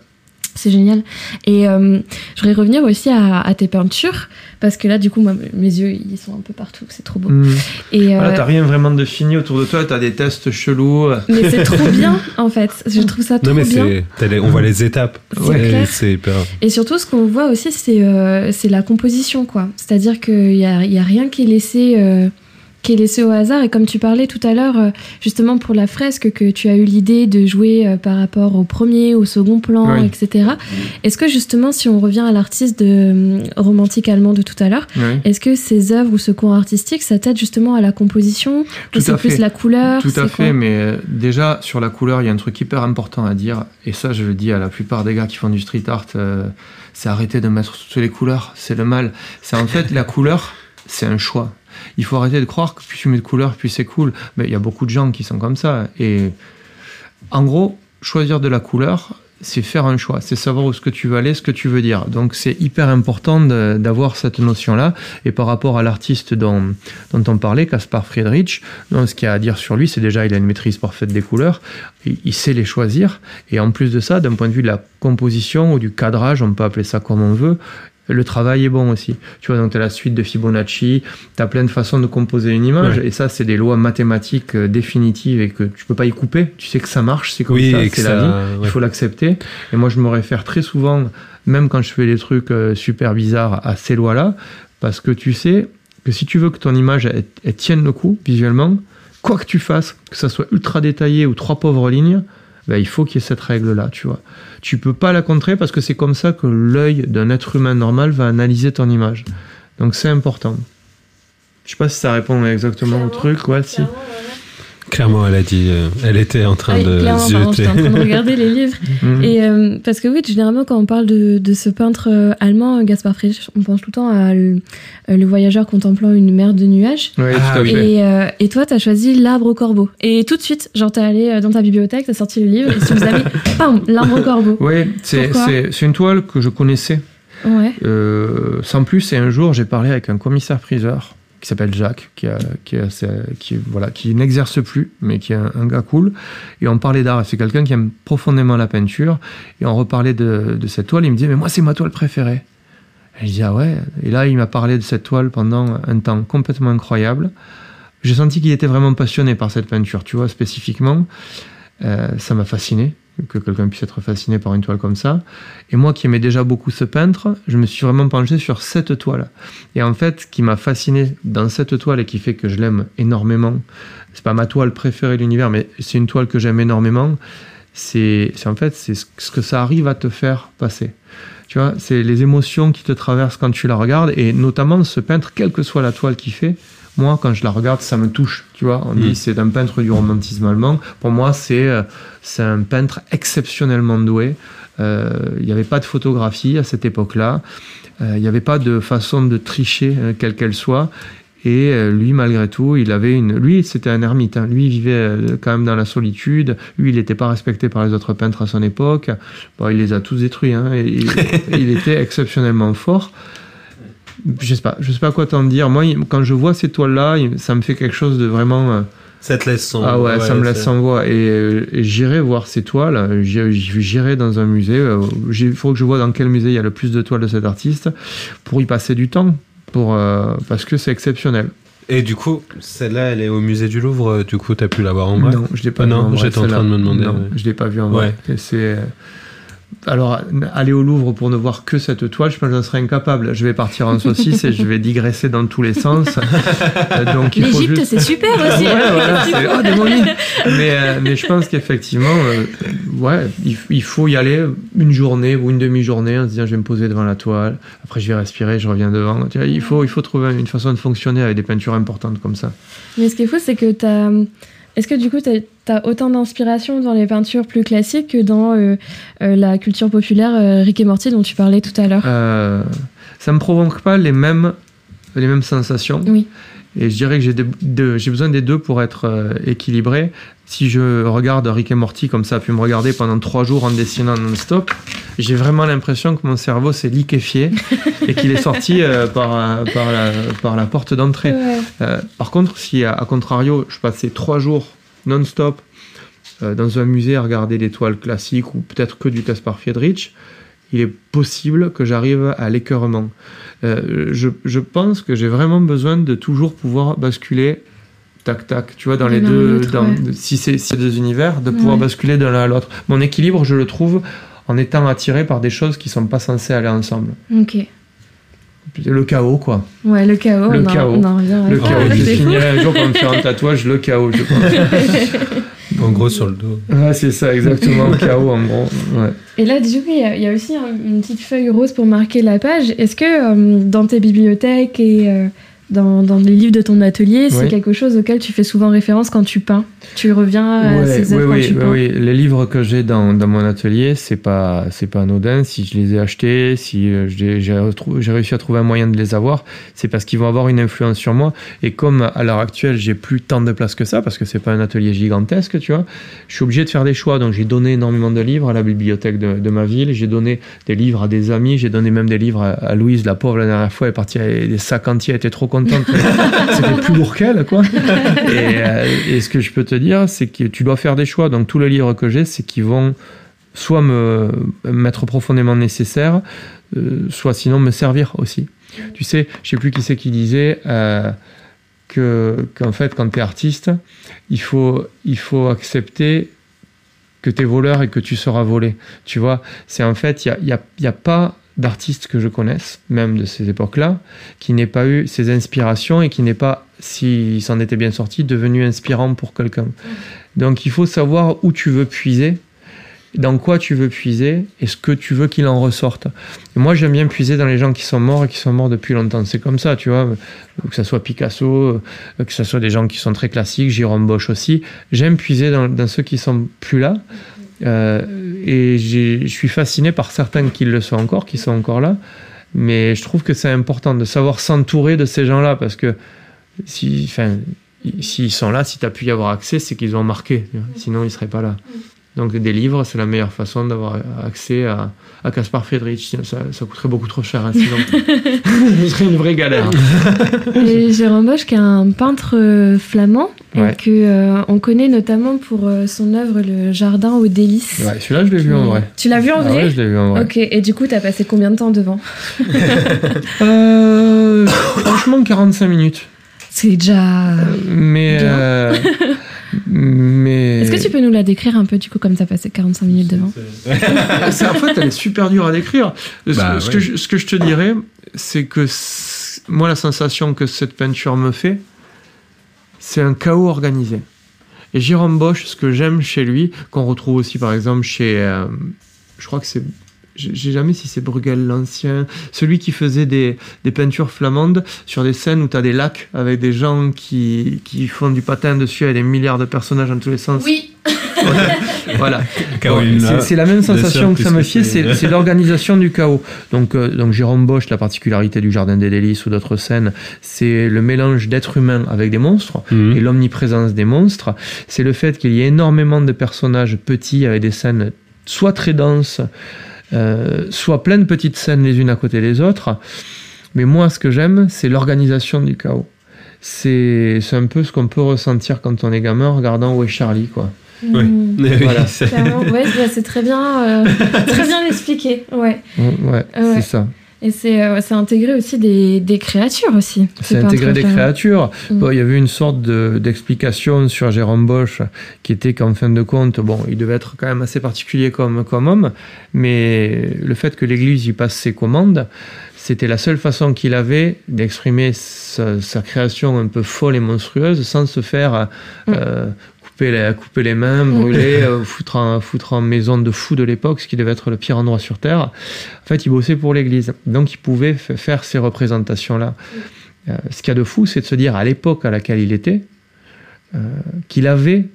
C'est génial. Et euh, je voudrais revenir aussi à, à tes peintures parce que là, du coup, moi, mes yeux, ils sont un peu partout. C'est trop beau. Mm. Et, Voilà, euh, t'as rien vraiment de fini autour de toi, t'as des tests chelous. mais c'est trop [LAUGHS] bien en fait. Je trouve ça trop Non, mais bien. les- on voit les étapes. C'est Et clair. c'est hyper. Et surtout, ce qu'on voit aussi, c'est euh, c'est la composition, quoi. C'est-à-dire qu'il n'y a, y a rien qui est laissé. Qui est laissé au hasard et comme tu parlais tout à l'heure euh, justement pour la fresque que tu as eu l'idée de jouer euh, par rapport au premier au second plan Oui. etc est-ce que justement si on revient à l'artiste de euh, romantique allemand de tout à l'heure est-ce que ces œuvres ou ce cours artistique ça t'aide justement à la composition? Tout ou c'est plus la couleur? Tout à fait, mais déjà sur la couleur, il y a un truc hyper important à dire, et ça je le dis à la plupart des gars qui font du street art, euh, c'est arrêter de mettre toutes les couleurs, c'est le mal. C'est en fait la couleur, c'est un choix. Il faut arrêter de croire que plus tu mets de couleurs, plus c'est cool. Mais il y a beaucoup de gens qui sont comme ça, et En gros, choisir de la couleur, c'est faire un choix, c'est savoir où ce que tu veux aller, ce que tu veux dire. Donc c'est hyper important d'avoir cette notion-là. Et par rapport à l'artiste dont, dont on parlait, Caspar Friedrich, non, ce qu'il y a à dire sur lui, c'est déjà il a une maîtrise parfaite des couleurs, il, il sait les choisir. Et en plus de ça, d'un point de vue de la composition ou du cadrage, on peut appeler ça comme on veut, le travail est bon aussi. Tu vois, donc tu as la suite de Fibonacci, tu as plein de façons de composer une image, Ouais. et ça, c'est des lois mathématiques euh, définitives et que tu peux pas y couper. Tu sais que ça marche, c'est comme Oui, ça, c'est la vie, ouais. il faut l'accepter. Et moi, je me réfère très souvent, même quand je fais des trucs euh, super bizarres, à ces lois-là, parce que tu sais que si tu veux que ton image elle, elle tienne le coup visuellement, quoi que tu fasses, que ça soit ultra détaillé ou trois pauvres lignes, ben, il faut qu'il y ait cette règle-là, tu vois. Tu peux pas la contrer parce que c'est comme ça que l'œil d'un être humain normal va analyser ton image. Donc c'est important. Je sais pas si ça répond exactement au truc, ouais, si. Clairement, elle a dit, euh, elle était en train Ah oui, de clairement, pardon, zioter. j'étais en train de regarder les livres. [LAUGHS] Mhm. Et euh, parce que oui, généralement quand on parle de, de ce peintre euh, allemand, Gaspard Friedrich, on pense tout le temps à le, le voyageur contemplant une mer de nuages. Ouais, Ah, tout à oui. fait. Et, euh, et toi, t'as choisi l'arbre au corbeau. Et tout de suite, genre t'es allé dans ta bibliothèque, t'as sorti le livre, et tu nous as mis, pam, l'arbre au corbeau. Oui, c'est une toile que je connaissais Ouais. Euh, sans plus, et un jour, j'ai parlé avec un commissaire-priseur qui s'appelle Jacques, qui, qui, voilà, qui n'exerce plus, mais qui est un, gars cool. Et on parlait d'art. C'est quelqu'un qui aime profondément la peinture. Et on reparlait de, cette toile. Il me disait, mais moi, c'est ma toile préférée. Et je dis, ah ouais. Et là, il m'a parlé de cette toile pendant un temps complètement incroyable. J'ai senti qu'il était vraiment passionné par cette peinture, tu vois, spécifiquement. Euh, ça m'a fasciné que quelqu'un puisse être fasciné par une toile comme ça. Et moi qui aimais déjà beaucoup ce peintre, je me suis vraiment penché sur cette toile. Et en fait, ce qui m'a fasciné dans cette toile et qui fait que je l'aime énormément, c'est pas ma toile préférée de l'univers, mais c'est une toile que j'aime énormément, c'est en fait c'est ce ce que ça arrive à te faire passer. Tu vois, c'est les émotions qui te traversent quand tu la regardes, et notamment ce peintre, quelle que soit la toile qu'il fait, moi, quand je la regarde, ça me touche. Tu vois, on dit Mm. c'est un peintre du romantisme allemand. Pour moi, c'est euh, c'est un peintre exceptionnellement doué. Euh, Il n'y avait pas de photographie à cette époque-là. Euh, Il n'y avait pas de façon de tricher, euh, quelle qu'elle soit. Et lui, malgré tout, il avait une. Lui, c'était un ermite. hein. Lui, il vivait quand même dans la solitude. Lui, il n'était pas respecté par les autres peintres à son époque. Bon, il les a tous détruits. hein. Et il, [LAUGHS] il était exceptionnellement fort. Je sais pas, je sais pas quoi t'en dire. Moi, quand je vois ces toiles-là, il- ça me fait quelque chose de vraiment. euh, Ça te laisse sans. ah ouais, ça me laisse sans voix. Et, euh, et j'irai voir ces toiles. J'irai dans un musée. euh, Il faut que je vois dans quel musée il y a le plus de toiles de cet artiste pour y passer du temps. Pour, euh, parce que c'est exceptionnel. Et du coup, celle-là, elle est au musée du Louvre. Du coup, t'as pu la voir en vrai Non, je l'ai pas Ah non, j'étais en train de me demander, Non, ouais. je l'ai pas vu en vrai. Et C'est alors aller au Louvre pour ne voir que cette toile, je pense que j'en serais incapable. Je vais partir en saucisse et je vais digresser dans tous les sens. Euh, Donc L'Égypte, juste- c'est super aussi. Ouais, voilà, c'est oh, des momies. Mais, euh, mais je pense qu'effectivement, euh, ouais, il, il faut y aller une journée ou une demi-journée en se disant je vais me poser devant la toile. Après, je vais respirer, je reviens devant. Tu vois, il faut, il faut trouver une façon de fonctionner avec des peintures importantes comme ça. Mais ce qui est fou, c'est que t'as. Est-ce que du coup, t'as as autant d'inspiration dans les peintures plus classiques que dans euh, euh, la culture populaire euh, Rick et Morty dont tu parlais tout à l'heure ça me provoque pas les mêmes, les mêmes sensations. Oui. Et je dirais que j'ai des- de- j'ai besoin des deux pour être équilibré. Si je regarde Rick et Morty comme ça, puis me regarder pendant trois jours en dessinant non-stop, j'ai vraiment l'impression que mon cerveau s'est liquéfié [LAUGHS] et qu'il est sorti euh, par, par, la, par la porte d'entrée. Ouais. Euh, par contre, si à, à contrario, je passais trois jours non-stop euh, dans un musée à regarder des toiles classiques ou peut-être que du Caspar Friedrich, il est possible que j'arrive à l'écœurement. Euh, je, je pense que j'ai vraiment besoin de toujours pouvoir basculer tac tac, tu vois, dans les deux, l'autre, dans, ouais. si c'est deux univers, de pouvoir basculer de l'un à l'autre. Mon équilibre, je le trouve en étant attiré par des choses qui sont pas censées aller ensemble. Ok. Le chaos, quoi. Ouais, le chaos, Le on, en- chaos. on en revient à Le chaos. Ah, je c'est fou. finirai un jour par me faire un tatouage, le chaos, je pense. [LAUGHS] En gros, sur le dos. Ouais, c'est ça, exactement, chaos en gros. Ouais. Et là, du coup, il y, a- il y a aussi un- une petite feuille rose pour marquer la page. Est-ce que euh, dans tes bibliothèques et euh, dans, dans les livres de ton atelier, c'est quelque chose auquel tu fais souvent référence quand tu peins. Tu reviens à Ouais, ces œuvres oui, quand oui, tu oui, peins. oui. Les livres que j'ai dans, dans mon atelier, c'est pas c'est pas anodin. Si je les ai achetés, si euh, j'ai réussi à trouver un moyen de les avoir, c'est parce qu'ils vont avoir une influence sur moi. Et comme à l'heure actuelle, j'ai plus tant de place que ça, parce que c'est pas un atelier gigantesque, tu vois, je suis obligé de faire des choix. Donc j'ai donné énormément de livres à la bibliothèque de, de ma ville. J'ai donné des livres à des amis. J'ai donné même des livres à, à Louise, la pauvre, la dernière fois. Elle est partie des sacs entiers. Elle était trop contente. [LAUGHS] C'était plus lourd qu'elle, quoi. Et, euh, et ce que je peux te dire, c'est que tu dois faire des choix. Donc tous les livres que j'ai, c'est qu'ils vont soit me m'être profondément nécessaires, euh, soit sinon me servir aussi. Tu sais, je sais plus qui c'est qui disait euh, que qu'en fait, quand tu es artiste, il faut il faut accepter que tu es voleur et que tu seras volé. Tu vois, c'est en fait, il y a, y a pas d'artiste que je connaisse, même de ces époques-là, qui n'ait pas eu ces inspirations et qui n'est pas, s'il s'en était bien sorti, devenu inspirant pour quelqu'un. Donc il faut savoir où tu veux puiser, dans quoi tu veux puiser et ce que tu veux qu'il en ressorte. Et moi j'aime bien puiser dans les gens qui sont morts et qui sont morts depuis longtemps. C'est comme ça, tu vois, que ce soit Picasso, euh, que ce soit des gens qui sont très classiques, Jérôme Bosch aussi. J'aime puiser dans, dans ceux qui sont plus là. Euh, et je suis fasciné par certains qui le sont encore, qui sont encore là. Mais je trouve que c'est important de savoir s'entourer de ces gens-là parce que si, enfin, s'ils sont là, si tu as pu y avoir accès, c'est qu'ils ont marqué. Sinon, ils ne seraient pas là. Donc, des livres, c'est la meilleure façon d'avoir accès à, à Caspar Friedrich. Ça, ça coûterait beaucoup trop cher. hein, sinon, [LAUGHS] ce serait une vraie galère. [LAUGHS] Et Jérôme Bosch, qui est un peintre euh, flamand, Ouais. et que euh, on connaît notamment pour euh, son œuvre Le Jardin aux délices. Ouais, Celui-là, je l'ai vu en vrai. Tu l'as vu en Ah vrai ouais, je l'ai vu en vrai. Ok, et du coup, t'as passé combien de temps devant [LAUGHS] Euh, franchement, 45 minutes. C'est déjà. Mais. Mais. Est-ce que tu peux nous la décrire un peu, du coup, comme t'as passé 45 minutes devant? C'est- en fait, elle est super dure à décrire. Ce, Bah, ce ouais. que je, ce que je te dirais, c'est que moi, la sensation que cette peinture me fait, c'est un chaos organisé. Et Jérôme Bosch, ce que j'aime chez lui, qu'on retrouve aussi par exemple chez. euh, je crois que c'est. J'ai jamais si c'est Bruegel l'ancien, celui qui faisait des, des peintures flamandes sur des scènes où tu as des lacs avec des gens qui, qui font du patin dessus avec des milliards de personnages dans tous les sens. Oui Voilà. [LAUGHS] C'est- la même sensation que ça me puisque fait, c'est- c'est [LAUGHS] c'est l'organisation du chaos. Donc, euh, donc Jérôme Bosch, la particularité du Jardin des Délices ou d'autres scènes, c'est le mélange d'êtres humains avec des monstres Mhm. et l'omniprésence des monstres. C'est le fait qu'il y ait énormément de personnages petits avec des scènes soit très denses, euh, soit plein de petites scènes les unes à côté des autres. Mais moi, ce que j'aime, c'est l'organisation du chaos. C'est c'est un peu ce qu'on peut ressentir quand on est gamin en regardant Où est Charlie, quoi. Oui. Oui, [LAUGHS] Voilà. c'est- clairement. Ouais, bah, c'est très bien, euh, très bien expliqué. Ouais. Ouais, ouais, Ouais. c'est ça. Et c'est euh, intégrer aussi des, des créatures aussi. C'est ces intégrer des flamands. créatures. Mm. Bon, il y avait une sorte de- d'explication sur Jérôme Bosch qui était qu'en fin de compte, bon, il devait être quand même assez particulier comme, comme homme, mais le fait que l'Église y passe ses commandes, c'était la seule façon qu'il avait d'exprimer sa, sa création un peu folle et monstrueuse sans se faire euh, couper, les, couper les mains, brûler, [LAUGHS] euh, foutre, en, foutre en maison de fou de l'époque, ce qui devait être le pire endroit sur Terre. En fait, il bossait pour l'Église. Donc, il pouvait faire ces représentations-là. Euh, ce qu'il y a de fou, c'est de se dire à l'époque à laquelle il était, euh, qu'il avait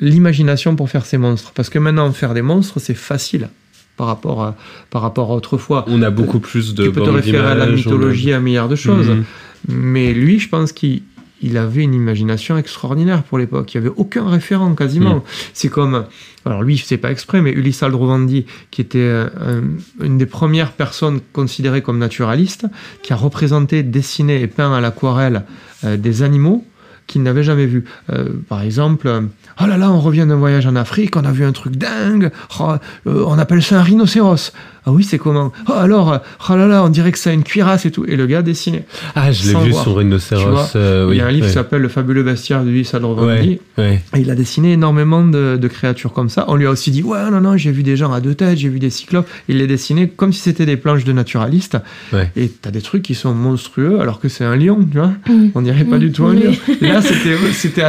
l'imagination pour faire ces monstres. Parce que maintenant, faire des monstres, c'est facile par rapport à, par rapport à autrefois. On a beaucoup plus de tu peux te référer à la mythologie, à un milliard de choses. Mhm. Mais lui, je pense qu'il il avait une imagination extraordinaire pour l'époque. Il n'y avait aucun référent quasiment. Mm. C'est comme, alors lui, c'est pas exprès, mais Ulysse Aldrovandi, qui était euh, un- une des premières personnes considérées comme naturaliste, qui a représenté, dessiné et peint à l'aquarelle euh, des animaux qu'il n'avait jamais vus. Euh, par exemple, euh, oh là là, on revient d'un voyage en Afrique, on a vu un truc dingue, oh, euh, on appelle ça un rhinocéros. Ah oui, c'est comment Oh alors, oh là là, on dirait que ça a une cuirasse et tout. Et le gars dessiné. Ah, je l'ai vu voir. sur Tu Rhinocéros. vois, euh, oui, Il y a un livre ouais. qui s'appelle Le fabuleux bestiaire de Ulysse Aldrovandi. Ouais, ouais. Et il a dessiné énormément de, de créatures comme ça. On lui a aussi dit Ouais, non, non, j'ai vu des gens à deux têtes, j'ai vu des cyclopes. Il les dessinait comme si c'était des planches de naturalistes. Ouais. Et t'as des trucs qui sont monstrueux alors que c'est un lion, tu vois. Mm. On dirait pas Mm, du tout un oui. lion. Là, Là, c'était,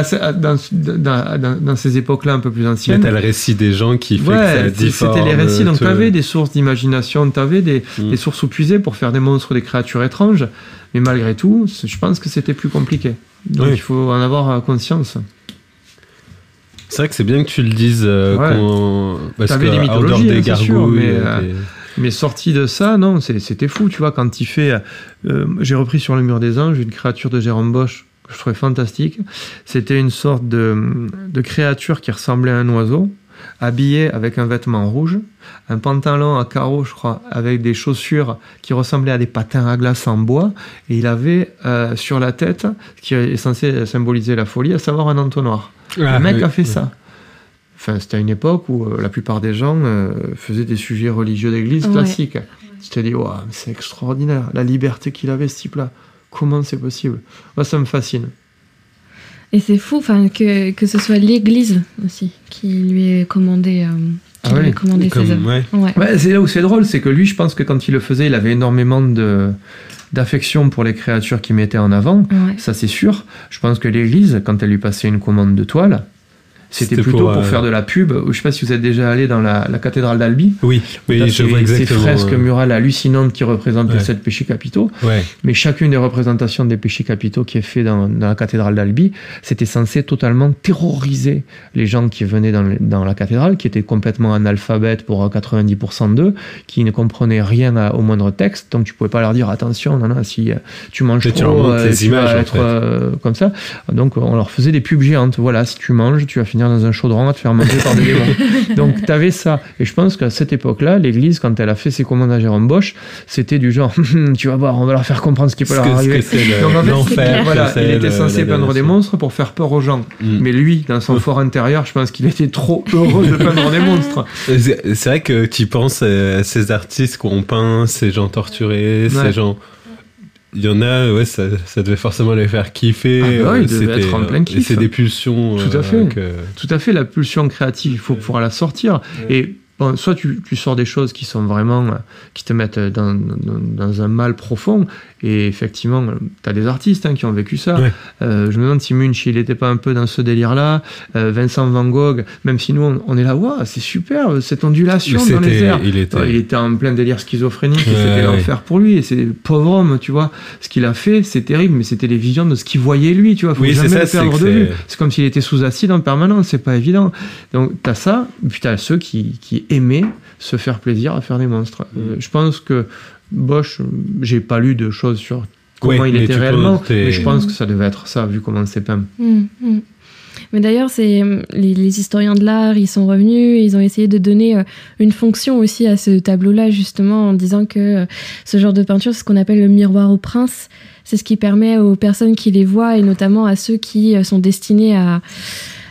dans, dans, ces époques-là un peu plus Mais anciennes. t'as le récit des gens qui fait que ça Ouais, difforme. c'était les récits. Donc, te- tu avais des sources d'imagination, tu avais des, Mm. des sources où puiser pour faire des monstres, des créatures étranges. Mais malgré tout, je pense que c'était plus compliqué. Donc, Oui. il faut en avoir euh, conscience. C'est vrai que c'est bien que tu le dises. euh, Ouais. Parce T'avais que des mythologies, des hein, sûr, mais, euh, euh, des- Mais sorti de ça, non, c'était fou, tu vois, quand il fait... euh, J'ai repris sur le mur des anges une créature de Jérôme Bosch que je trouvais fantastique. C'était une sorte de, de créature qui ressemblait à un oiseau, habillé avec un vêtement rouge, un pantalon à carreaux, je crois, avec des chaussures qui ressemblaient à des patins à glace en bois, et il avait euh, sur la tête, ce qui est censé symboliser la folie, à savoir un entonnoir. Ah, le mec oui. a fait ça. Enfin, c'était une époque où euh, la plupart des gens euh, faisaient des sujets religieux d'église Ouais. classiques. Tu te dis, c'est extraordinaire, la liberté qu'il avait, ce type-là. Comment c'est possible? Moi, ça me fascine. Et c'est fou enfin, que, que ce soit l'Église aussi qui lui ait commandé, euh, Ah lui ait oui, commandé Comme- ses œuvres. ouais. Ouais. Ouais, c'est là où c'est drôle, c'est que lui, je pense que quand il le faisait, il avait énormément de d'affection pour les créatures qu'il mettait en avant. Ouais. Ça, c'est sûr. Je pense que l'Église, quand elle lui passait une commande de toile, c'était plutôt pour, pour, euh, faire de la pub. Je sais pas si vous êtes déjà allé dans la, la cathédrale d'Albi. Oui, oui, je ces- vois Ces exactement. fresques euh, murales hallucinantes qui représentent Ouais. les sept péchés capitaux. Ouais. Mais chacune des représentations des péchés capitaux qui est fait dans, dans la cathédrale d'Albi, c'était censé totalement terroriser les gens qui venaient dans, la cathédrale, qui étaient complètement analphabètes pour 90% d'eux, qui ne comprenaient rien à- au moindre texte. Donc tu pouvais pas leur dire attention, non, non, si euh, tu manges Mais tu trop, montres les tu images, vas en être fait. euh, comme ça. Donc on leur faisait des pubs géantes. Voilà, si tu manges, tu vas finir dans un chaudron à te faire manger par des [LAUGHS] démons. Donc tu avais ça. Et je pense qu'à cette époque-là, l'Église, quand elle a fait ses commandes à Jérôme Bosch, c'était du genre, [LAUGHS] tu vas voir, on va leur faire comprendre ce qui peut leur arriver. que c'est le- Donc en fait, voilà, il était censé peindre des monstres pour faire peur aux gens. Mm. Mais lui, dans son fort intérieur, je pense qu'il était trop [LAUGHS] heureux de peindre des monstres. C'est c'est vrai que tu penses à ces artistes qu'on peint, ces gens torturés, ces gens. Il y en a, ouais, ça, ça devait forcément les faire kiffer. Ah bah euh, ils devaient être en euh, plein et kiff. C'est des pulsions. Tout à euh, fait. que- Tout à fait, la pulsion créative, il faut pouvoir la sortir. Et bon, soit tu, tu sors des choses qui sont vraiment, euh, qui te mettent dans, dans, dans un mal profond, et effectivement, tu as des artistes hein, qui ont vécu ça. Ouais. Euh, je me demande si Munch, il n'était pas un peu dans ce délire-là. Euh, Vincent Van Gogh, même si nous, on, on est là, waouh, c'est super, cette ondulation dans les airs. il était. Ouais, il était en plein délire schizophrénique et Ouais, c'était l'enfer pour lui. Et c'est pauvre homme, tu vois. Ce qu'il a fait, c'est terrible, mais c'était les visions de ce qu'il voyait lui, tu vois. Faut Oui, jamais ça, le perdre de vue. c'est- comme s'il était sous acide en permanence, c'est pas évident. Donc t'as ça, et puis t'as ceux qui, qui aimaient se faire plaisir à faire des monstres. Mm. Euh, je pense que Bosch, j'ai pas lu de choses sur comment il était réellement, mais je pense que ça devait être ça, vu comment c'est peint. Mm, mm. Mais d'ailleurs, c'est euh, les, les historiens de l'art, ils sont revenus, ils ont essayé de donner euh, une fonction aussi à ce tableau-là, justement, en disant que ce genre de peinture, c'est ce qu'on appelle le miroir au prince. C'est ce qui permet aux personnes qui les voient, et notamment à ceux qui sont destinés à,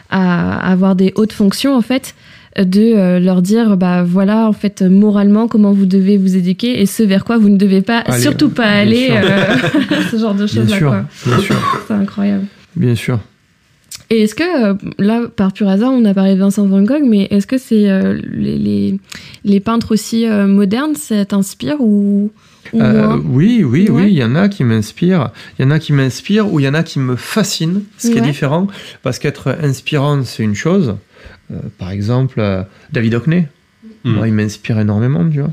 à avoir des hautes fonctions, en fait, euh, de euh, leur dire, bah voilà, en fait, euh, moralement, comment vous devez vous éduquer, et ce vers quoi vous ne devez pas, surtout pas aller, euh, [LAUGHS] ce genre de Bien choses-là, sûr, quoi. bien sûr, C'est incroyable. bien sûr. Et est-ce que, là, par pur hasard, on a parlé de Vincent Van Gogh, mais est-ce que c'est euh, les, les, les peintres aussi euh, modernes, ça t'inspire ou, ou Euh, oui, oui, Ouais. oui, il y en a qui m'inspirent. Il y en a qui m'inspirent ou il y en a qui me fascinent, ce qui est différent. Parce qu'être inspirant, c'est une chose. Euh, par exemple, euh, David Hockney, Mm. moi, il m'inspire énormément, tu vois.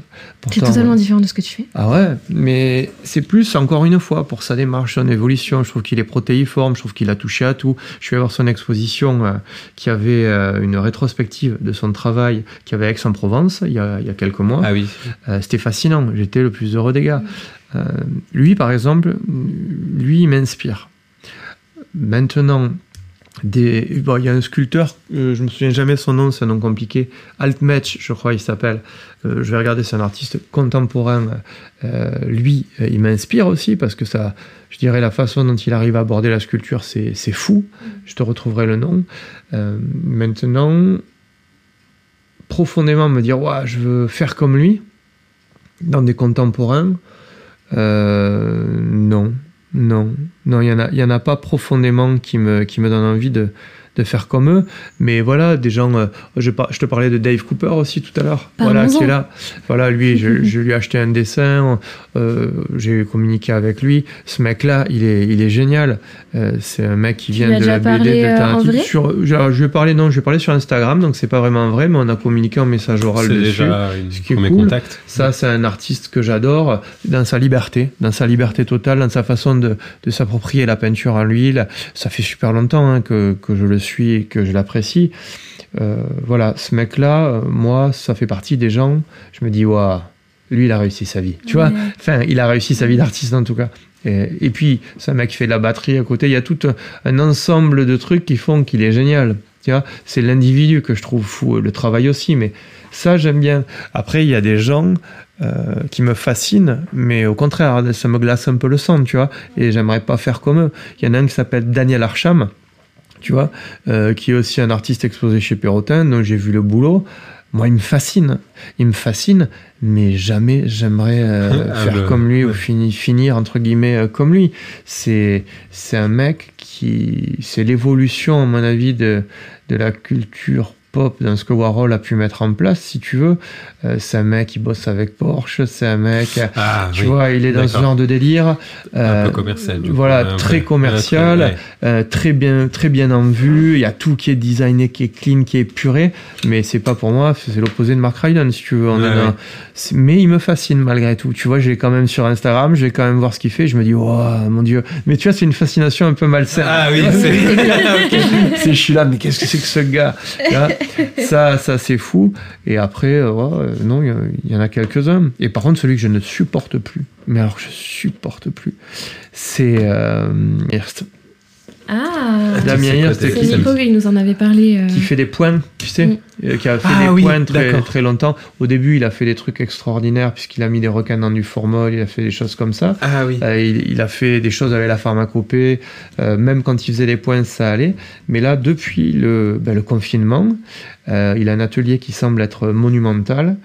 C'est totalement euh, différent de ce que tu fais. Ah ouais, mais c'est plus, encore une fois, pour sa démarche, son évolution. Je trouve qu'il est protéiforme, je trouve qu'il a touché à tout. Je vais voir son exposition euh, qui avait euh, une rétrospective de son travail qui avait Aix-en-Provence il, y a- il y a quelques mois. Ah oui. Euh, C'était fascinant, j'étais le plus heureux des gars. Euh, lui, par exemple, lui, il m'inspire. Maintenant, il y a un sculpteur, euh, je me souviens jamais son nom, c'est un nom compliqué, Altmetch, je crois il s'appelle. Euh, je vais regarder, c'est un artiste contemporain. Euh, lui, euh, il m'inspire aussi parce que ça, je dirais, la façon dont il arrive à aborder la sculpture, c'est fou. Je te retrouverai le nom. Maintenant, profondément me dire, ouais, je veux faire comme lui dans des contemporains. Non, non, non, il y en a, y en a pas profondément qui me, qui me donne envie de de faire comme eux. Mais voilà, des gens, euh, je, par- je te parlais de Dave Cooper aussi tout à l'heure, voilà, qui est là. Voilà, lui, je, [LAUGHS] je lui ai acheté un dessin, euh, j'ai communiqué avec lui. Ce mec-là, il est, il est génial. Euh, c'est un mec qui vient de la BD d'alternative. en Sur, je lui ai parlé, non, je ai parlé sur Instagram, donc c'est pas vraiment vrai, mais on a communiqué en message oral C'est dessus. déjà un ce qui est premier cool. contact. Ça, c'est un artiste que j'adore dans sa liberté, dans sa liberté totale, dans sa façon de, de s'approprier la peinture à l'huile. Ça fait super longtemps hein, que, que je le suis et que je l'apprécie. Euh, voilà, ce mec-là, euh, moi, ça fait partie des gens. Je me dis, waouh, lui, il a réussi sa vie. Tu vois, enfin, il a réussi sa vie d'artiste en tout cas. Et, et puis, c'est un mec qui fait de la batterie à côté. Il y a tout un, un ensemble de trucs qui font qu'il est génial. Tu vois, c'est l'individu que je trouve fou, le travail aussi, mais ça, j'aime bien. Après, il y a des gens euh, qui me fascinent, mais au contraire, ça me glace un peu le sang, tu vois, et j'aimerais pas faire comme eux. Il y en a un qui s'appelle Daniel Archam, tu vois, euh, qui est aussi un artiste exposé chez Perrotin, dont j'ai vu le boulot. Moi, il me fascine. Il me fascine, mais jamais j'aimerais euh, [LAUGHS] Ah, faire le- comme lui ou fini- finir, entre guillemets, euh, comme lui. C'est, c'est un mec qui. C'est l'évolution, à mon avis, de, de la culture pop dans ce que Warhol a pu mettre en place, si tu veux. Euh, c'est un mec qui bosse avec Porsche, c'est un mec. Ah, tu oui. vois, il est dans ce genre de délire. Un Euh, peu commercial, du coup. Voilà, Ouais, très ouais. commercial, Ouais, euh, très bien, très bien en vue. Il y a tout qui est designé, qui est clean, qui est épuré. Mais c'est pas pour moi. C'est l'opposé de Mark Ryden, si tu veux. On Ouais, Mais il me fascine malgré tout. Tu vois, j'ai quand même sur Instagram, je vais quand même voir ce qu'il fait. Je me dis, oh mon dieu. Mais tu vois, c'est une fascination un peu malsaine. Ah oui, [LAUGHS] c'est- [LAUGHS] Ok. C'est- je suis là, mais qu'est-ce que c'est que ce gars Là, [LAUGHS] Ça, ça c'est fou. Et après, euh, euh, non, il y en a quelques-uns. Et par contre, celui que je ne supporte plus, mais alors je supporte plus, c'est euh. Ah Damien c'est Hirst C'est qui, Nico, il nous en avait parlé. euh, qui fait des points, tu sais, Mm. euh, qui a fait Ah des oui, points très, très longtemps. Au début, il a fait des trucs extraordinaires puisqu'il a mis des requins dans du formol, il a fait des choses comme ça. Ah oui. Euh, il, il a fait des choses avec la pharmacopée, euh, même quand il faisait des points, ça allait. Mais là, depuis le, ben, le confinement, euh, il a un atelier qui semble être monumental.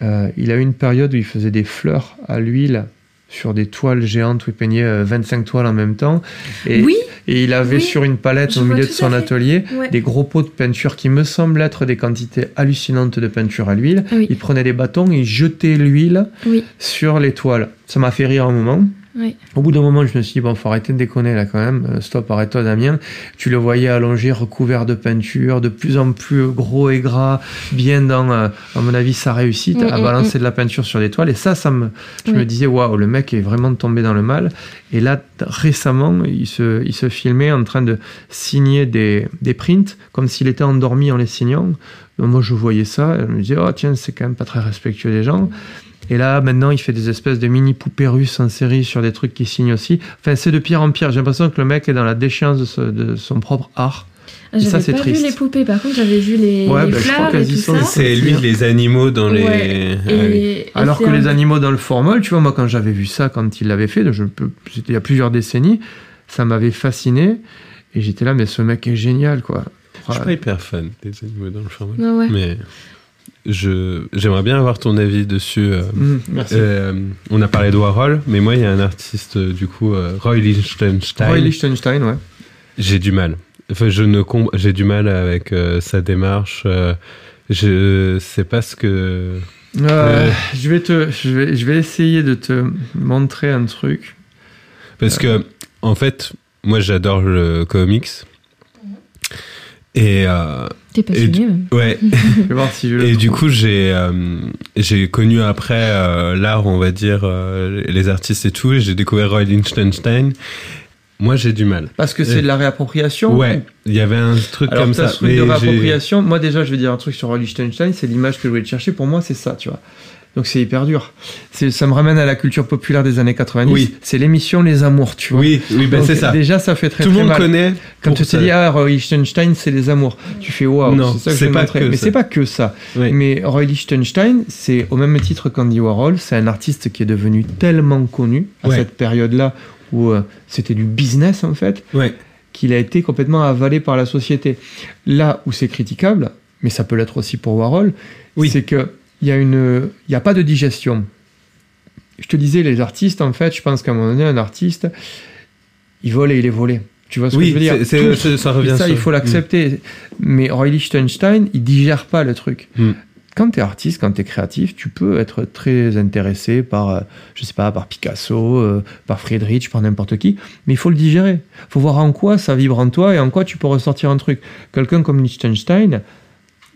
Euh, il a eu une période où il faisait des fleurs à l'huile sur des toiles géantes où il peignait euh, 25 toiles en même temps. Et, Oui, et il avait oui, sur une palette au milieu de son atelier Ouais. des gros pots de peinture qui me semblent être des quantités hallucinantes de peinture à l'huile. Oui. Il prenait des bâtons et il jetait l'huile sur les toiles. Ça m'a fait rire un moment. Oui. Au bout d'un moment, je me suis dit, bon, faut arrêter de déconner là quand même. Euh, Stop, arrête-toi, Damien. Tu le voyais allongé, recouvert de peinture, de plus en plus gros et gras, bien dans, euh, à mon avis, sa réussite, Mm, à mm, balancer de la peinture sur les toiles. Et ça, ça me, je me disais, waouh, le mec est vraiment tombé dans le mal. Et là, récemment, il se, il se filmait en train de signer des, des prints, comme s'il était endormi en les signant. Donc, moi, je voyais ça, et je me disais, oh, tiens, c'est quand même pas très respectueux des gens. Et là, maintenant, il fait des espèces de mini poupées russes en série sur des trucs qu'il signe aussi. Enfin, c'est de pire en pire. J'ai l'impression que le mec est dans la déchéance de, ce- de son propre art. Et ça, J'avais c'est pas triste. vu les poupées, par contre, j'avais vu les, Ouais, les bah, je crois fleurs et tout ça. les C'est lui, les animaux dans les. Ouais. Ah oui. Et- et Alors que un- les animaux dans le formol, tu vois, moi, quand j'avais vu ça, quand il l'avait fait, je peux, c'était il y a plusieurs décennies, ça m'avait fasciné. Et j'étais là, mais ce mec est génial, quoi. Je suis pas hyper fan des animaux dans le format. Ah ouais. Mais j'aimerais bien avoir ton avis dessus. euh. Mm, merci. Euh, on a parlé de Warhol, mais moi, il y a un artiste, euh, du coup, Roy Lichtenstein. Roy Lichtenstein, ouais. J'ai du mal. Enfin, je ne j'ai du mal avec sa démarche. je sais pas ce que. Euh, je, vais te, je, vais, je vais essayer de te montrer un truc. Parce que, en fait, moi, j'adore le comics. Et, euh, T'es passionné, même. ouais. [LAUGHS] Je vais voir si je le Et du coup, j'ai euh, j'ai connu après euh, l'art, on va dire, euh, les artistes et tout. et J'ai découvert Roy Lichtenstein. Moi, j'ai du mal. Parce que c'est de la réappropriation Ouais, il y avait un truc Alors, comme ça. de mais j'ai- réappropriation. Moi, déjà, je vais dire un truc sur Roy Lichtenstein. C'est l'image que je voulais te chercher. Pour moi, c'est ça, tu vois. Donc, c'est hyper dur. Ça me ramène à la culture populaire des années 90. Oui. C'est l'émission Les Amours, tu vois. Oui, oui, ben c'est ça. Déjà, ça fait très, Tout le monde mal. connaît. Quand tu te dis, ah, Roy Lichtenstein, c'est les amours, tu fais waouh, Non, c'est ça que je pas que Mais c'est pas que ça. Oui. Mais Roy Lichtenstein, c'est au même titre qu'Andy Warhol, c'est un artiste qui est devenu tellement connu à Ouais. cette période-là où euh, c'était du business en fait, Ouais. qu'il a été complètement avalé par la société. Là où c'est critiquable, mais ça peut l'être aussi pour Warhol, Oui. c'est que il y a a pas de digestion. Je te disais, les artistes, en fait, je pense qu'à un moment donné, un artiste, il vole et il est volé. Tu vois ce Oui, que je veux dire? c'est- c'est- ça revient Et ça, sur- il faut l'accepter. Mais Roy Lichtenstein, il digère pas le truc. Mm. Quand tu es artiste, quand tu es créatif, tu peux être très intéressé par, euh, je sais pas, par Picasso, euh, par Friedrich, par n'importe qui, mais il faut le digérer. Il faut voir en quoi ça vibre en toi et en quoi tu peux ressortir un truc. Quelqu'un comme Lichtenstein,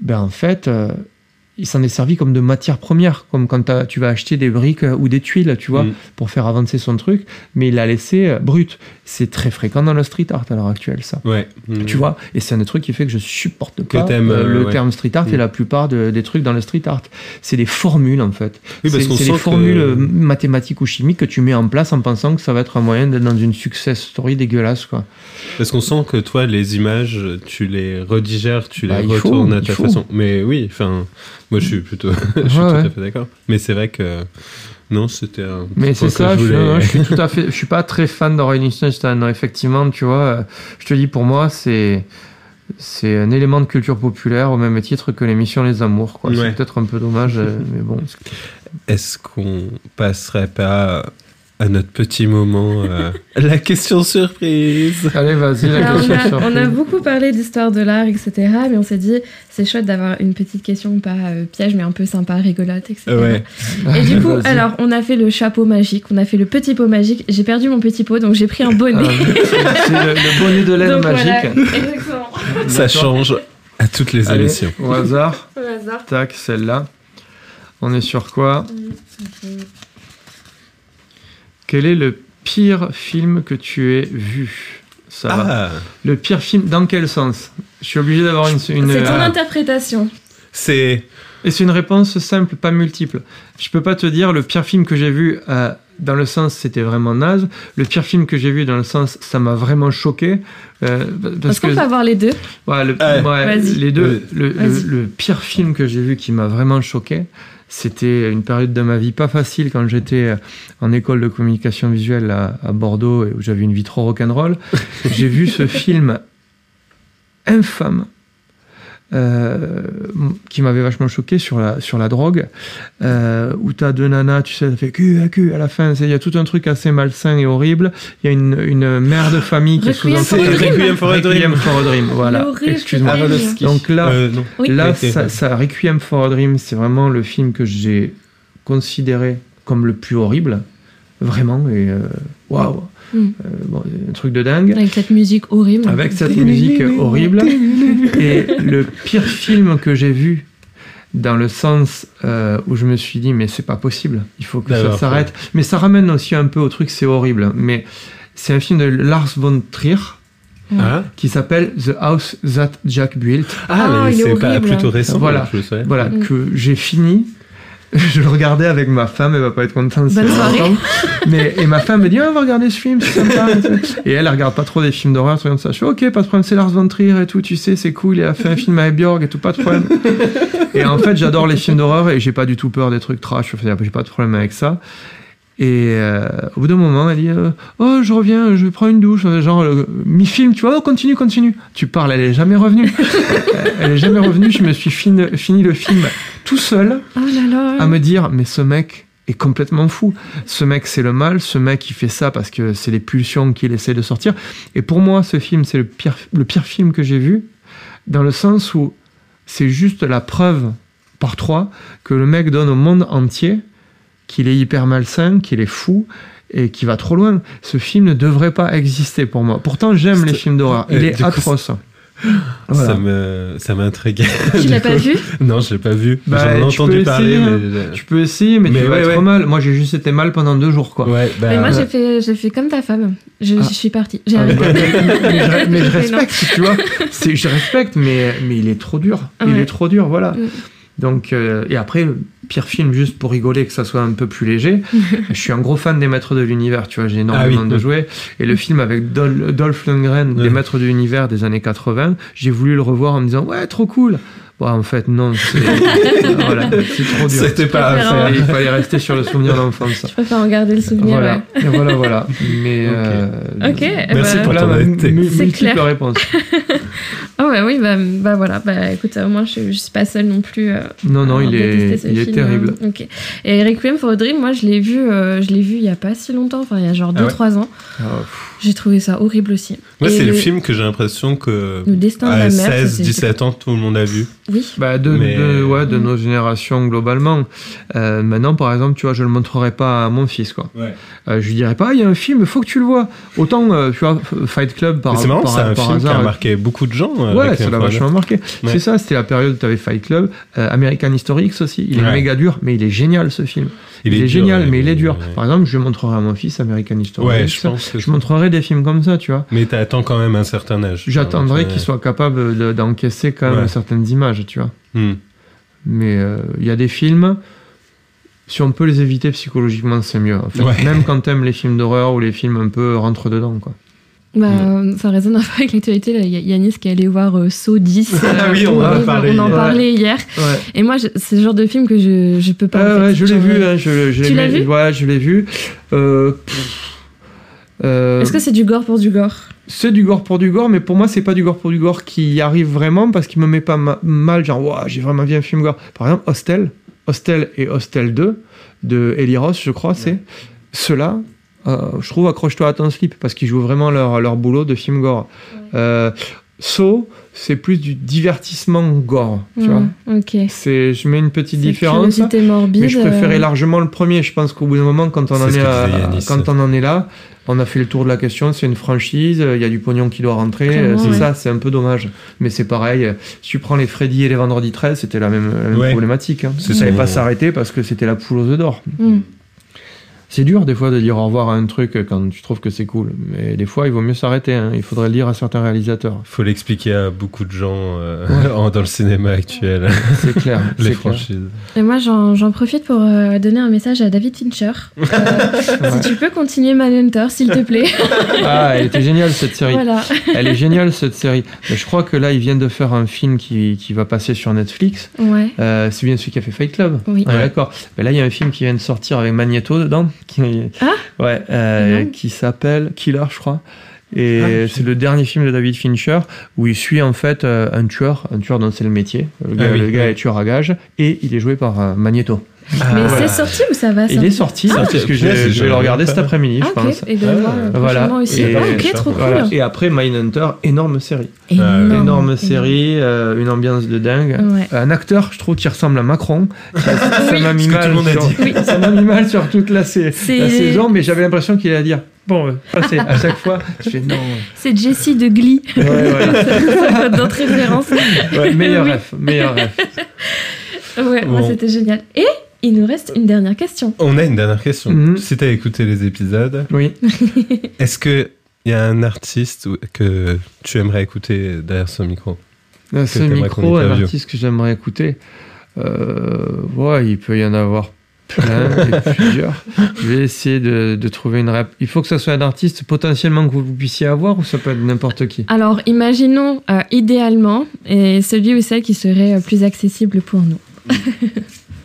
ben en fait, euh, il s'en est servi comme de matière première, comme quand tu vas acheter des briques euh, ou des tuiles, tu vois, Mm. pour faire avancer son truc, mais il l'a laissé euh, brut. C'est très fréquent dans le street art à l'heure actuelle, ça. Ouais. Mm. Tu vois, et c'est un des trucs qui fait que je supporte pas euh, le ouais. terme street art et Mm. la plupart de- des trucs dans le street art. C'est des formules en fait. Oui, c'est des que- formules mathématiques ou chimiques que tu mets en place en pensant que ça va être un moyen d'être dans une success story dégueulasse quoi. Parce qu'on sent que toi, les images, tu les redigères, tu Bah, les faut, retournes à ta façon. Mais oui, enfin, moi je suis plutôt, [LAUGHS] je suis Ouais, tout ouais. à fait d'accord. Mais c'est vrai que non, c'était un. Mais c'est ça, je, voulais- je suis tout à fait, je suis pas très fan Roy Lichtenstein. Non, Effectivement, tu vois, euh, je te dis pour moi, c'est c'est un élément de culture populaire au même titre que l'émission Les Amours. Ouais. C'est peut-être un peu dommage, euh, mais bon. Est-ce qu'on passerait pas à notre petit moment, euh, [LAUGHS] la question surprise Allez, vas-y, la Alors, on, question a, surprise. on a beaucoup parlé d'histoire de l'art, etc. Mais on s'est dit, c'est chouette d'avoir une petite question, pas euh, piège, mais un peu sympa, rigolote, etc. Ouais. Et du coup, alors, on a fait le chapeau magique, on a fait le petit pot magique. J'ai perdu mon petit pot, donc j'ai pris un bonnet. Ah, c'est le, le bonnet de laine donc magique. voilà, exactement. Ça change à toutes les Allez, émissions. au hasard. Au hasard. Tac, celle-là. On est sur quoi? Quel est le pire film que tu aies vu Ça va. Ah, Le pire film, dans quel sens? Je suis obligé d'avoir une. une C'est ton ah. interprétation. c'est Et c'est une réponse simple, pas multiple. Je peux pas te dire le pire film que j'ai vu euh, dans le sens c'était vraiment naze. Le pire film que j'ai vu dans le sens ça m'a vraiment choqué. euh, parce Est-ce qu'on peut avoir les deux? Ouais, le- Ouais. ouais, Vas-y. les deux. Le, le- Vas-y. le pire film que j'ai vu qui m'a vraiment choqué, c'était une période de ma vie pas facile quand j'étais euh, en école de communication visuelle à, à Bordeaux et où j'avais une vie trop rock'n'roll. [LAUGHS] j'ai vu ce film infâme. Euh, qui m'avait vachement choqué sur la, sur la drogue, euh, où t'as deux nanas, tu sais, ça fait cul à cul à la fin, c'est- il y a tout un truc assez malsain et horrible, il y a une, une mère de famille qui est sous Requiem for a Dream. Requiem for a Dream. Requiem for a Dream, voilà. Excuse-moi. Donc là, Euh. Oui. là, ça, ça, Requiem for a Dream, c'est vraiment le film que j'ai considéré comme le plus horrible, vraiment, et euh, waouh, Mm. Euh, bon, un truc de dingue. Avec cette musique horrible. Avec cette musique horrible. Et le pire film que j'ai vu, dans le sens euh, où je me suis dit, mais c'est pas possible, il faut que ça s'arrête. Mais ça ramène aussi un peu au truc, c'est horrible. Mais c'est un film de Lars von Trier Ah, qui s'appelle The House That Jack Built. ah, Ah, mais c'est pas plutôt récent. Voilà. en plus, ouais. Voilà, Mm. que j'ai fini. [LAUGHS] Je le regardais avec ma femme, elle va pas être contente. si Bonne soirée. [LAUGHS] Mais, et ma femme me dit, ah, on va regarder ce film, c'est sympa. et elle, elle regarde pas trop des films d'horreur, trucs comme ça. Je fais, ok, pas de problème, c'est Lars von Trier et tout, tu sais, c'est cool, il a fait un film avec Björk et tout, pas de problème. [LAUGHS] et en fait, j'adore les films d'horreur et j'ai pas du tout peur des trucs trash, Je j'ai pas de problème avec ça. Et euh, au bout d'un moment, elle dit euh, Oh, je reviens, je prends une douche. Genre, euh, mi-film, tu vois, oh, continue, continue. Tu parles, elle est jamais revenue. [LAUGHS] elle est jamais revenue. Je me suis fini, fini le film tout seul Oh là là. à me dire Mais ce mec est complètement fou. Ce mec, c'est le mal. Ce mec, il fait ça parce que c'est les pulsions qu'il essaie de sortir. Et pour moi, ce film, c'est le pire, le pire film que j'ai vu, dans le sens où c'est juste la preuve par trois que le mec donne au monde entier qu'il est hyper malsain, qu'il est fou et qu'il va trop loin. Ce film ne devrait pas exister pour moi. Pourtant, j'aime les films d'horreur. Il Euh, est coup, atroce. Ça Voilà. me, ça m'intrigue. Tu l'as pas vu? Non, je l'ai pas vu. Bah, J'en ai tu entendu peux parler, essayer, hein. mais. Tu peux essayer, mais, Mais tu vas ouais, être ouais. mal. Moi, j'ai juste été mal pendant deux jours, quoi. Ouais, bah, Mais moi, ouais. j'ai fait, j'ai fait comme ta femme. Je, Ah. je suis partie. J'ai Ah, mais, arrêté. mais- mais je, mais je [LAUGHS] respecte, tu vois. C'est- Je respecte, mais, mais il est trop dur. Il est trop dur, voilà. Donc, euh, et après, pire film, juste pour rigoler, que ça soit un peu plus léger. [LAUGHS] je suis un gros fan des Maîtres de l'Univers, tu vois, j'ai énormément Ah oui. de jouets. Et le film avec Dol- Dolph Lundgren, Ouais. des Maîtres de l'Univers des années 80, j'ai voulu le revoir en me disant, ouais, trop cool. Bon, en fait, non, c'est [LAUGHS] voilà, c'est trop dur. C'était pas. Ça, un- il fallait rester sur le souvenir d'enfance. Je préfère en garder le souvenir. Voilà, ouais. Voilà, voilà. Mais Ok. euh, Ok, eh Merci ben, pour ton honnêteté. C'est multiple clair. réponse. [LAUGHS] Ah ouais, oui, bah, bah voilà. Bah écoute, au moins je, je suis pas seule non plus. euh, Non, non, à il détester est, il est film, terrible. euh, ok. Et Requiem for a Dream, moi je l'ai vu, euh, je l'ai vu il y a pas si longtemps, enfin il y a genre Ah 2-3 ans. Ah, J'ai trouvé ça horrible aussi. Moi, c'est le... film que j'ai l'impression que Le destin de à la mère, ça, 16, c'est- 17 ans, tout le monde a vu. Oui. Bah de, Mais- de, ouais, de nos générations globalement. Euh, maintenant, par exemple, tu vois, je le montrerai pas à mon fils, quoi. Ouais. Euh, je lui dirais pas, Ah, il y a un film, faut que tu le vois. Autant, euh, tu vois, Fight Club par, Mais c'est marrant, par, c'est un par film qui a hasard. marqué beaucoup de gens. Ouais, ça l'a vachement marqué. Ouais. C'est ça, c'était la période où tu avais Fight Club, euh, American History X aussi. Il est Ouais. méga dur, mais il est génial ce film. Il, est, dur, génial, ouais, mais il est dur. ouais. Par exemple, je montrerai à mon fils American History Ouais, X. je pense que Je montrerai des films comme ça, tu vois. Mais t'attends quand même un certain âge. J'attendrai Donc, qu'il soit capable de- d'encaisser quand même Ouais. certaines images, tu vois. Hmm. Mais euh, il y a des films, si on peut les éviter psychologiquement, c'est mieux. En fait. Ouais. Même quand t'aimes les films d'horreur ou les films un peu rentre dedans, quoi. Bah, euh, ça résonne un peu avec l'actualité. là. Il y a Yanis qui est allé voir euh, Saw 10. [LAUGHS] Ah oui, on en a horrible. parlé On en hier. parlait hier. Ouais. Et moi, c'est le genre de film que je, je peux pas. En fait. ouais, je l'ai vu, hein, je, je l'ai Tu l'as vu? Ouais, je l'ai vu. Euh, pff, euh, Est-ce que c'est du gore pour du gore? C'est du gore pour du gore, mais pour moi, c'est pas du gore pour du gore qui arrive vraiment parce qu'il me met pas ma- mal, genre, j'ai vraiment vu un film gore. Par exemple, Hostel, Hostel et Hostel 2 de Eli Ross, je crois, c'est ceux-là. euh, je trouve accroche-toi à ton slip parce qu'ils jouent vraiment leur, leur boulot de film gore. Euh, Saw, c'est plus du divertissement gore, tu vois. Ok. C'est, je mets une petite différence. curiosité morbide. Mais je préférais euh, largement le premier. Je pense qu'au bout d'un moment, quand on, en est, que à- disait Yanis. quand on en est là, on a fait le tour de la question. C'est une franchise, il y a du pognon qui doit rentrer. Clairement, euh, c'est ouais. ça, c'est un peu dommage. Mais c'est pareil. Si tu prends les Freddy et les Vendredi 13, c'était la même, la même Ouais. problématique. Hein. C'est Ça n'allait pas s'arrêter parce que c'était la poule aux œufs d'or. hmm. C'est dur des fois de dire au revoir à un truc quand tu trouves que c'est cool. Mais des fois, il vaut mieux s'arrêter. hein. Il faudrait le dire à certains réalisateurs. Faut l'expliquer à beaucoup de gens euh, [LAUGHS] dans le cinéma actuel, [LAUGHS] C'est clair. les clair. franchises. Et moi, j'en j'en profite pour euh, donner un message à David Fincher. [LAUGHS] Euh, Si tu peux continuer Manhunter, s'il te plaît. Ah, elle était géniale cette série. voilà. Elle est géniale cette série. Mais je crois que là, ils viennent de faire un film qui, qui va passer sur Netflix. Ouais. Euh, c'est bien celui qui a fait Fight Club. Oui. Ouais, D'accord. Mais là, il y a un film qui vient de sortir avec Magneto dedans. Qui, Ah Ouais. euh, qui s'appelle Killer, je crois. Et Ah, c'est le dernier film de David Fincher où il suit en fait euh, un tueur, un tueur dont c'est le métier. Le gars, Ah oui, le gars oui. est tueur à gage et il est joué par euh, Magneto. Mais voilà. c'est sorti ou ça va Il est sorti, Ah, parce que je, je vais le regarder pas. cet après-midi, Ah, je ok. pense. Et ben moi, Ah, euh, voilà. aussi. Et- Ah, ok, trop cool. Voilà. Et après Mindhunter, énorme série. Énorme. énorme série, euh, une ambiance de dingue. Ouais. Un acteur, je trouve, qui ressemble à Macron. [LAUGHS] Ça m'a mis. Oui. ça m'a mis mal sur toute la, saison, mais j'avais l'impression qu'il allait dire bon, euh, passez à chaque fois. Je fais non. C'est Jessie de Glee. Ouais, voilà. D'autres [LAUGHS] [LAUGHS] références. Ouais, meilleur Oui. ref, meilleur ref. Ouais, Bon. c'était génial. Et il nous reste une dernière question. On a une dernière question. Mhm. Si t'as écouté les épisodes, Oui. [LAUGHS] est-ce que il y a un artiste que tu aimerais écouter derrière ce micro? Là, Ce micro, un artiste que j'aimerais écouter. Euh, ouais, il peut y en avoir plein et [LAUGHS] plusieurs. Je vais essayer de, de trouver une rap. Il faut que ça soit un artiste potentiellement que vous puissiez avoir ou ça peut être n'importe qui? Alors, imaginons euh, idéalement et celui ou celle qui serait euh, plus accessible pour nous. [LAUGHS]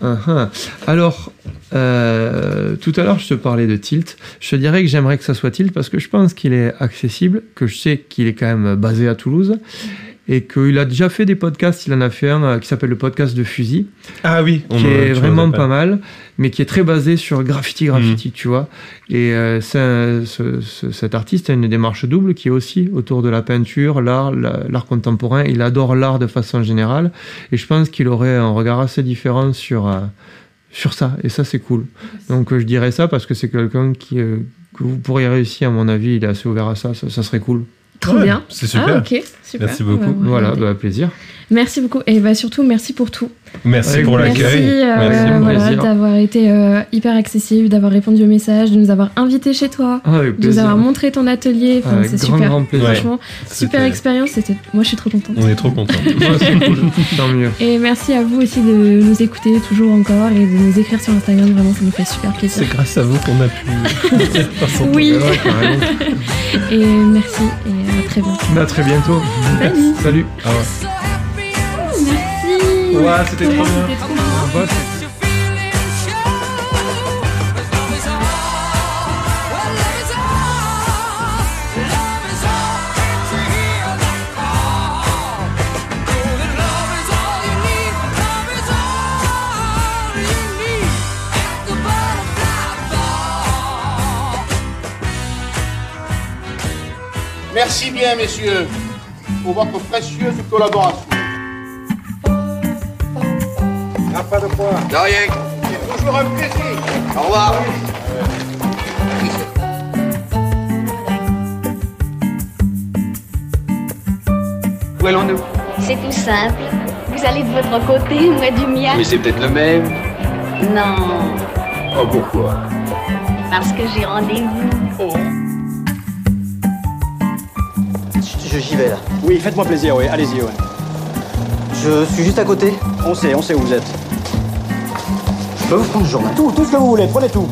Ah. Alors, euh, tout à l'heure, je te parlais de Tilt. Je te dirais que j'aimerais que ça soit Tilt parce que je pense qu'il est accessible, que je sais qu'il est quand même basé à Toulouse et qu'il a déjà fait des podcasts. Il en a fait un euh, qui s'appelle le podcast de Fusil, Ah oui, on qui est vraiment m'en as pas mal, mais qui est très basé sur graffiti, Mm. graffiti, tu vois. Et euh, c'est un- ce- ce- cet artiste a une démarche double qui est aussi autour de la peinture, l'art, la- l'art contemporain. Il adore l'art de façon générale, et je pense qu'il aurait un regard assez différent sur euh, sur ça. Et ça, c'est cool. Donc euh, je dirais ça parce que c'est quelqu'un qui euh, que vous pourriez réussir, à mon avis. Il est assez ouvert à ça. Ça, ça serait cool. Trop Ouais, bien. C'est super. Ah, ok, super. Merci beaucoup. Voilà, bah, plaisir. Merci beaucoup. Et bah, surtout, merci pour tout. Merci pour Merci, l'accueil. euh, Merci, voilà, plaisir. d'avoir été euh, hyper accessible, d'avoir répondu aux messages, de nous avoir invités chez toi, Ah, de nous avoir montré ton atelier. Enfin, c'est super. grand plaisir. Franchement, super expérience. C'était... Moi, je suis trop contente. On est trop contents. [LAUGHS] Ouais, c'est cool. Tant mieux. Et merci à vous aussi de nous écouter toujours encore et de nous écrire sur Instagram. Vraiment, ça nous fait super plaisir. C'est grâce à vous qu'on a pu. [LAUGHS] [LAUGHS] Oui. Et merci et à très bientôt. À très bientôt. Salut. Salut. Ouais, Merci bien, messieurs, pour votre précieuse collaboration. Ah, pas de quoi. De rien. C'est toujours un plaisir. Au revoir. Où allons-nous? C'est tout simple. Vous allez de votre côté, [LAUGHS] moi du mien. Mais c'est peut-être le même. Non, Oh, pourquoi? Parce que j'ai rendez-vous. Je- J'y vais là. Oui, faites-moi plaisir, oui, allez-y, ouais. Je suis juste à côté. On sait, on sait où vous êtes. Tout, tout ce que vous voulez, prenez tout.